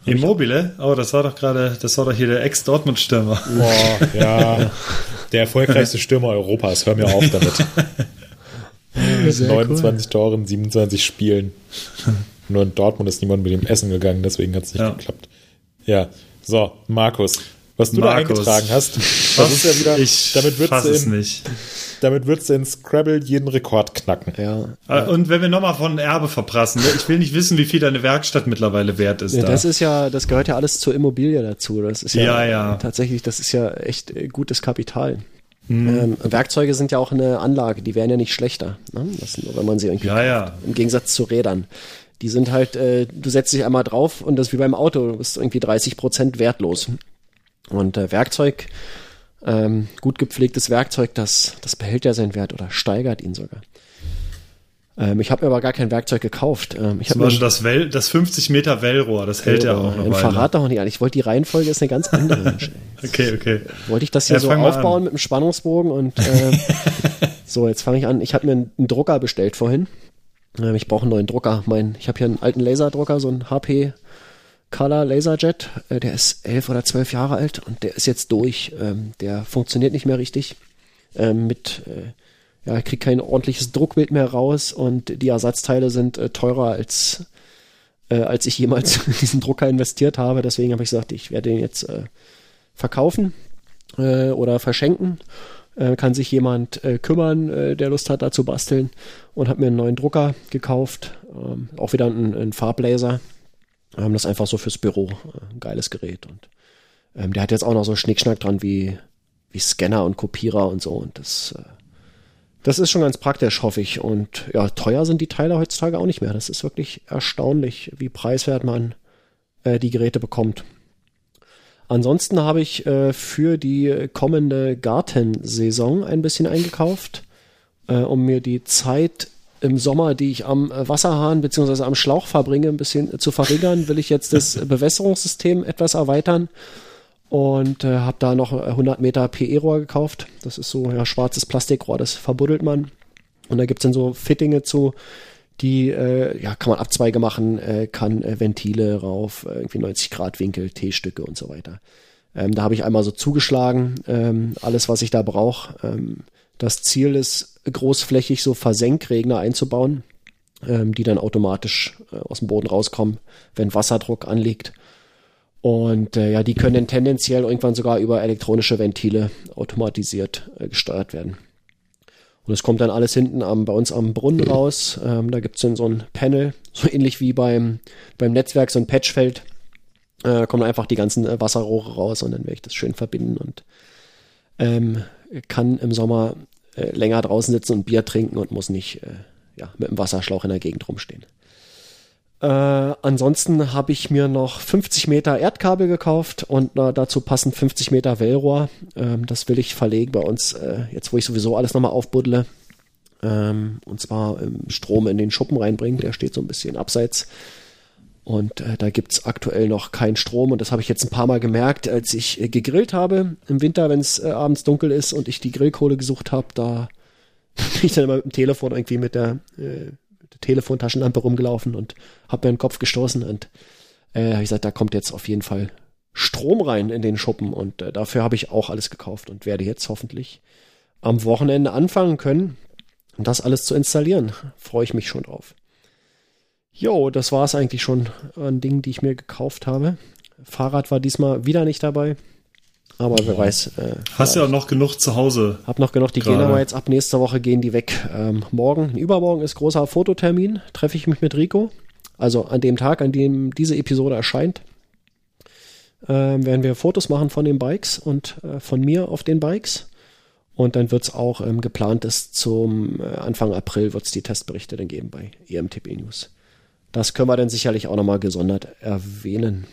Immobile? Oh, das war doch gerade, das war doch hier der Ex-Dortmund-Stürmer. Boah, ja. Der erfolgreichste Stürmer Europas. Hör mir auf damit. 29 Tore in 27 Spielen. Nur in Dortmund ist niemand mit dem Essen gegangen, deswegen hat es nicht Ja. geklappt. Ja, so, Markus, was du Markus. da eingetragen hast, das ist ja wieder, ich damit würdest, du es in, nicht. damit würdest du in Scrabble jeden Rekord knacken. Ja. Äh, Und wenn wir nochmal von Erbe verprassen, ne? ich will nicht wissen, wie viel deine Werkstatt mittlerweile wert ist. Ja, da. das ist ja, das gehört ja alles zur Immobilie dazu. Das ist ja, Ja, ja. tatsächlich, das ist ja echt äh, gutes Kapital. Mhm. Ähm, Werkzeuge sind ja auch eine Anlage, die werden ja nicht schlechter, ne? das, nur wenn man sie irgendwie ja, ja. im Gegensatz zu Rädern. Die sind halt, äh, du setzt dich einmal drauf und das ist wie beim Auto, du bist irgendwie 30 Prozent wertlos. Und äh, Werkzeug, ähm, gut gepflegtes Werkzeug, das, das behält ja seinen Wert oder steigert ihn sogar. Ähm, ich habe mir aber gar kein Werkzeug gekauft. Ähm, ich Zum Beispiel das, well, das 50 Meter Wellrohr, das hält ja auch noch ein Weile. Verrat doch nicht an. Ich wollte die Reihenfolge ist eine ganz andere. Okay, okay. wollte ich das hier Ja, so aufbauen mit einem Spannungsbogen und äh, so, jetzt fange ich an. Ich habe mir einen, einen Drucker bestellt vorhin. Ähm, ich brauche einen neuen Drucker. Mein, ich habe hier einen alten Laserdrucker, so einen HP Color Laserjet. Äh, der ist elf oder zwölf Jahre alt und der ist jetzt durch. Ähm, der funktioniert nicht mehr richtig. Ähm, mit äh, ja, ich kriege kein ordentliches Druckbild mehr raus und die Ersatzteile sind äh, teurer als äh, als ich jemals in diesen Drucker investiert habe. Deswegen habe ich gesagt, ich werde den jetzt äh, verkaufen äh, oder verschenken. Äh, kann sich jemand äh, kümmern, äh, der Lust hat, da zu basteln. Und habe mir einen neuen Drucker gekauft. Ähm, auch wieder ein, ein Farblaser. Ähm, das einfach so fürs Büro. Äh, ein geiles Gerät. Und ähm, der hat jetzt auch noch so Schnickschnack dran wie, wie Scanner und Kopierer und so. Und das, äh, das ist schon ganz praktisch, hoffe ich. Und ja, teuer sind die Teile heutzutage auch nicht mehr. Das ist wirklich erstaunlich, wie preiswert man äh, die Geräte bekommt. Ansonsten habe ich äh, für die kommende Gartensaison ein bisschen eingekauft, äh, um mir die Zeit im Sommer, die ich am Wasserhahn bzw. am Schlauch verbringe, ein bisschen zu verringern, will ich jetzt das Bewässerungssystem etwas erweitern und äh, habe da noch 100 Meter PE-Rohr gekauft. Das ist so ja, schwarzes Plastikrohr, das verbuddelt man. Und da gibt's dann so Fittinge zu, die äh, ja, kann man Abzweige machen, äh, kann äh, Ventile rauf, äh, irgendwie 90 Grad Winkel, T-Stücke und so weiter. Ähm, da habe ich einmal so zugeschlagen, ähm, alles, was ich da brauche. Ähm, das Ziel ist, großflächig so Versenkregner einzubauen, ähm, die dann automatisch äh, aus dem Boden rauskommen, wenn Wasserdruck anliegt. Und äh, ja, die können tendenziell irgendwann sogar über elektronische Ventile automatisiert äh, gesteuert werden. Und es kommt dann alles hinten am, bei uns am Brunnen raus. Ähm, da gibt's dann so ein Panel, so ähnlich wie beim, beim Netzwerk, so ein Patchfeld. Äh, kommen einfach die ganzen äh, Wasserrohre raus und dann werde ich das schön verbinden und ähm, kann im Sommer äh, länger draußen sitzen und Bier trinken und muss nicht äh, ja, mit dem Wasserschlauch in der Gegend rumstehen. Äh, ansonsten habe ich mir noch 50 Meter Erdkabel gekauft und äh, dazu passend 50 Meter Wellrohr. Ähm, das will ich verlegen bei uns, äh, jetzt wo ich sowieso alles nochmal aufbuddle. Ähm, und zwar ähm, Strom in den Schuppen reinbringen, der steht so ein bisschen abseits. Und äh, da gibt's aktuell noch keinen Strom und das habe ich jetzt ein paar Mal gemerkt, als ich äh, gegrillt habe im Winter, wenn es äh, abends dunkel ist und ich die Grillkohle gesucht habe, da bin ich dann immer mit dem Telefon irgendwie mit der, äh, mit der Telefontaschenlampe rumgelaufen und habe mir den Kopf gestoßen und äh, hab ich gesagt, da kommt jetzt auf jeden Fall Strom rein in den Schuppen und äh, dafür habe ich auch alles gekauft und werde jetzt hoffentlich am Wochenende anfangen können, das alles zu installieren. Freue ich mich schon drauf. Jo, das war es eigentlich schon an Dingen, die ich mir gekauft habe. Fahrrad war diesmal wieder nicht dabei. Aber wer weiß. Äh, Hast ja auch noch genug zu Hause. Hab noch genug, die Gerade. gehen aber jetzt ab nächster Woche gehen die weg. Ähm, morgen, übermorgen ist großer Fototermin, treffe ich mich mit Rico. Also an dem Tag, an dem diese Episode erscheint, ähm, werden wir Fotos machen von den Bikes und äh, von mir auf den Bikes. Und dann wird's auch ähm, geplant ist, zum äh, Anfang April wird's die Testberichte dann geben bei EMTB News. Das können wir dann sicherlich auch nochmal gesondert erwähnen.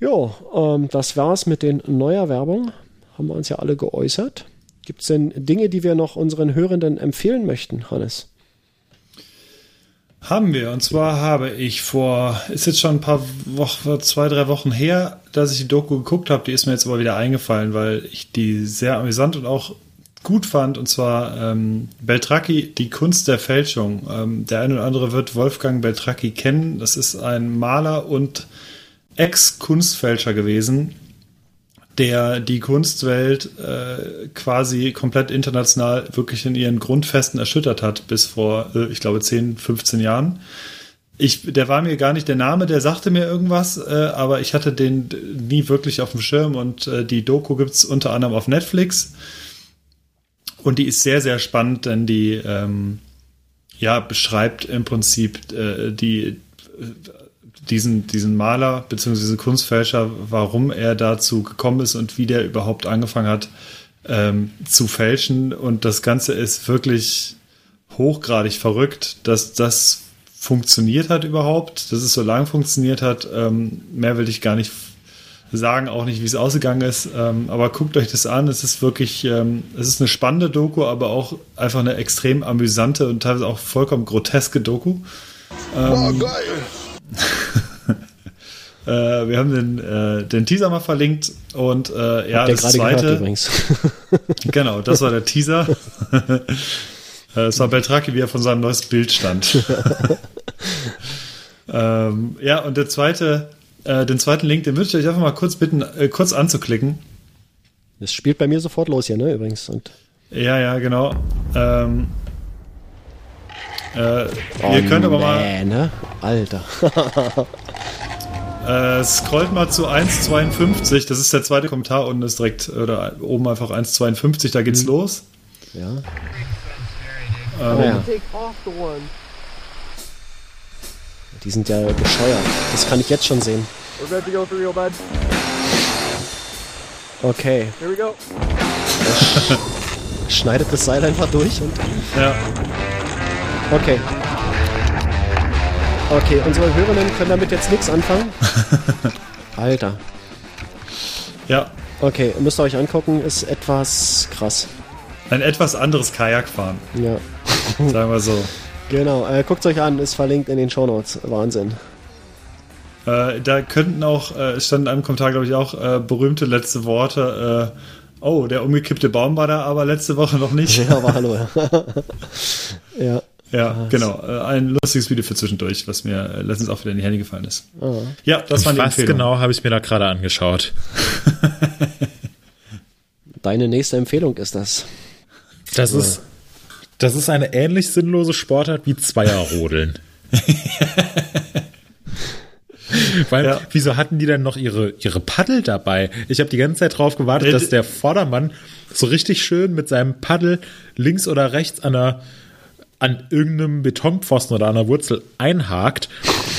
Ja, ähm, das war's mit den Neuerwerbungen. Haben wir uns ja alle geäußert. Gibt's denn Dinge, die wir noch unseren Hörenden empfehlen möchten, Hannes? Haben wir. Und zwar habe ich vor, ist jetzt schon ein paar Wochen, zwei, drei Wochen her, dass ich die Doku geguckt habe. Die ist mir jetzt aber wieder eingefallen, weil ich die sehr amüsant und auch gut fand. Und zwar ähm, Beltracchi, die Kunst der Fälschung. Ähm, der eine oder andere wird Wolfgang Beltracchi kennen. Das ist ein Maler und Ex-Kunstfälscher gewesen, der die Kunstwelt äh, quasi komplett international wirklich in ihren Grundfesten erschüttert hat, bis vor, äh, ich glaube, 10, 15 Jahren. Ich, der war mir gar nicht der Name, der sagte mir irgendwas, äh, aber ich hatte den nie wirklich auf dem Schirm und äh, die Doku gibt's unter anderem auf Netflix. Und die ist sehr, sehr spannend, denn die ähm, ja, beschreibt im Prinzip äh, die diesen, diesen Maler bzw. diesen Kunstfälscher, warum er dazu gekommen ist und wie der überhaupt angefangen hat ähm, zu fälschen. Und das Ganze ist wirklich hochgradig verrückt, dass das funktioniert hat überhaupt, dass es so lange funktioniert hat. Ähm, mehr will ich gar nicht sagen, auch nicht, wie es ausgegangen ist. Ähm, aber guckt euch das an. Es ist wirklich, ähm, es ist eine spannende Doku, aber auch einfach eine extrem amüsante und teilweise auch vollkommen groteske Doku. Boah, geil. Äh, wir haben den, äh, den Teaser mal verlinkt und äh, ja, das gehört zweite, übrigens. genau, das war der Teaser. Äh, es war Beltraki, wie er von seinem neuesten Bild stand. ähm, ja, und der zweite, äh, den zweiten Link, den würde ich euch einfach mal kurz bitten, äh, kurz anzuklicken. Das spielt bei mir sofort los hier, ne, übrigens. Und Ja, ja, genau. Ähm, äh, Oh, ihr könnt aber mal nee, ne? Alter. Äh, scrollt mal zu 1,52. Das ist der zweite Kommentar unten ist direkt, oder oben einfach 1,52, da geht's los. ja. Ähm, Ah, ja. Die sind ja bescheuert. Das kann ich jetzt schon sehen. Okay. Here we go. Schneidet das Seil einfach durch und. ja. Okay. Okay, unsere Hörerinnen können damit jetzt nichts anfangen. Alter. ja, Okay, müsst ihr euch angucken, ist etwas krass. ein etwas anderes Kajakfahren, Ja. sagen wir so. Genau, äh, guckt euch an, ist verlinkt in den Shownotes. Wahnsinn. Äh, da könnten auch, äh, es stand in einem Kommentar, glaube ich, auch äh, berühmte letzte Worte. Äh, oh, der umgekippte Baum war da aber letzte Woche noch nicht. Ja, aber hallo. ja. Ja, genau. Äh, ein lustiges Video für zwischendurch, was mir äh, letztens auch wieder in die Hände gefallen ist. Ah. Ja, das waren die Was genau habe ich mir da gerade angeschaut? Deine nächste Empfehlung ist das. Das ist, das ist eine ähnlich sinnlose Sportart wie Zweierrodeln. Weil, Ja. wieso hatten die dann noch ihre, ihre Paddel dabei? Ich habe die ganze Zeit drauf gewartet, Nee, dass der Vordermann so richtig schön mit seinem Paddel links oder rechts an einer an irgendeinem Betonpfosten oder an einer Wurzel einhakt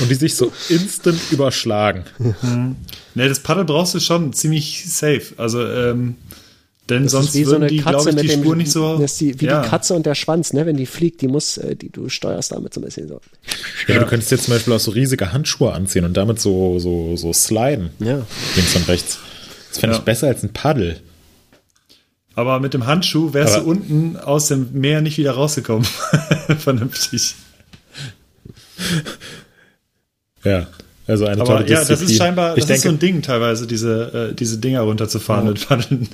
und die sich so instant überschlagen. Ne, das Paddel brauchst du schon ziemlich safe. Also, ähm, denn Das sonst ist wie so würden eine die, Katze glaube ich, mit die dem, Spur nicht so. Das ist die, wie ja. die Katze und der Schwanz, ne? Wenn die fliegt, die muss, äh, die, du steuerst damit so ein bisschen so. Ja, aber du könntest jetzt zum Beispiel auch so riesige Handschuhe anziehen und damit so, so, so sliden. Ja. Links und rechts. Das fände Ja. ich besser als ein Paddel. Aber mit dem Handschuh wärst Aber- du unten aus dem Meer nicht wieder rausgekommen. Vernünftig. Ja. Also eine Aber tolle ja, das Disziplin. ist scheinbar, das ich ist so ein denke, Ding teilweise, diese, äh, diese Dinger runterzufahren mit Paddeln.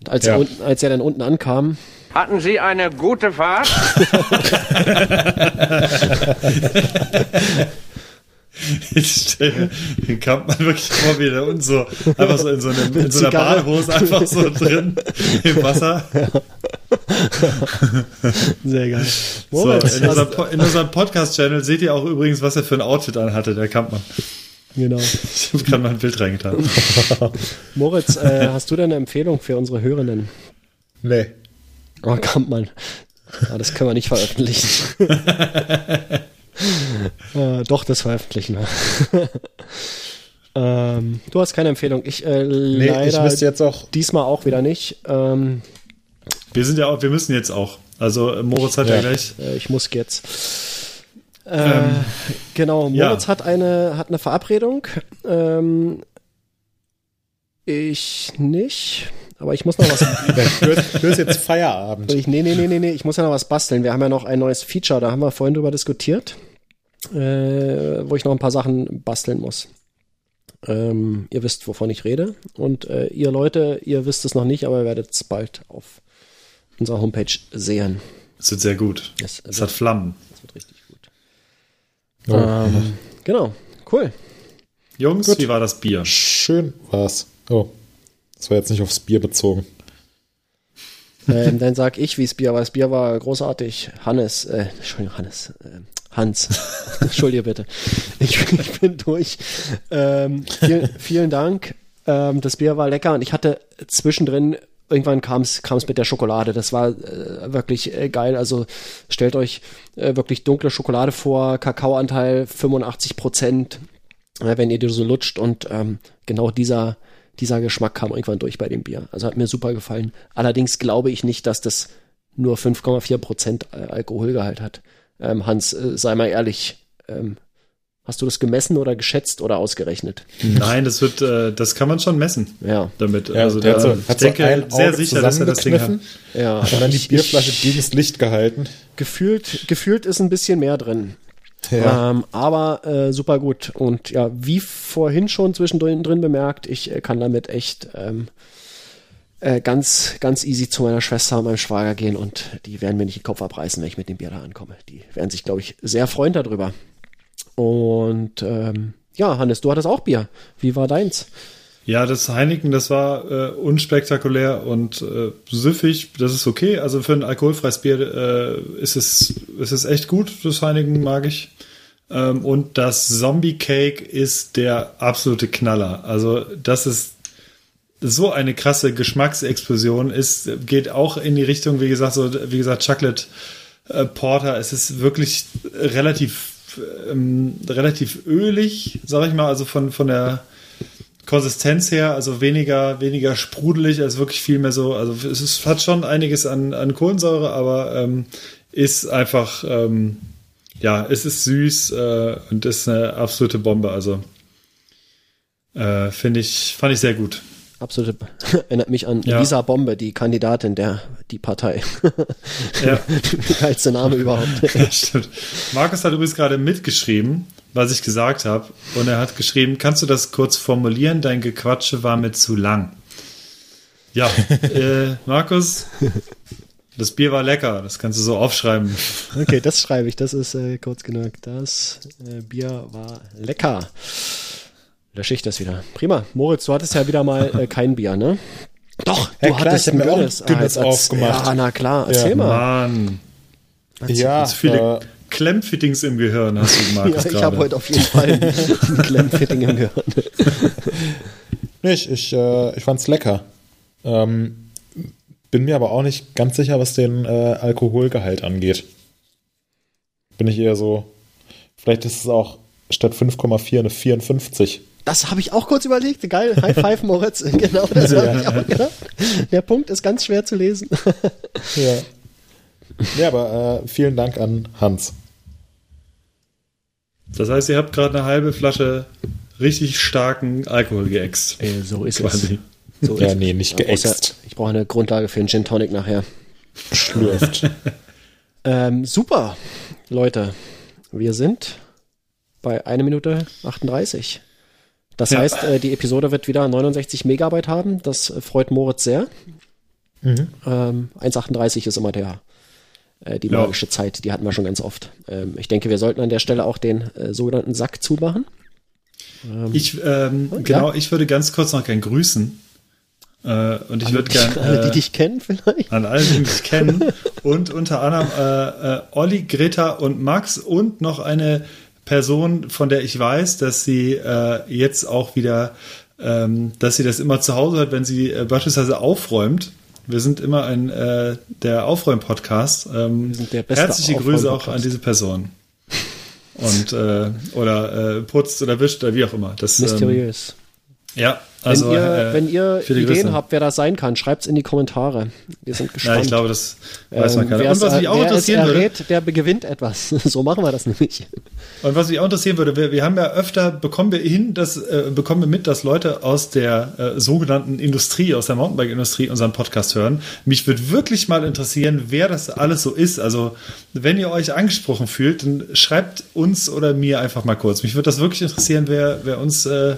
Und als, Ja. er unten, als er dann unten ankam, Hatten Sie eine gute Fahrt? Ich stell mir den kommt man wirklich vor, wie der unten so, einfach so in so, einem, in so einer. Badehose einfach so drin im Wasser. Sehr geil. So, Moritz, in, Po- in unserem Podcast-Channel seht ihr auch übrigens, was er für ein Outfit anhatte, der Kampmann. genau. Ich habe gerade mal ein Bild reingetan. Moritz, äh, hast du denn eine Empfehlung für unsere Hörenden? Nee. Oh, Kampmann. Ah, das können wir nicht veröffentlichen. äh, doch, das veröffentlichen wir. ähm, du hast keine Empfehlung. Ich äh, Nee, ich leider müsste jetzt auch. diesmal auch wieder nicht. Ähm, Wir sind ja auch, wir müssen jetzt auch. Also äh, Moritz hat ja, Ja. gleich. äh, ich muss jetzt. Äh, genau, ja. Moritz hat eine hat eine Verabredung. Ähm, ich nicht, aber ich muss noch was du hast jetzt Feierabend. Ich, nee, nee, nee, nee, nee, ich muss ja noch was basteln. Wir haben ja noch ein neues Feature, da haben wir vorhin drüber diskutiert, äh, wo ich noch ein paar Sachen basteln muss. Ähm, ihr wisst, wovon ich rede. Und äh, ihr Leute, ihr wisst es noch nicht, aber ihr werdet es bald auf unserer Homepage sehen. Es wird sehr gut. Das, Es hat Flammen. das wird richtig gut. Oh. Ähm, genau, cool. Jungs, wie war das Bier? Schön war's. Oh. Das war jetzt nicht aufs Bier bezogen. ähm, dann sag ich, wie es Bier war. Das Bier war großartig. Hannes, äh, Entschuldigung, Hannes, äh, Hans. Entschuldige bitte. Ich, ich bin durch. Ähm, vielen, vielen Dank. Ähm, das Bier war lecker und ich hatte zwischendrin irgendwann kam es mit der Schokolade. Das war äh, wirklich äh, geil. Also stellt euch äh, wirklich dunkle Schokolade vor, Kakaoanteil 85 Prozent, wenn ihr die so lutscht und ähm, genau dieser dieser Geschmack kam irgendwann durch bei dem Bier. Also hat mir super gefallen. Allerdings glaube ich nicht, dass das nur 5,4 Prozent äh, Alkoholgehalt hat. Ähm, Hans, äh, sei mal ehrlich, ähm, hast du das gemessen oder geschätzt oder ausgerechnet? Nein, das wird, äh, das kann man schon messen Ja, damit. Ja, also der da, hat so, ich hat so denke ein sehr sicher, dass er das Ding hat. ja. und dann die Bierflasche ich- gegen das Licht gehalten. gefühlt, gefühlt ist ein bisschen mehr drin. Ähm, aber äh, super gut. Und ja, wie vorhin schon zwischendrin drin bemerkt, ich äh, kann damit echt ähm, äh, ganz, ganz easy zu meiner Schwester und meinem Schwager gehen und die werden mir nicht den Kopf abreißen, wenn ich mit dem Bier da ankomme. Die werden sich, glaube ich, sehr freuen darüber. Und ähm, ja, Hannes, du hattest auch Bier. Wie war deins? Ja, das Heineken, das war äh, unspektakulär und äh, süffig. Das ist okay. Also für ein alkoholfreies Bier äh, ist, es, ist es echt gut. Das Heineken mag ich. Ähm, und das Zombie Cake ist der absolute Knaller. Also das ist so eine krasse Geschmacksexplosion. Ist geht auch in die Richtung, wie gesagt, so wie gesagt Chocolate äh, Porter. Es ist wirklich relativ ähm, relativ ölig, sag ich mal. Also von von der Konsistenz her, also weniger, weniger sprudelig, als wirklich viel mehr so, also es ist, hat schon einiges an, an Kohlensäure, aber ähm, ist einfach, ähm, ja, es ist süß äh, und ist eine absolute Bombe, also äh, finde ich, fand ich sehr gut. Absolute, erinnert mich an Ja. Lisa Bombe, die Kandidatin der, die Partei. Ja, geilste Name überhaupt. stimmt. Markus hat übrigens gerade mitgeschrieben, was ich gesagt habe, und er hat geschrieben, kannst du das kurz formulieren? Dein Gequatsche war mir zu lang. Ja, äh, Markus, das Bier war lecker, das kannst du so aufschreiben. Okay, das schreibe ich, das ist äh, kurz genug. Das äh, Bier war lecker. Lösche ich das wieder. Prima. Moritz, du hattest ja wieder mal äh, kein Bier, ne? Doch, du Ja, klar, hattest ich ein mir auch ein erz- aufgemacht. Ja, na klar, erzähl Ja. mal. Mann, Ja, zu viele äh, Klemmfittings im Gehirn hast du, Markus, Ja, ich habe heute auf jeden Fall ein, Klemmfitting im Gehirn. nicht. Ich, äh, ich fand's lecker. Ähm, bin mir aber auch nicht ganz sicher, was den äh, Alkoholgehalt angeht. Bin ich eher so, vielleicht ist es auch statt 5,4 eine 54. Das habe ich auch kurz überlegt. Geil, High Five, Moritz. Genau, das habe ich auch gedacht. Der Punkt ist ganz schwer zu lesen. Ja. Ja, aber äh, vielen Dank an Hans. Das heißt, ihr habt gerade eine halbe Flasche richtig starken Alkohol geäxt. Äh, so ist Quasi. So Ja, ist nee, nicht ja- geäxt. Ich brauche eine Grundlage für einen Gin Tonic nachher. Schlürft. Ähm, super, Leute. Wir sind bei 1 Minute 38. Das Ja. heißt, äh, die Episode wird wieder 69 Megabyte haben. Das äh, freut Moritz sehr. Mhm. Ähm, 1,38 ist immer der, äh, die Ja. magische Zeit. Die hatten wir schon ganz oft. Ähm, ich denke, wir sollten an der Stelle auch den äh, sogenannten Sack zumachen. Ich, ähm, genau, ich würde ganz kurz noch gern grüßen. Äh, und ich würde gerne. Alle, die Äh, dich kennen vielleicht? an allen, die mich kennen. Und unter anderem äh, äh, Olli, Greta und Max und noch eine Person, von der ich weiß, dass sie äh, jetzt auch wieder, ähm, dass sie das immer zu Hause hat, wenn sie äh, beispielsweise aufräumt. Wir sind immer ein äh, der Aufräum-Podcast. Ähm, herzliche Grüße auch an diese Person. Und äh, oder äh, putzt oder wischt oder wie auch immer. Das, ähm, Mysteriös. ja, also wenn ihr, äh, wenn ihr Ideen Grüße. habt, wer das sein kann, schreibt's in die Kommentare. Wir sind gespannt. Ja, ich glaube, das weiß man Ähm, keiner. wer Und es- was mich auch es interessieren würde, errät, der gewinnt etwas. So machen wir das nämlich. Und was mich auch interessieren würde, wir, wir haben ja öfter, bekommen wir hin, dass, äh, bekommen wir mit, dass Leute aus der äh, sogenannten Industrie, aus der Mountainbike-Industrie unseren Podcast hören. Mich würde wirklich mal interessieren, wer das alles so ist. Also, wenn ihr euch angesprochen fühlt, dann schreibt uns oder mir einfach mal kurz. Mich würde das wirklich interessieren, wer, wer uns äh,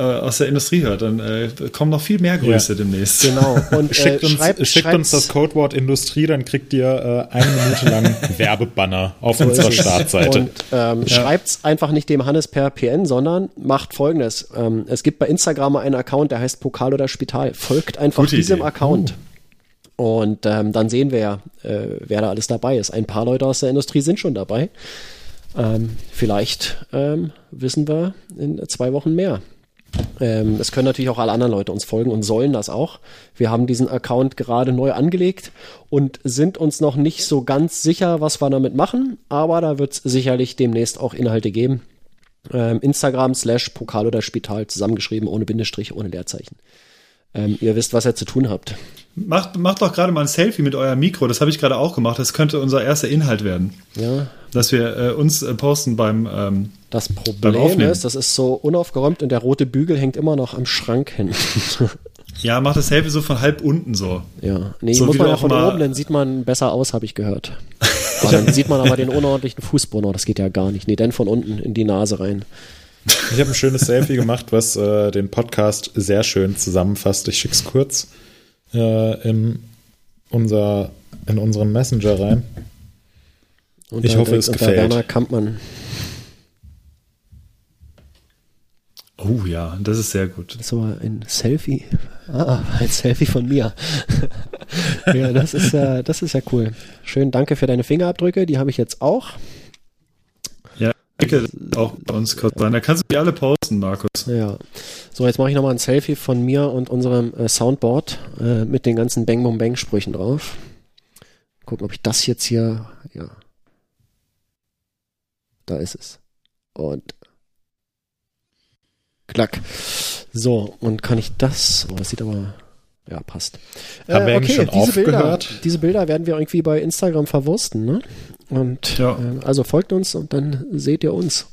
aus der Industrie hört. Dann äh, kommen noch viel mehr Grüße Ja. demnächst. Genau. Und Schickt, äh, uns, schreibt, schickt uns das Codewort Industrie, dann kriegt ihr äh, eine Minute lang Werbebanner auf So unserer. Startseite. Und ähm, schreibt's einfach nicht dem Hannes per PN, sondern macht folgendes. Ähm, es gibt bei Instagram einen Account, der heißt Pokal oder Spital. Folgt einfach Gute diesem Idee. Account. Und ähm, dann sehen wir ja, äh, wer da alles dabei ist. Ein paar Leute aus der Industrie sind schon dabei. Ähm, vielleicht ähm, wissen wir in zwei Wochen mehr. Ähm, es können natürlich auch alle anderen Leute uns folgen und sollen das auch. Wir haben diesen Account gerade neu angelegt und sind uns noch nicht so ganz sicher, was wir damit machen, aber da wird es sicherlich demnächst auch Inhalte geben. Ähm, Instagram slash Pokal oder Spital zusammengeschrieben, ohne Bindestrich, ohne Leerzeichen. Ähm, ihr wisst, was ihr zu tun habt. Macht, macht doch gerade mal ein Selfie mit eurem Mikro. Das habe ich gerade auch gemacht. Das könnte unser erster Inhalt werden. Ja, Dass wir äh, uns äh, posten beim ähm, das Beim Problem Aufnehmen. ist, das ist so unaufgeräumt und der rote Bügel hängt immer noch am Schrank hin. Ja, macht das Selfie so von halb unten so. Ja, nee, So muss man ja auch von oben, dann sieht man besser aus, habe ich gehört. Aber dann sieht man aber den unordentlichen Fußboden, oh, das geht ja gar nicht. Nee, dann von unten in die Nase rein. Ich habe ein schönes Selfie gemacht, was äh, den Podcast sehr schön zusammenfasst. Ich schick's kurz äh, in, unser, in unseren Messenger rein. Und Ich hoffe, es unter gefällt. Werner Kampmann. Oh ja, das ist sehr gut. Das ist aber ein Selfie. Ah, ein Selfie von mir. ja, das ist ja, das ist ja cool. Schön, danke für deine Fingerabdrücke, die habe ich jetzt auch. Ja, ich denke, auch bei uns kurz rein. Da kannst du die alle posten, Markus. Ja. So, jetzt mache ich nochmal ein Selfie von mir und unserem äh, Soundboard äh, mit den ganzen Bang Boom Bang Sprüchen drauf. Gucken, ob ich das jetzt hier, ja. Da ist es. Und klack. So, und kann ich das, oh, das sieht aber, ja, passt. Äh, Haben wir eigentlich schon diese Bilder, diese Bilder werden wir irgendwie bei Instagram verwursten, ne? Und Ja. äh, also folgt uns und dann seht ihr uns.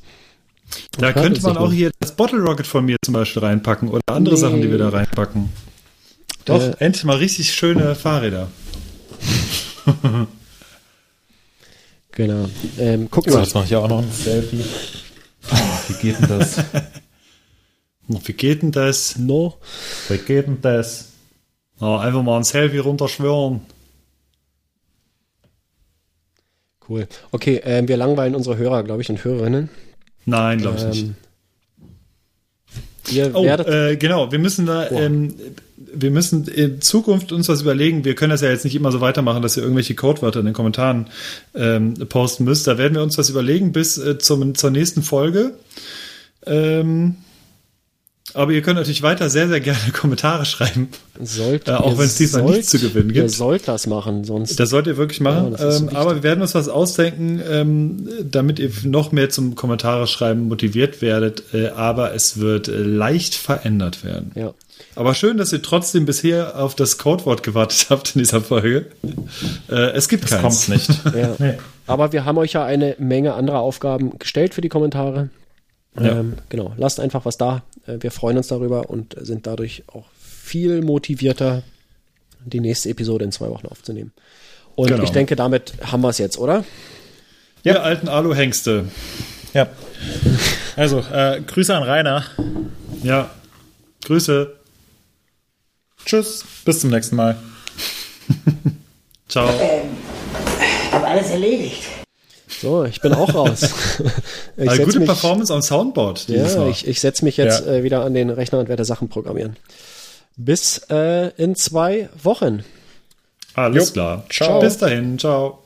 Da könnte man auch nur. hier das Bottle Rocket von mir zum Beispiel reinpacken oder andere Nee. Sachen, die wir da reinpacken. Doch, Äh. endlich mal richtig schöne Fahrräder. Genau. Ähm, gucken So, wir. jetzt mache ich auch noch ein Selfie. Oh, wie geht denn das? Wie geht denn das? No. Wie geht denn das? Oh, einfach mal ein Selfie runterschwören. Cool. Okay, ähm, wir langweilen unsere Hörer, glaube ich, und Hörerinnen. Nein, glaube ich nicht. Ähm, ihr Oh, werdet. äh, genau, wir müssen da, ähm, wir müssen in Zukunft uns was überlegen. Wir können das ja jetzt nicht immer so weitermachen, dass ihr irgendwelche Codewörter in den Kommentaren ähm, posten müsst. Da werden wir uns was überlegen bis äh, zum, zur nächsten Folge. Ähm, aber ihr könnt natürlich weiter sehr, sehr gerne Kommentare schreiben. sollt, äh, auch ihr wenn es diesmal sollt- nichts zu gewinnen Ihr gibt. sollt das machen, sonst. Das sollt ihr wirklich machen. Ja, ähm, aber wir werden uns was ausdenken, ähm, damit ihr noch mehr zum Kommentare schreiben motiviert werdet. Äh, aber es wird äh, leicht verändert werden. ja. Aber schön, dass ihr trotzdem bisher auf das Codewort gewartet habt in dieser Folge. Äh, es gibt Das keins. kommt nicht. ja. Nee. Aber wir haben euch ja eine Menge anderer Aufgaben gestellt für die Kommentare. Ja. Ähm, genau, lasst einfach was da. Äh, wir freuen uns darüber und sind dadurch auch viel motivierter, die nächste Episode in zwei Wochen aufzunehmen. Und Genau. ich denke, damit haben wir es jetzt, oder? Ihr alten Aluhengste. Ja. Also, äh, Grüße an Rainer. Ja. Grüße. Tschüss. Bis zum nächsten Mal. Ciao. Hab alles erledigt. So, ich bin auch raus. ich Also setz gute mich, Performance am Soundboard dieses Ja, Mal. ich, ich setze mich jetzt Ja. äh, wieder an den Rechner und werde Sachen programmieren. Bis äh, in zwei Wochen. Alles Jo. klar. Ciao. Bis dahin. Ciao.